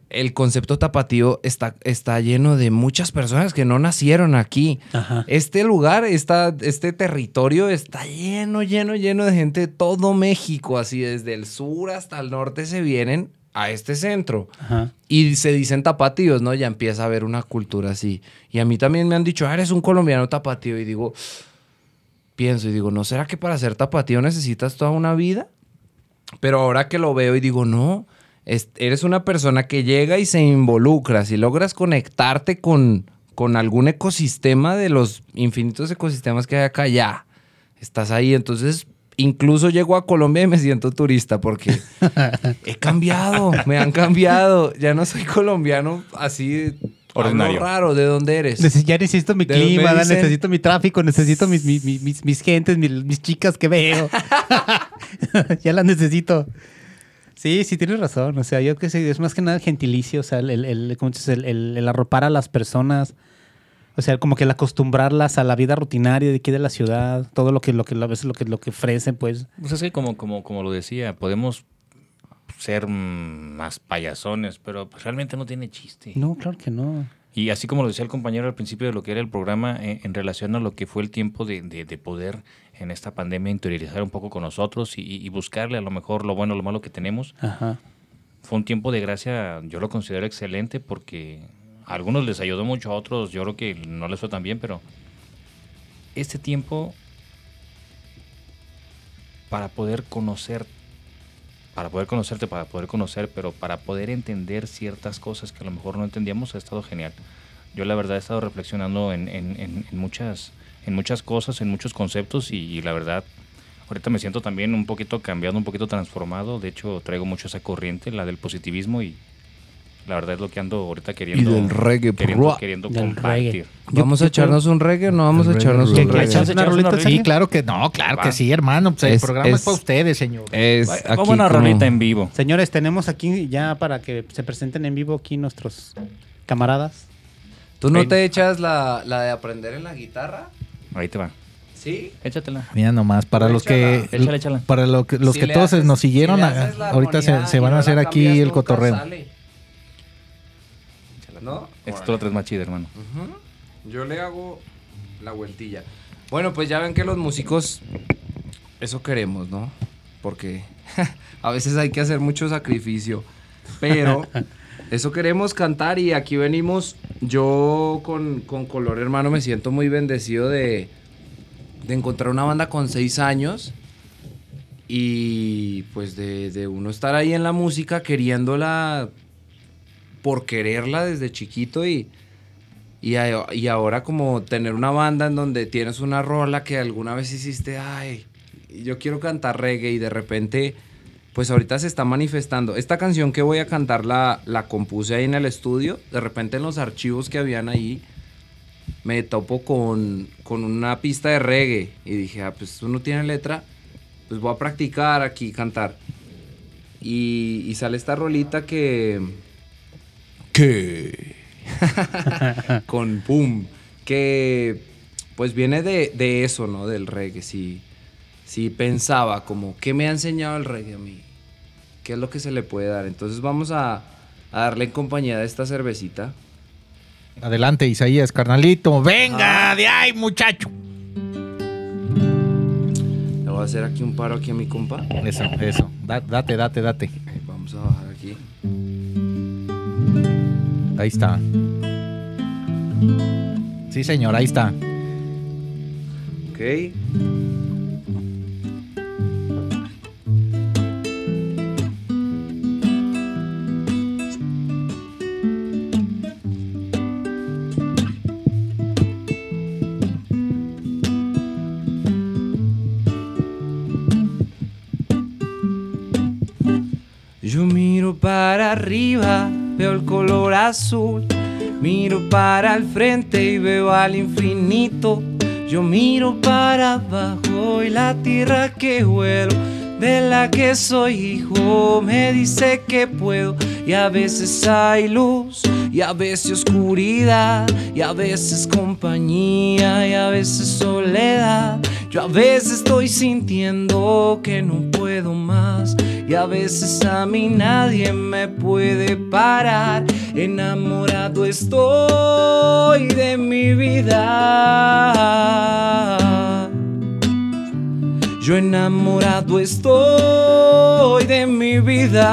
[SPEAKER 7] el concepto tapatío está, está lleno de muchas personas que no nacieron aquí.
[SPEAKER 5] Ajá.
[SPEAKER 7] Este lugar, esta, este territorio está lleno, lleno, lleno de gente de todo México. Así desde el sur hasta el norte se vienen a este centro.
[SPEAKER 5] Ajá.
[SPEAKER 7] Y se dicen tapatíos, ¿no? Ya empieza a haber una cultura así. Y a mí también me han dicho, ah, eres un colombiano tapatío. Y digo, pienso y digo, ¿no será que para ser tapatío necesitas toda una vida? Pero ahora que lo veo y digo, no, es- eres una persona que llega y se involucra. Si logras conectarte con, con algún ecosistema de los infinitos ecosistemas que hay acá, ya, estás ahí. Entonces, incluso llego a Colombia y me siento turista porque he cambiado, me han cambiado. Ya no soy colombiano así
[SPEAKER 6] Ordinario.
[SPEAKER 7] raro. ¿De dónde eres?
[SPEAKER 5] Neces- Ya necesito mi clima, necesito mi tráfico, necesito mis, mis, mis- mis, mis gentes, mis, mis chicas que veo. ya las necesito. Sí, sí, tienes razón. O sea, yo que sé, es más que nada gentilicio, o sea, el, el, el- ¿cómo dices? el, arropar a las personas. O sea, como que el acostumbrarlas a la vida rutinaria de aquí de la ciudad, todo lo que, lo que a veces lo que, lo que ofrecen, pues.
[SPEAKER 6] Pues es que como, como, como lo decía, podemos ser más payasones, pero pues realmente no tiene chiste.
[SPEAKER 5] No, claro que no.
[SPEAKER 6] Y así como lo decía el compañero al principio de lo que era el programa, eh, en relación a lo que fue el tiempo de, de- de poder en esta pandemia interiorizar un poco con nosotros y, y buscarle a lo mejor lo bueno, lo malo que tenemos,
[SPEAKER 5] Ajá.
[SPEAKER 6] fue un tiempo de gracia, yo lo considero excelente porque a algunos les ayudó mucho, a otros yo creo que no les fue tan bien, pero este tiempo para poder conocer, para poder conocerte, para poder conocer, pero para poder entender ciertas cosas que a lo mejor no entendíamos ha estado genial. Yo la verdad he estado reflexionando en, en- en- en muchas, en muchas cosas, en muchos conceptos y, y la verdad ahorita me siento también un poquito cambiado, un poquito transformado. De hecho traigo mucho esa corriente, la del positivismo y la verdad es lo que ando ahorita queriendo.
[SPEAKER 7] del reggae,
[SPEAKER 6] queriendo,
[SPEAKER 7] bro.
[SPEAKER 6] queriendo
[SPEAKER 5] Del
[SPEAKER 6] compartir.
[SPEAKER 5] reggae.
[SPEAKER 7] ¿Vamos a echarnos un reggae o no vamos a echarnos
[SPEAKER 4] reggae,
[SPEAKER 7] un
[SPEAKER 4] reggae.
[SPEAKER 7] reggae?
[SPEAKER 5] ¿Echas una rolita,
[SPEAKER 6] Echamos
[SPEAKER 4] Sí, claro que no, claro que sí, hermano. Pues el
[SPEAKER 7] Es-
[SPEAKER 4] programa es,
[SPEAKER 7] es-
[SPEAKER 4] para ustedes, señor.
[SPEAKER 7] Es
[SPEAKER 6] Vamos a una
[SPEAKER 7] como-
[SPEAKER 6] rolita en vivo.
[SPEAKER 5] Señores, tenemos aquí ya para que se presenten en vivo aquí nuestros camaradas.
[SPEAKER 7] ¿Tú no te echas la, la de aprender en la guitarra?
[SPEAKER 6] Ahí te va.
[SPEAKER 7] Sí.
[SPEAKER 6] Échatela.
[SPEAKER 4] Mira nomás, para los que
[SPEAKER 6] Échala, échala,
[SPEAKER 4] para lo que, los
[SPEAKER 7] Si
[SPEAKER 4] que todos
[SPEAKER 7] haces-
[SPEAKER 4] nos siguieron,
[SPEAKER 7] si
[SPEAKER 4] a- ahorita se, van
[SPEAKER 7] no
[SPEAKER 4] a hacer aquí
[SPEAKER 7] cambias,
[SPEAKER 4] el cotorreo.
[SPEAKER 7] sale. ¿No?
[SPEAKER 6] Esta tú la traes más hermano.
[SPEAKER 7] Yo le hago la vueltilla. Bueno, pues ya ven que los músicos, eso queremos, ¿no? Porque a veces hay que hacer mucho sacrificio. Pero eso queremos cantar y aquí venimos. Yo con, con Color Hermano me siento muy bendecido de, de encontrar una banda con seis años. Y pues de, de uno estar ahí en la música queriéndola por quererla desde chiquito y, y, y ahora como tener una banda en donde tienes una rola que alguna vez hiciste, ay, yo quiero cantar reggae y de repente, pues ahorita se está manifestando. Esta canción que voy a cantar la, la compuse ahí en el estudio, de repente en los archivos que habían ahí, me topo con, con una pista de reggae y dije, ah, pues tú no tienes letra, pues voy a practicar aquí, cantar. Y, y sale esta rolita que... Que... con pum. Que pues viene de, de eso, ¿no? Del reggae. Sí, sí pensaba como, ¿qué me ha enseñado el reggae a mí? ¿Qué es lo que se le puede dar? Entonces vamos a, a darle en compañía de esta cervecita.
[SPEAKER 4] Adelante, Isaías, carnalito. Venga, de ahí, muchacho.
[SPEAKER 7] Le voy a hacer aquí un paro aquí a mi compa.
[SPEAKER 4] Eso, eso. Da- date, date, date.
[SPEAKER 7] Ahí, Vamos a bajar aquí.
[SPEAKER 4] Ahí está. Sí, señor, ahí está.
[SPEAKER 7] Ok. Azul. Miro para el frente y veo al infinito. Yo miro para abajo y la tierra que vuelo, de la que soy hijo, me dice que puedo. Y a veces hay luz y a veces oscuridad, y a veces compañía, y a veces soledad. Yo a veces estoy sintiendo que no puedo más, y a veces a mí nadie me puede parar. Enamorado estoy de mi vida. Yo enamorado estoy de mi vida.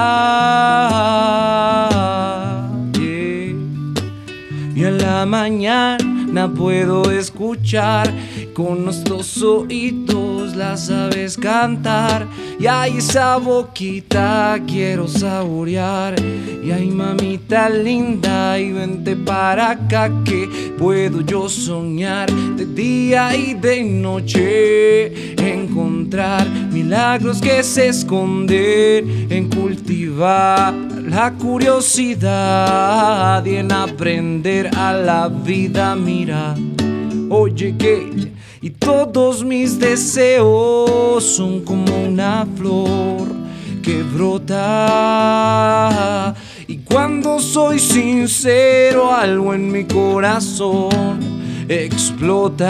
[SPEAKER 7] Y en la mañana puedo escuchar con nuestros oídos las aves cantar. Y ay, esa boquita quiero saborear. Y ay, mamita linda, y vente para acá que puedo yo soñar de día y de noche. Encontrar milagros que se esconden en cultivar la curiosidad y en aprender a la vida. Mira, oye que y todos mis deseos son como una flor que brota. Y cuando soy sincero, algo en mi corazón explota.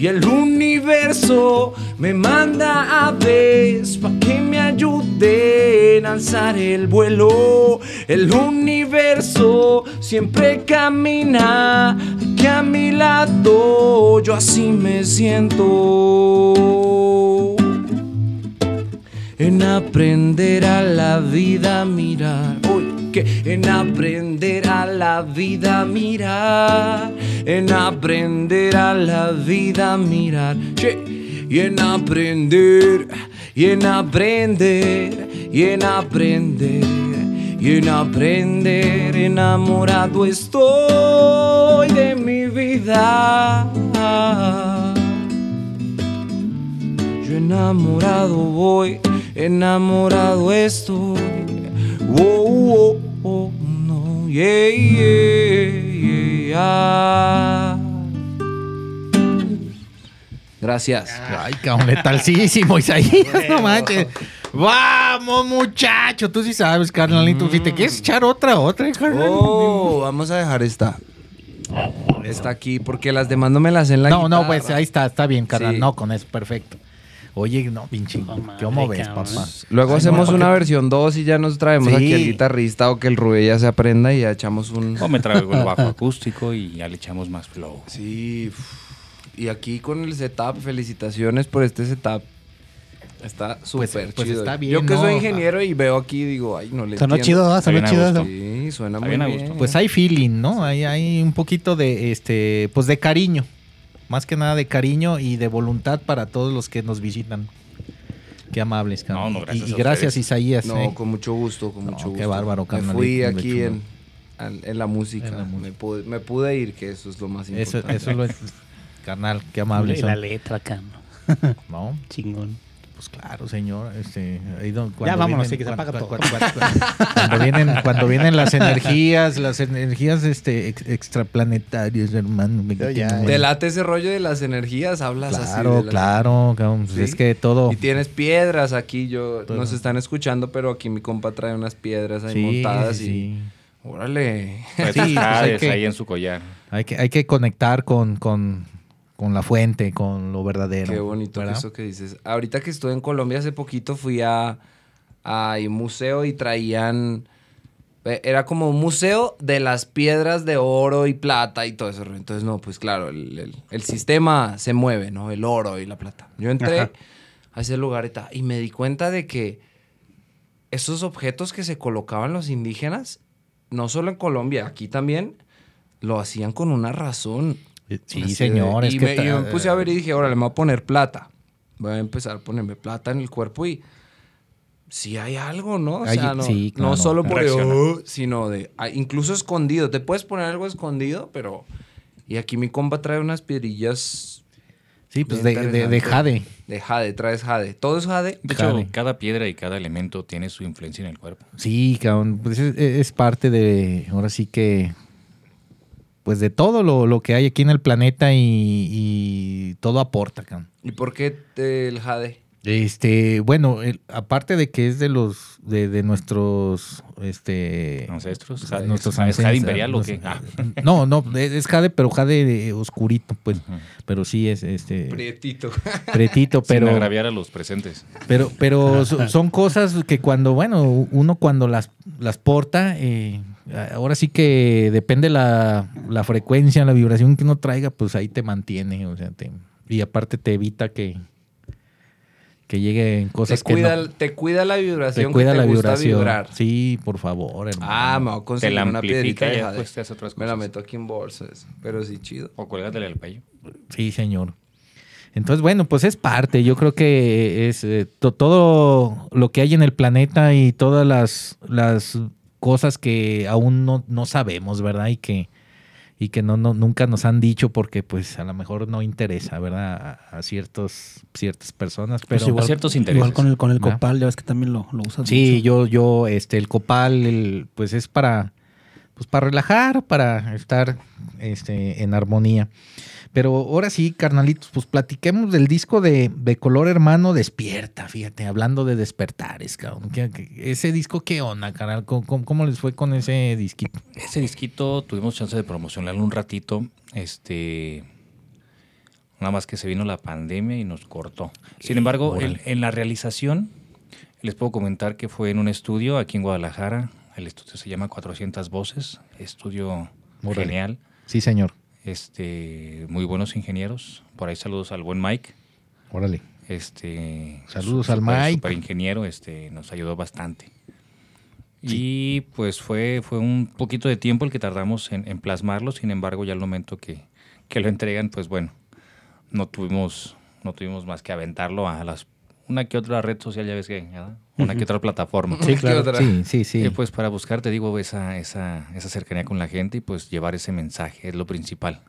[SPEAKER 7] Y el universo me manda aves pa' que me ayuden a alzar el vuelo. El universo siempre camina que a mi lado yo así me siento. En aprender a la vida mirar. En aprender a la vida mirar. En aprender a la vida mirar. Che, Y en aprender, y en aprender, y en aprender, y en aprender. Enamorado estoy de mi vida. Yo enamorado voy, enamorado estoy. Oh, oh, no, yeah, yeah, yeah. Gracias.
[SPEAKER 4] Ay, cabrón, letalísimo, Isaías, no manches. Vamos, muchacho, tú sí sabes, carnalito. Si te quieres echar otra, otra, carnal.
[SPEAKER 7] Oh, vamos a dejar esta. Esta aquí, porque las demás no me las en la
[SPEAKER 4] no, no, pues ahí está, está bien, carnal.
[SPEAKER 7] Sí.
[SPEAKER 4] No, con eso, perfecto. Oye, no, pinche, ¿cómo ves,
[SPEAKER 5] cabrón.
[SPEAKER 4] papá?
[SPEAKER 7] Luego
[SPEAKER 4] Ay,
[SPEAKER 7] hacemos
[SPEAKER 4] no,
[SPEAKER 7] una
[SPEAKER 4] porque-
[SPEAKER 7] versión 2 y ya nos traemos
[SPEAKER 4] Sí.
[SPEAKER 7] aquí el guitarrista o que el Rubén ya se aprenda y ya echamos un...
[SPEAKER 6] O me traigo el bajo acústico y ya le echamos más flow.
[SPEAKER 7] Sí. Y aquí con el setup, felicitaciones por este setup. Está
[SPEAKER 4] Pues-
[SPEAKER 7] súper
[SPEAKER 4] pues
[SPEAKER 7] chido.
[SPEAKER 4] está bien,
[SPEAKER 7] Yo que
[SPEAKER 4] ¿no?
[SPEAKER 7] soy ingeniero y veo aquí digo, ay, no le
[SPEAKER 5] Sonó
[SPEAKER 7] entiendo.
[SPEAKER 5] chido. Sonó chido.
[SPEAKER 7] Sí, suena
[SPEAKER 6] Está
[SPEAKER 7] muy
[SPEAKER 6] bien a
[SPEAKER 7] bien.
[SPEAKER 6] gusto.
[SPEAKER 4] Pues hay feeling, ¿no? Hay, hay un poquito de, este, pues de cariño. Más que nada de cariño y de voluntad para todos los que nos visitan. Qué amables, carnal.
[SPEAKER 6] No, no, gracias
[SPEAKER 4] y, y
[SPEAKER 6] a
[SPEAKER 4] gracias,
[SPEAKER 6] ustedes.
[SPEAKER 4] Isaías.
[SPEAKER 7] No,
[SPEAKER 4] ¿eh?
[SPEAKER 7] con mucho gusto, con
[SPEAKER 4] No,
[SPEAKER 7] mucho
[SPEAKER 4] qué
[SPEAKER 7] gusto.
[SPEAKER 4] bárbaro,
[SPEAKER 7] Me
[SPEAKER 4] carnalito,
[SPEAKER 7] fui
[SPEAKER 4] qué
[SPEAKER 7] aquí en, en, en la música.
[SPEAKER 4] En la música.
[SPEAKER 7] Me, pude, me pude ir, que eso es lo más
[SPEAKER 4] Eso,
[SPEAKER 7] importante.
[SPEAKER 4] eso es lo carnal, qué amable.
[SPEAKER 5] Y la
[SPEAKER 4] son.
[SPEAKER 5] letra ¿no?
[SPEAKER 4] No,
[SPEAKER 5] Chingón.
[SPEAKER 4] Pues claro, señor. Este, ahí don-
[SPEAKER 5] Ya
[SPEAKER 4] cuando
[SPEAKER 5] vámonos,
[SPEAKER 4] vienen-
[SPEAKER 5] sí, que se
[SPEAKER 4] cuando-
[SPEAKER 5] apaga todo.
[SPEAKER 4] cuando- vienen, cuando vienen las energías, las energías este, ex- extraplanetarias, hermano.
[SPEAKER 5] Yo
[SPEAKER 4] quité
[SPEAKER 5] ya,
[SPEAKER 4] muy-
[SPEAKER 7] Te late ese rollo de las energías, hablas así.
[SPEAKER 4] Claro, claro, cabrón, pues
[SPEAKER 7] Sí.
[SPEAKER 4] es que todo.
[SPEAKER 7] Y tienes piedras aquí, yo
[SPEAKER 4] Todo.
[SPEAKER 7] nos están escuchando, pero aquí mi compa trae unas piedras ahí
[SPEAKER 4] Sí,
[SPEAKER 7] montadas
[SPEAKER 4] sí,
[SPEAKER 7] y
[SPEAKER 4] sí.
[SPEAKER 7] órale.
[SPEAKER 6] Pues
[SPEAKER 4] Sí, pues hay que-
[SPEAKER 6] ahí en su collar.
[SPEAKER 4] Hay que, hay que conectar con, con, con la fuente, con lo verdadero.
[SPEAKER 7] Qué bonito
[SPEAKER 4] ¿verdad?
[SPEAKER 7] eso que dices. Ahorita que estuve en Colombia hace poquito fui a, a un museo y traían eh, era como un museo de las piedras de oro y plata y todo eso. Entonces, no, pues claro, el, el- el sistema se mueve, ¿no? El oro y la plata. Yo entré
[SPEAKER 5] Ajá.
[SPEAKER 7] a ese lugar y, ta- y me di cuenta de que esos objetos que se colocaban los indígenas, no solo en Colombia, aquí también, lo hacían con una razón.
[SPEAKER 4] Sí,
[SPEAKER 7] Así de-
[SPEAKER 4] señor. es
[SPEAKER 7] y
[SPEAKER 4] que
[SPEAKER 7] me,
[SPEAKER 4] ta-
[SPEAKER 7] y me puse a ver y dije, ahora le voy a poner plata. Voy a empezar a ponerme plata en el cuerpo y si hay algo, ¿no? O
[SPEAKER 4] Hay-
[SPEAKER 7] sea, no,
[SPEAKER 4] sí,
[SPEAKER 7] no
[SPEAKER 4] claro.
[SPEAKER 7] solo por. "Oh", sino de ah, incluso escondido. Te puedes poner algo escondido, pero y aquí mi compa trae unas piedrillas
[SPEAKER 4] Sí, pues de, de, de jade.
[SPEAKER 7] De jade, traes jade. Todo es jade.
[SPEAKER 6] De hecho,
[SPEAKER 4] Jade.
[SPEAKER 6] cada piedra y cada elemento tiene su influencia en el cuerpo.
[SPEAKER 4] Sí, cabrón. Pues es, es parte de. Ahora sí que. Pues de todo lo, lo que hay aquí en el planeta y, y todo aporta, cabrón.
[SPEAKER 7] ¿Y por qué te- el jade?
[SPEAKER 4] Este, bueno, el- aparte de que es de los, de, de nuestros, este...
[SPEAKER 6] Ancestros. Jade-
[SPEAKER 4] nuestros
[SPEAKER 6] ¿Es jade
[SPEAKER 4] ancestros,
[SPEAKER 6] imperial o qué? Ah.
[SPEAKER 4] No, no, es es jade, pero jade oscurito, pues. Pero sí es, este,
[SPEAKER 7] Prietito.
[SPEAKER 4] pretito,
[SPEAKER 6] Sin
[SPEAKER 4] pero...
[SPEAKER 6] agraviar a los presentes.
[SPEAKER 4] Pero, pero so- son cosas que cuando, bueno, uno cuando las, las porta, eh, ahora sí que depende la, la frecuencia, la vibración que uno traiga, pues ahí te mantiene, o sea, te, y aparte te evita que, que lleguen
[SPEAKER 7] Te
[SPEAKER 4] cosas que
[SPEAKER 7] cuida,
[SPEAKER 4] no,
[SPEAKER 7] te cuida la
[SPEAKER 4] te
[SPEAKER 7] vibración
[SPEAKER 4] cuida
[SPEAKER 7] que te
[SPEAKER 4] la
[SPEAKER 7] gusta
[SPEAKER 4] vibración.
[SPEAKER 7] vibrar.
[SPEAKER 4] Sí, por favor, hermano.
[SPEAKER 7] Ah, me voy a
[SPEAKER 6] Te
[SPEAKER 7] conseguir
[SPEAKER 6] la
[SPEAKER 7] una piedrita
[SPEAKER 6] y ya después te hace otras
[SPEAKER 7] Me la
[SPEAKER 6] cosas.
[SPEAKER 7] meto aquí en bolsas. Pero sí, chido.
[SPEAKER 6] O cuélgatele al payo.
[SPEAKER 4] Sí, señor. Entonces, bueno, pues es parte. Yo creo que es eh, to- todo lo que hay en el planeta y todas las, las cosas que aún no, no sabemos, ¿verdad? Y que, y que no, no, nunca nos han dicho porque pues a lo mejor no interesa, ¿verdad? A, a ciertos, ciertas personas. Pero
[SPEAKER 5] Pues igual,
[SPEAKER 6] ciertos
[SPEAKER 5] igual con el, con el
[SPEAKER 4] ¿verdad?
[SPEAKER 5] copal, ya ves que también lo, lo usas
[SPEAKER 4] sí,
[SPEAKER 5] mucho.
[SPEAKER 4] yo, yo, este, el copal, el, pues es para, pues para relajar, para estar este, en armonía. Pero ahora sí, carnalitos, pues platiquemos del disco de, de Color Hermano Despierta, fíjate, hablando de despertares, cabrón. ¿Qué- qué- ese disco, ¿qué onda, carnal? ¿Cómo, cómo- cómo les fue con ese disquito?
[SPEAKER 6] Ese disquito tuvimos chance de promocionarlo un ratito. Este. Nada más que se vino la pandemia y nos cortó. Sin embargo, en, la realización, les puedo comentar que fue en un estudio aquí en Guadalajara. El estudio se llama 400 Voces. Estudio genial.
[SPEAKER 4] Sí, señor.
[SPEAKER 6] Este, muy buenos ingenieros. Por ahí saludos al buen Mike.
[SPEAKER 4] Órale.
[SPEAKER 6] Este,
[SPEAKER 4] Saludos al Mike.
[SPEAKER 6] super ingeniero, este, nos ayudó bastante. Y pues fue, fue un poquito de tiempo el que tardamos en, en plasmarlo, sin embargo, ya al momento que, que lo entregan, pues bueno, no tuvimos, no tuvimos más que aventarlo a las una que otra red social, ya ves que, ¿verdad? una que otra plataforma.
[SPEAKER 7] Sí, claro.
[SPEAKER 4] Sí, sí, sí.
[SPEAKER 6] Eh, pues para buscar, te digo, esa, esa, esa cercanía con la gente y pues llevar ese mensaje, es lo principal.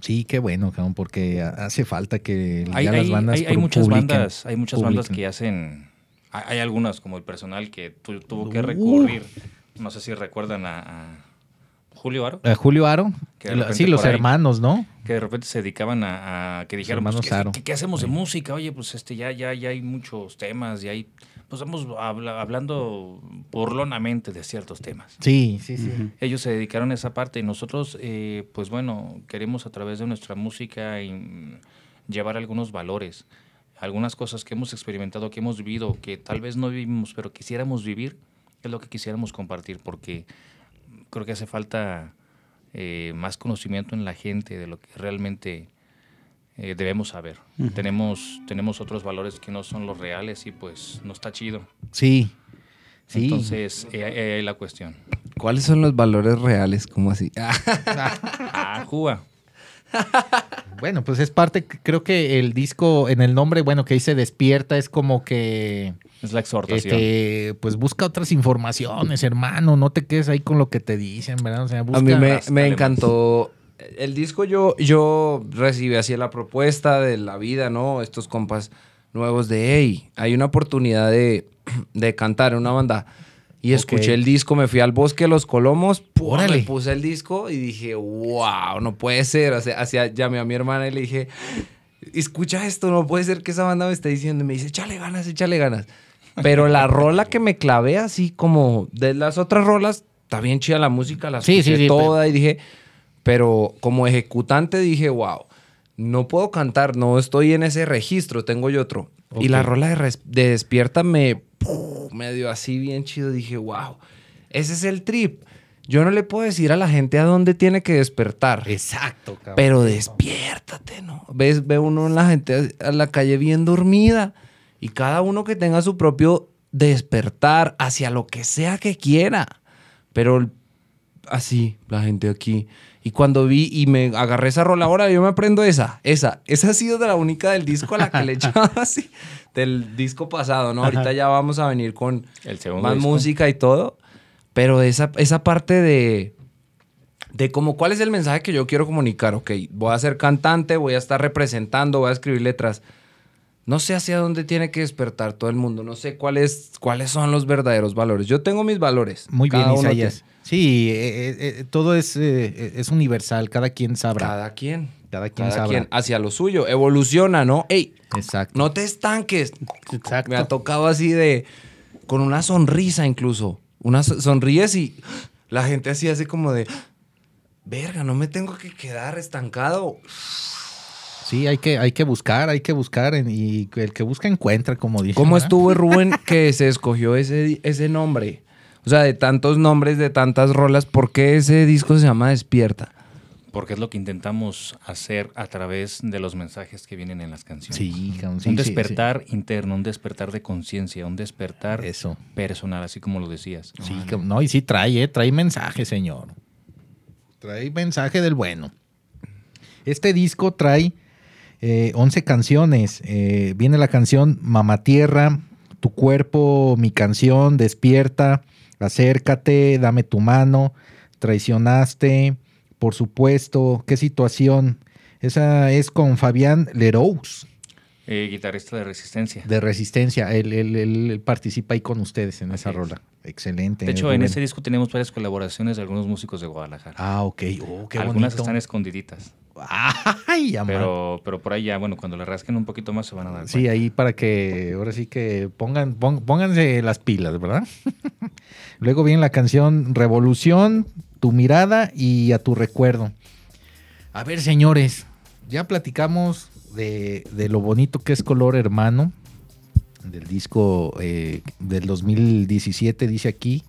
[SPEAKER 4] Sí, qué bueno, cabrón, porque hace falta que
[SPEAKER 6] Hay,
[SPEAKER 4] ya las bandas
[SPEAKER 6] hay- hay muchas
[SPEAKER 4] publiquen,
[SPEAKER 6] bandas, hay muchas bandas que hacen, hay, hay algunas como el personal que tu- tuvo que
[SPEAKER 4] Uh.
[SPEAKER 6] recurrir, no sé si recuerdan a, a Julio Aro,
[SPEAKER 4] Eh, Julio Aro, sí, los
[SPEAKER 6] ahí-
[SPEAKER 4] hermanos, ¿no?
[SPEAKER 6] que de repente se dedicaban a, a que dijeron, pues,
[SPEAKER 4] hermanos
[SPEAKER 6] ¿qué,
[SPEAKER 4] Aro.
[SPEAKER 6] qué- qué hacemos de música? Oye, pues este ya, ya, ya hay muchos temas, y hay, pues vamos habla- hablando burlonamente de ciertos temas.
[SPEAKER 4] Sí, sí, sí.
[SPEAKER 6] Ellos se dedicaron a esa parte y nosotros, eh, pues bueno, queremos a través de nuestra música y, llevar algunos valores, algunas cosas que hemos experimentado, que hemos vivido, que tal vez no vivimos, pero quisiéramos vivir, es lo que quisiéramos compartir, porque creo que hace falta eh, más conocimiento en la gente de lo que realmente eh, debemos saber. tenemos, tenemos otros valores que no son los reales y pues no está chido.
[SPEAKER 4] Sí. Sí.
[SPEAKER 6] Entonces, eh, eh, ahí la cuestión.
[SPEAKER 7] ¿Cuáles son los valores reales? ¿Cómo así?
[SPEAKER 6] Ah, Juba.
[SPEAKER 4] Bueno, pues es parte, creo que el disco en el nombre, bueno, que dice despierta, es como que,
[SPEAKER 6] Es la exhortación.
[SPEAKER 4] este, pues busca otras informaciones, hermano, no te quedes ahí con lo que te dicen, ¿verdad? O sea, busca...
[SPEAKER 7] A mí me, encantó. El disco yo, yo recibí así la propuesta de la vida, ¿no? Estos compas nuevos de, hey, hay una oportunidad de, de cantar en una banda. Y escuché el disco, me fui al bosque de los Colomos.
[SPEAKER 4] Órale.
[SPEAKER 7] me puse el disco y dije, wow, no puede ser. O sea, hacia, llamé a mi hermana y le dije, escucha esto, no puede ser que esa banda me esté diciendo. Y me dice, échale ganas, échale ganas. Pero la rola que me clavé así como de las otras rolas, está bien chida la música, la
[SPEAKER 4] Sí, sí,
[SPEAKER 7] escuché
[SPEAKER 4] sí,
[SPEAKER 7] toda y dije, pero como ejecutante dije, wow, no puedo cantar, no estoy en ese registro, tengo yo otro. Y la rola de, de Despierta me, ¡pum! me dio así bien chido, dije, wow, ese es el trip. Yo no le puedo decir a la gente a dónde tiene que despertar.
[SPEAKER 4] Exacto, cabrón.
[SPEAKER 7] Pero despiértate, ¿no? Ves, ve uno en la gente a la calle bien dormida y cada uno que tenga su propio despertar hacia lo que sea que quiera. Pero así, la gente aquí. Y cuando vi y me agarré esa rola, ahora yo me aprendo esa, esa. Esa ha sido de la única del disco a la que le echaba así, del disco pasado, ¿no? Ahorita ya vamos a venir con
[SPEAKER 6] El segundo
[SPEAKER 7] más
[SPEAKER 6] disco.
[SPEAKER 7] música y todo. Pero esa, esa parte de, de como cuál es el mensaje que yo quiero comunicar. Ok, voy a ser cantante, voy a estar representando, voy a escribir letras. no sé hacia dónde tiene que despertar todo el mundo. No sé cuáles, cuáles son los verdaderos valores. Yo tengo mis valores.
[SPEAKER 4] Muy bien, Isaías. Sí, eh, eh, eh, todo es, es universal, cada quien sabrá.
[SPEAKER 7] Cada quien.
[SPEAKER 4] Cada quien
[SPEAKER 7] Cada
[SPEAKER 4] sabrá.
[SPEAKER 7] quien hacia lo suyo. Evoluciona, ¿no? Ey,
[SPEAKER 4] Exacto.
[SPEAKER 7] no te estanques.
[SPEAKER 5] Exacto.
[SPEAKER 7] Me ha tocado así de. Con una sonrisa incluso. Una so- sonríes y la gente así hace como de. Verga, no me tengo que quedar estancado.
[SPEAKER 4] Sí, hay que, hay que buscar, hay que buscar en- y el que busca encuentra, como dice.
[SPEAKER 7] ¿Cómo
[SPEAKER 4] ¿verdad?
[SPEAKER 7] estuvo Rubén que se escogió ese, ese nombre? O sea, de tantos nombres, de tantas rolas, ¿por qué ese disco se llama Despierta?
[SPEAKER 6] Porque es lo que intentamos hacer a través de los mensajes que vienen en las canciones.
[SPEAKER 4] Sí,
[SPEAKER 6] un
[SPEAKER 4] sí,
[SPEAKER 6] despertar interno, un despertar de conciencia, un despertar
[SPEAKER 4] Eso.
[SPEAKER 6] personal, así como lo decías.
[SPEAKER 4] Sí, no, y sí trae, eh, trae mensaje, señor. Trae mensaje del bueno. Este disco trae eh, 11 canciones. Eh, viene la canción Mamá Tierra, Tu cuerpo, mi canción, Despierta, Acércate, Dame tu mano, Traicionaste, por supuesto, qué situación. Esa es con Fabián Leroux,
[SPEAKER 6] Eh, guitarrista de resistencia.
[SPEAKER 4] de Resistencia. Él, él- él participa ahí con ustedes en esa
[SPEAKER 6] es.
[SPEAKER 4] rola. Excelente.
[SPEAKER 6] De hecho, en ese disco tenemos varias colaboraciones de algunos músicos de Guadalajara.
[SPEAKER 4] Ah, ok. Oh, qué
[SPEAKER 6] Algunas
[SPEAKER 4] bonito.
[SPEAKER 6] están escondiditas.
[SPEAKER 4] Ay, amá.
[SPEAKER 6] Pero, pero por ahí ya, bueno, cuando le rasquen un poquito más se van a dar
[SPEAKER 4] Sí,
[SPEAKER 6] cuenta.
[SPEAKER 4] ahí para que ahora sí que pongan, pon- pónganse las pilas, ¿verdad? Luego viene la canción Revolución, Tu mirada y A tu recuerdo. A ver, señores, ya platicamos de, de lo bonito que es Color Hermano, del disco eh, del 2017, dice aquí,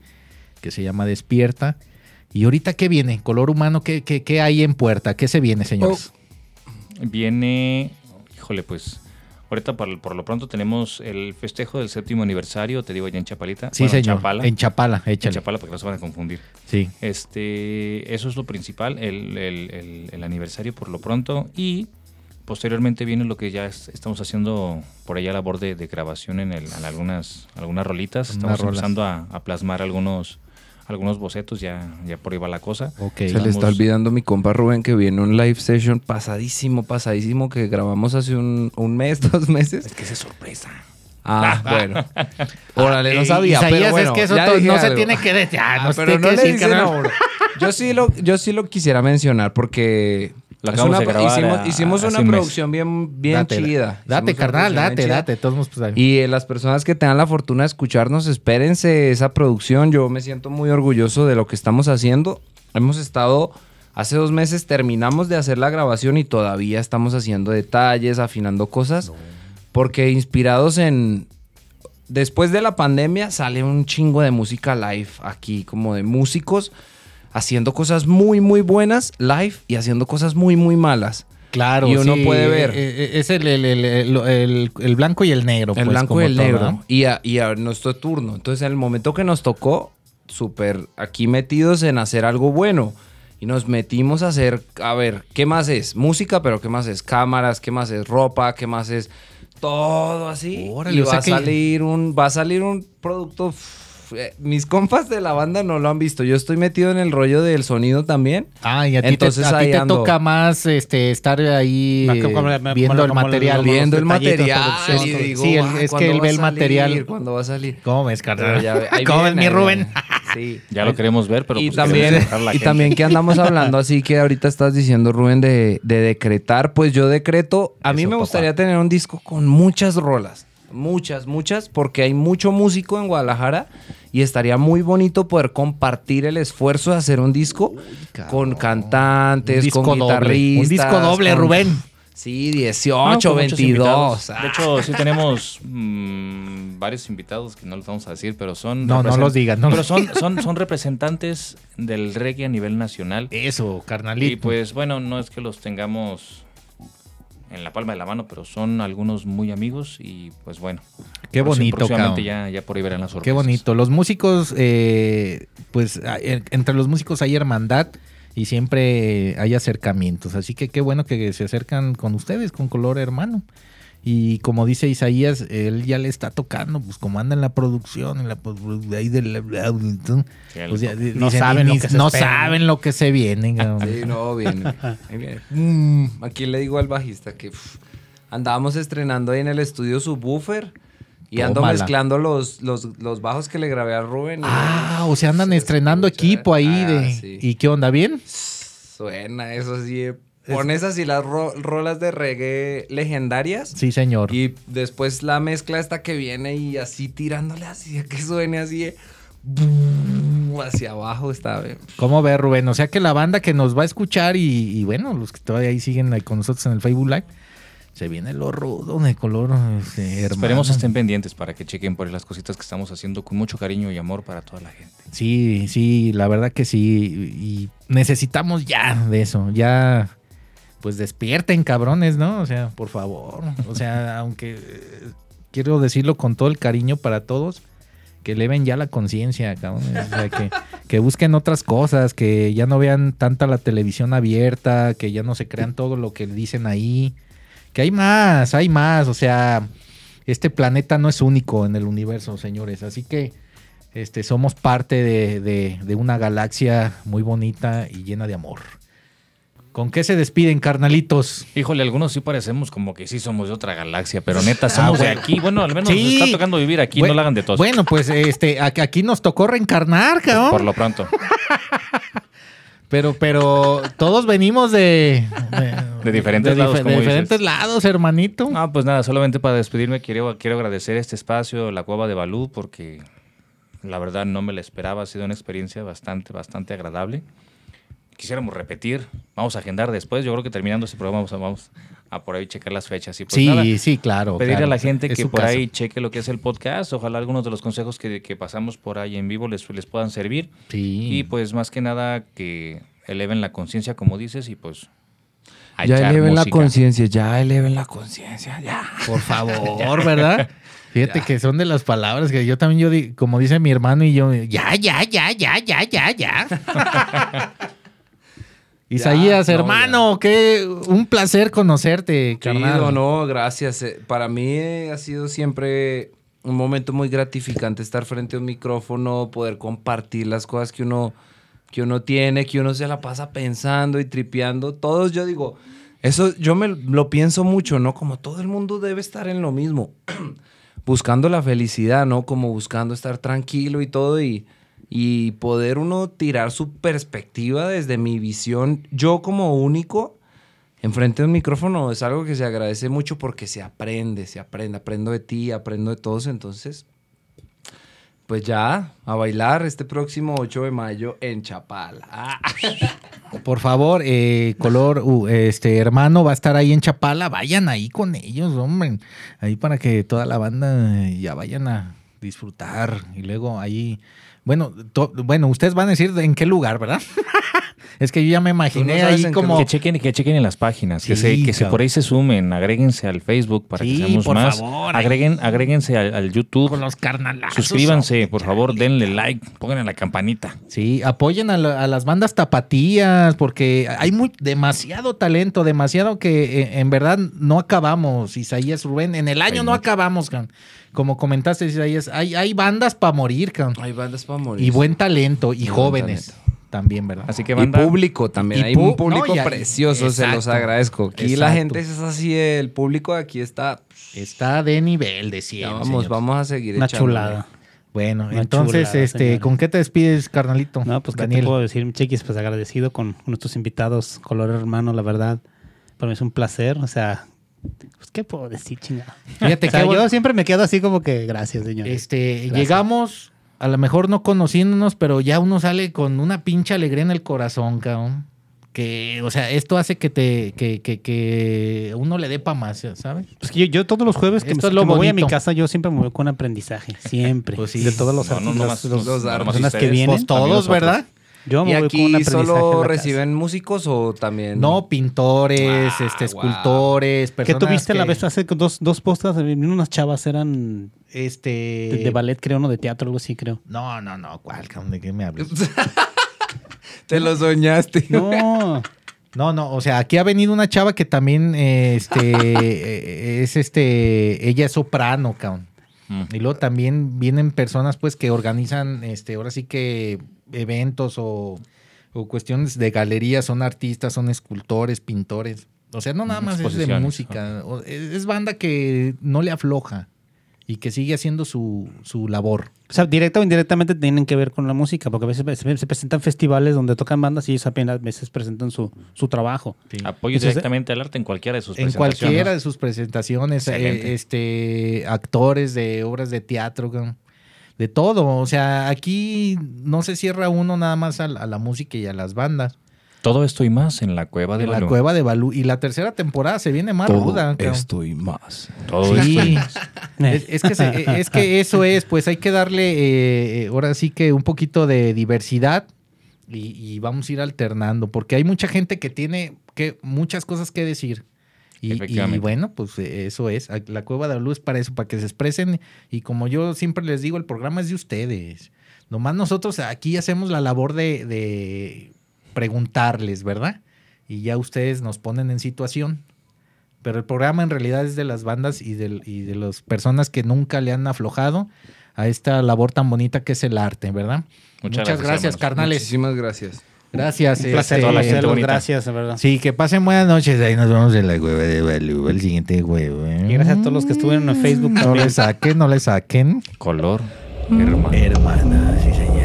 [SPEAKER 4] que se llama Despierta. Y ahorita, ¿qué viene? Color Humano, ¿qué, qué, qué hay en puerta? ¿Qué se viene, señores?
[SPEAKER 6] Viene, híjole, pues, ahorita por, por lo pronto tenemos el festejo del séptimo aniversario, te digo, allá en Chapalita.
[SPEAKER 4] sí,
[SPEAKER 6] Bueno, en
[SPEAKER 4] señor.
[SPEAKER 6] Chapala.
[SPEAKER 4] En Chapala,
[SPEAKER 6] En
[SPEAKER 4] échale.
[SPEAKER 6] Chapala, porque no se van a confundir.
[SPEAKER 4] Sí.
[SPEAKER 6] Este, eso es lo principal, el, el- el- el aniversario por lo pronto. Y posteriormente viene lo que ya es- estamos haciendo por allá labor de, de grabación en, el, en algunas, algunas rolitas. Estamos empezando a, a plasmar algunos, algunos bocetos, ya, ya por ahí va la cosa.
[SPEAKER 7] Se le está olvidando mi compa Rubén que viene un live session pasadísimo, pasadísimo que grabamos hace un, un mes, dos meses.
[SPEAKER 6] Es que es sorpresa.
[SPEAKER 7] Ah, bueno. Órale, no
[SPEAKER 4] Eh,
[SPEAKER 7] sabía,
[SPEAKER 4] Isaías,
[SPEAKER 7] pero bueno,
[SPEAKER 4] es que eso
[SPEAKER 7] ya
[SPEAKER 4] to-
[SPEAKER 7] dije
[SPEAKER 4] no se tiene que decir. Ah, no
[SPEAKER 7] Ah,
[SPEAKER 4] se
[SPEAKER 7] pero
[SPEAKER 4] tiene
[SPEAKER 7] no
[SPEAKER 4] que
[SPEAKER 7] le
[SPEAKER 4] decir,
[SPEAKER 7] dicen uno. Yo sí lo, yo sí lo quisiera mencionar porque
[SPEAKER 6] Lo
[SPEAKER 7] es una-
[SPEAKER 6] de grabar
[SPEAKER 7] hicimos,
[SPEAKER 6] a-
[SPEAKER 7] hicimos
[SPEAKER 6] hace
[SPEAKER 7] una
[SPEAKER 6] un mes.
[SPEAKER 7] producción bien, bien
[SPEAKER 4] Date,
[SPEAKER 7] chida.
[SPEAKER 4] Date,
[SPEAKER 7] Hicimos
[SPEAKER 4] carnal,
[SPEAKER 7] producción
[SPEAKER 4] date,
[SPEAKER 7] chida.
[SPEAKER 4] date. Todos nos- pues,
[SPEAKER 7] Y eh, las personas que tengan la fortuna de escucharnos, espérense esa producción. Yo me siento muy orgulloso de lo que estamos haciendo. Hemos estado, hace dos meses terminamos de hacer la grabación y todavía estamos haciendo detalles, afinando cosas. Porque inspirados en... Después de la pandemia sale un chingo de música live aquí, como de músicos haciendo cosas muy, muy buenas live y haciendo cosas muy, muy malas.
[SPEAKER 4] Claro,
[SPEAKER 7] Y uno
[SPEAKER 4] sí,
[SPEAKER 7] puede ver.
[SPEAKER 4] eh, eh, Es el, el- el- el- blanco y el negro.
[SPEAKER 7] El
[SPEAKER 4] pues,
[SPEAKER 7] blanco
[SPEAKER 4] como
[SPEAKER 7] y el
[SPEAKER 4] todo,
[SPEAKER 7] negro.
[SPEAKER 4] ¿no?
[SPEAKER 7] Y a, y a nuestro turno. Entonces, en el momento que nos tocó, súper aquí metidos en hacer algo bueno. Y nos metimos a hacer, a ver, ¿qué más es? Música, pero ¿qué más es? Cámaras, ¿qué más es? Ropa, ¿qué más es? Todo así.
[SPEAKER 4] Órale,
[SPEAKER 7] y
[SPEAKER 4] o
[SPEAKER 7] va
[SPEAKER 4] sea
[SPEAKER 7] a
[SPEAKER 4] que-
[SPEAKER 7] salir un, va a salir un producto. Mis compas de la banda no lo han visto. Yo estoy metido en el rollo del sonido también.
[SPEAKER 4] Ah, y a ti
[SPEAKER 7] Entonces
[SPEAKER 4] te, a ti
[SPEAKER 7] ahí
[SPEAKER 4] te toca más este, estar ahí eh,
[SPEAKER 5] como- como-
[SPEAKER 4] viendo
[SPEAKER 5] como-
[SPEAKER 4] el material.
[SPEAKER 7] Viendo el material. Y digo,
[SPEAKER 4] Sí,
[SPEAKER 7] "Ah,
[SPEAKER 4] es
[SPEAKER 7] ¿cuándo
[SPEAKER 4] que él
[SPEAKER 7] va
[SPEAKER 4] ve
[SPEAKER 7] a
[SPEAKER 4] el
[SPEAKER 7] salir?
[SPEAKER 4] material.
[SPEAKER 7] ¿Cuándo va a salir?
[SPEAKER 4] ¿Cómo ves, carnal? ¿Cómo ves, mi Rubén?
[SPEAKER 7] Sí.
[SPEAKER 6] Ya lo queremos ver, pero
[SPEAKER 7] y
[SPEAKER 6] pues
[SPEAKER 7] también,
[SPEAKER 6] queremos dejar la
[SPEAKER 7] y
[SPEAKER 6] gente.
[SPEAKER 7] también que andamos hablando así que ahorita estás diciendo Rubén de, de decretar, pues yo decreto, a mí me
[SPEAKER 4] papá.
[SPEAKER 7] gustaría tener un disco con muchas rolas, muchas, muchas, porque hay mucho músico en Guadalajara y estaría muy bonito poder compartir el esfuerzo de hacer un disco con cantantes,
[SPEAKER 4] Un disco
[SPEAKER 7] con
[SPEAKER 4] doble, un
[SPEAKER 7] guitarristas.
[SPEAKER 4] disco doble,
[SPEAKER 7] con-
[SPEAKER 4] Rubén.
[SPEAKER 7] Sí,
[SPEAKER 6] Ah,
[SPEAKER 7] 18,
[SPEAKER 6] con muchos
[SPEAKER 7] 22.
[SPEAKER 6] invitados. De hecho, sí tenemos mm, varios invitados que no los vamos a decir, pero son...
[SPEAKER 4] No, no los digas, no
[SPEAKER 6] pero son, son, son representantes del reggae a nivel nacional.
[SPEAKER 4] Eso, carnalito.
[SPEAKER 6] Y pues bueno, no es que los tengamos en la palma de la mano, pero son algunos muy amigos y pues bueno.
[SPEAKER 4] Qué bonito,
[SPEAKER 6] Próximamente ya, ya por ahí verán las sorpresas.
[SPEAKER 4] Qué bonito. Los músicos, eh, pues entre los músicos hay hermandad y siempre hay acercamientos. Así que qué bueno que se acercan con ustedes, con color hermano. Y como dice Isaías, él ya le está tocando, pues como anda en la producción, en la postprodu- ahí del-
[SPEAKER 6] Sí,
[SPEAKER 4] pues ya
[SPEAKER 5] No
[SPEAKER 4] dicen,
[SPEAKER 5] saben lo que se
[SPEAKER 4] no
[SPEAKER 5] espera,
[SPEAKER 4] saben lo que se viene.
[SPEAKER 7] Sí, no, viene. Mm, aquí le digo al bajista que pff, Andábamos estrenando ahí en el estudio subwoofer y ando
[SPEAKER 4] Tómala.
[SPEAKER 7] mezclando los, los, los bajos que le grabé a Rubén. y
[SPEAKER 4] Ah, o sea, andan
[SPEAKER 7] se
[SPEAKER 4] estrenando
[SPEAKER 7] escucha.
[SPEAKER 4] equipo ahí.
[SPEAKER 7] Ah,
[SPEAKER 4] de,
[SPEAKER 7] sí.
[SPEAKER 4] ¿Y qué onda? ¿Bien?
[SPEAKER 7] Suena eso sí. eh. Pones así las ro- rolas de reggae legendarias.
[SPEAKER 4] Sí, señor.
[SPEAKER 7] Y después la mezcla esta que viene y así tirándole así, que suene así de ¡bum! hacia abajo está bien.
[SPEAKER 4] ¿Cómo ve, Rubén? O sea que la banda que nos va a escuchar y, y bueno, los que todavía ahí siguen ahí con nosotros en el Facebook Live, se viene lo rudo de color. Este.
[SPEAKER 6] Esperemos estén pendientes para que chequen por ahí las cositas que estamos haciendo con mucho cariño y amor para toda la gente.
[SPEAKER 4] Sí, sí, la verdad que sí. Y necesitamos ya de eso. Ya, pues despierten, cabrones, ¿no? O sea, por favor. O sea, aunque eh, quiero decirlo con todo el cariño para todos, que eleven ya la conciencia, cabrones. O sea, que, que busquen otras cosas, que ya no vean tanta la televisión abierta, que ya no se crean todo lo que dicen ahí. Que hay más, hay más. O sea, este planeta no es único en el universo, señores. Así que este, somos parte de una galaxia muy bonita y llena de amor. ¿Con qué se despiden, carnalitos?
[SPEAKER 6] Híjole, algunos sí parecemos como que sí somos de otra galaxia, pero neta, somos de
[SPEAKER 4] bueno.
[SPEAKER 6] aquí. Bueno, al menos nos está tocando vivir aquí,
[SPEAKER 4] Bueno,
[SPEAKER 6] no la hagan de tos.
[SPEAKER 4] Bueno, pues este, aquí nos tocó reencarnar, cabrón.
[SPEAKER 6] Por lo pronto.
[SPEAKER 4] Pero, pero todos venimos de,
[SPEAKER 6] De diferentes
[SPEAKER 4] de
[SPEAKER 6] lados, como
[SPEAKER 4] de
[SPEAKER 6] dices.
[SPEAKER 4] diferentes lados, hermanito.
[SPEAKER 6] No, pues nada, solamente para despedirme quiero, quiero agradecer este espacio, la Cueva de Balú, porque la verdad no me la esperaba, ha sido una experiencia bastante, bastante agradable. Quisiéramos repetir, vamos a agendar después, yo creo que terminando este programa vamos a, vamos a por ahí checar las fechas. Y pues
[SPEAKER 4] sí,
[SPEAKER 6] nada,
[SPEAKER 4] sí, claro.
[SPEAKER 6] pedirle
[SPEAKER 4] claro.
[SPEAKER 6] a la gente
[SPEAKER 4] Es
[SPEAKER 6] que por ahí cheque lo que es el podcast, ojalá algunos de los consejos que, que pasamos por ahí en vivo les, les puedan servir.
[SPEAKER 4] Sí.
[SPEAKER 6] Y pues más que nada que eleven la conciencia, como dices, y pues... a
[SPEAKER 7] Ya
[SPEAKER 6] echar
[SPEAKER 7] eleven la conciencia, ya eleven la conciencia, ya.
[SPEAKER 4] Por favor, ¿verdad? Fíjate que son de las palabras que yo también, yo di- como dice mi hermano y yo, ya, ya, ya, ya, ya, ya, ya. Isaías,
[SPEAKER 7] no,
[SPEAKER 4] hermano, qué un placer conocerte, carnal.
[SPEAKER 7] Chido, no, gracias. Eh, Para mí ha sido siempre un momento muy gratificante estar frente a un micrófono, poder compartir las cosas que uno, que uno tiene, que uno se la pasa pensando y tripeando. Todos, yo digo, eso yo me lo pienso mucho, ¿no? Como todo el mundo debe estar en lo mismo, buscando la felicidad, ¿no? Como buscando estar tranquilo y todo y, y poder uno tirar su perspectiva desde mi visión, yo como único enfrente de un micrófono es algo que se agradece mucho porque se aprende, se aprende, aprendo de ti, aprendo de todos, entonces, pues ya, a bailar este próximo 8 de mayo en Chapala.
[SPEAKER 4] Por favor, eh, color, este hermano va a estar ahí en Chapala, vayan ahí con ellos, hombre, ahí para que toda la banda ya vayan a disfrutar y luego ahí, bueno, to- bueno, ustedes van a decir en qué lugar, ¿verdad? es que yo ya me imaginé
[SPEAKER 7] sabes
[SPEAKER 4] ahí como
[SPEAKER 6] Que chequen, que chequen en las páginas, que, se, que se por ahí se sumen, agréguense al Facebook para
[SPEAKER 4] Sí,
[SPEAKER 6] que seamos
[SPEAKER 4] por
[SPEAKER 6] más.
[SPEAKER 4] favor, ahí.
[SPEAKER 6] Agreguen, agréguense al, al YouTube.
[SPEAKER 4] con los carnalazos.
[SPEAKER 6] Suscríbanse,
[SPEAKER 4] hombre,
[SPEAKER 6] por favor, denle like, pongan la campanita.
[SPEAKER 4] Sí, apoyen a, la- a las bandas tapatías porque hay muy demasiado talento, demasiado que eh, en verdad no acabamos, Isaías Rubén. En el año
[SPEAKER 6] Hay
[SPEAKER 4] no
[SPEAKER 6] mucho.
[SPEAKER 4] acabamos, can. como comentaste, Isaías. Hay, hay bandas para morir, can.
[SPEAKER 7] Hay bandas para morir.
[SPEAKER 4] y buen talento y jóvenes también, ¿verdad?
[SPEAKER 6] Así que
[SPEAKER 7] Y
[SPEAKER 6] banda,
[SPEAKER 7] público también,
[SPEAKER 4] Y
[SPEAKER 7] hay un público
[SPEAKER 4] no, y hay-
[SPEAKER 7] precioso, se los agradezco. Aquí la
[SPEAKER 4] exacto.
[SPEAKER 7] gente es así, el público de aquí está...
[SPEAKER 4] Está de nivel de
[SPEAKER 7] Ya
[SPEAKER 4] 100.
[SPEAKER 7] vamos,
[SPEAKER 4] señores.
[SPEAKER 7] vamos a seguir
[SPEAKER 5] Una
[SPEAKER 7] echándole.
[SPEAKER 5] chulada.
[SPEAKER 4] Bueno,
[SPEAKER 5] Una
[SPEAKER 4] entonces,
[SPEAKER 5] chulada,
[SPEAKER 4] este. ¿con qué te despides, carnalito?
[SPEAKER 5] No, pues qué
[SPEAKER 4] Daniel.
[SPEAKER 5] te puedo decir, Chequis, pues agradecido con nuestros invitados, color hermano, la verdad. Para mí es un placer, o sea, pues qué puedo decir, chingada.
[SPEAKER 4] Fíjate
[SPEAKER 5] O sea,
[SPEAKER 4] qué bueno-
[SPEAKER 5] yo siempre me quedo así como que gracias, señor.
[SPEAKER 4] Este,
[SPEAKER 5] Gracias.
[SPEAKER 4] llegamos, a lo mejor no conociéndonos, pero ya uno sale con una pinche alegría en el corazón, cabrón. Que, o sea, esto hace que te, que, que, que uno le dé pa' más, ¿sabes?
[SPEAKER 5] Pues que yo, yo todos los jueves que,
[SPEAKER 4] Esto
[SPEAKER 5] me,
[SPEAKER 4] es lo
[SPEAKER 5] que me voy a mi casa, yo siempre me voy con aprendizaje, siempre.
[SPEAKER 4] Pues sí.
[SPEAKER 5] De todos los
[SPEAKER 6] No, más-
[SPEAKER 5] los- personas que vienen.
[SPEAKER 4] Pues todos. ¿verdad?
[SPEAKER 5] Yo me
[SPEAKER 7] ¿Y
[SPEAKER 5] voy con un
[SPEAKER 7] aquí
[SPEAKER 5] aprendizaje.
[SPEAKER 7] solo reciben músicos o también...?
[SPEAKER 4] No, pintores,
[SPEAKER 7] Ah,
[SPEAKER 4] este,
[SPEAKER 7] wow.
[SPEAKER 4] escultores,
[SPEAKER 5] ¿Qué
[SPEAKER 4] personas
[SPEAKER 5] tuviste la vez hace dos, dos postas? Unas chavas, eran
[SPEAKER 4] Este...
[SPEAKER 5] de, de ballet, creo, no de teatro, algo así, creo.
[SPEAKER 4] No, no, no, ¿cuál, cabrón? ¿De qué me hablas?
[SPEAKER 7] Te lo soñaste.
[SPEAKER 5] No,
[SPEAKER 4] No, no, o sea, aquí ha venido una chava que también, eh, este, eh, es este, ella es soprano, cabrón.
[SPEAKER 6] Mm.
[SPEAKER 4] Y luego también vienen personas, pues, que organizan, este, ahora sí que eventos o, o cuestiones de galerías, son artistas, son escultores, pintores. O sea, no nada más es de música. es banda que no le afloja y que sigue haciendo su, su labor.
[SPEAKER 5] O sea, directa o indirectamente tienen que ver con la música, porque a veces se, se presentan festivales donde tocan bandas y ellos apenas a veces presentan su, su trabajo.
[SPEAKER 6] Apoyo
[SPEAKER 5] Entonces,
[SPEAKER 6] directamente al arte en cualquiera de sus
[SPEAKER 4] En
[SPEAKER 6] presentaciones.
[SPEAKER 4] cualquiera de sus presentaciones, eh, este, actores de obras de teatro, de todo. O sea, aquí no se cierra uno nada más a, la- a la música y a las bandas.
[SPEAKER 6] Todo esto y más en la cueva de
[SPEAKER 4] En la
[SPEAKER 6] Balú.
[SPEAKER 4] cueva de Balú. Y la tercera temporada se viene más ruda. cabrón.
[SPEAKER 7] esto y más.
[SPEAKER 6] Todo
[SPEAKER 4] Sí.
[SPEAKER 6] esto y más.
[SPEAKER 4] Es, es que se- es que eso es, pues hay que darle eh, eh, ahora sí que un poquito de diversidad y, y vamos a ir alternando, porque hay mucha gente que tiene que, muchas cosas que decir. Y, bueno, pues eh, eso es. La Cueva de Luz es para eso, para que se expresen. Y como yo siempre les digo, el programa es de ustedes. Nomás nosotros aquí hacemos la labor de, de preguntarles, ¿verdad? Y ya ustedes nos ponen en situación. Pero el programa en realidad es de las bandas y de, y de las personas que nunca le han aflojado a esta labor tan bonita que es el arte, ¿verdad?
[SPEAKER 6] Muchas
[SPEAKER 4] Muchas,
[SPEAKER 6] gracias,
[SPEAKER 4] gracias, carnales.
[SPEAKER 7] Muchísimas gracias.
[SPEAKER 4] Gracias.
[SPEAKER 5] Un placer,
[SPEAKER 4] este,
[SPEAKER 6] la gente bonita.
[SPEAKER 5] gracias, de verdad.
[SPEAKER 4] Sí, que pasen buenas noches. Ahí nos vemos en la de Balú, el siguiente juego. ¿eh?
[SPEAKER 5] Y gracias a todos los que estuvieron en Facebook
[SPEAKER 4] No le saquen, no le saquen.
[SPEAKER 6] Color, hermano.
[SPEAKER 4] Hermana, sí señora,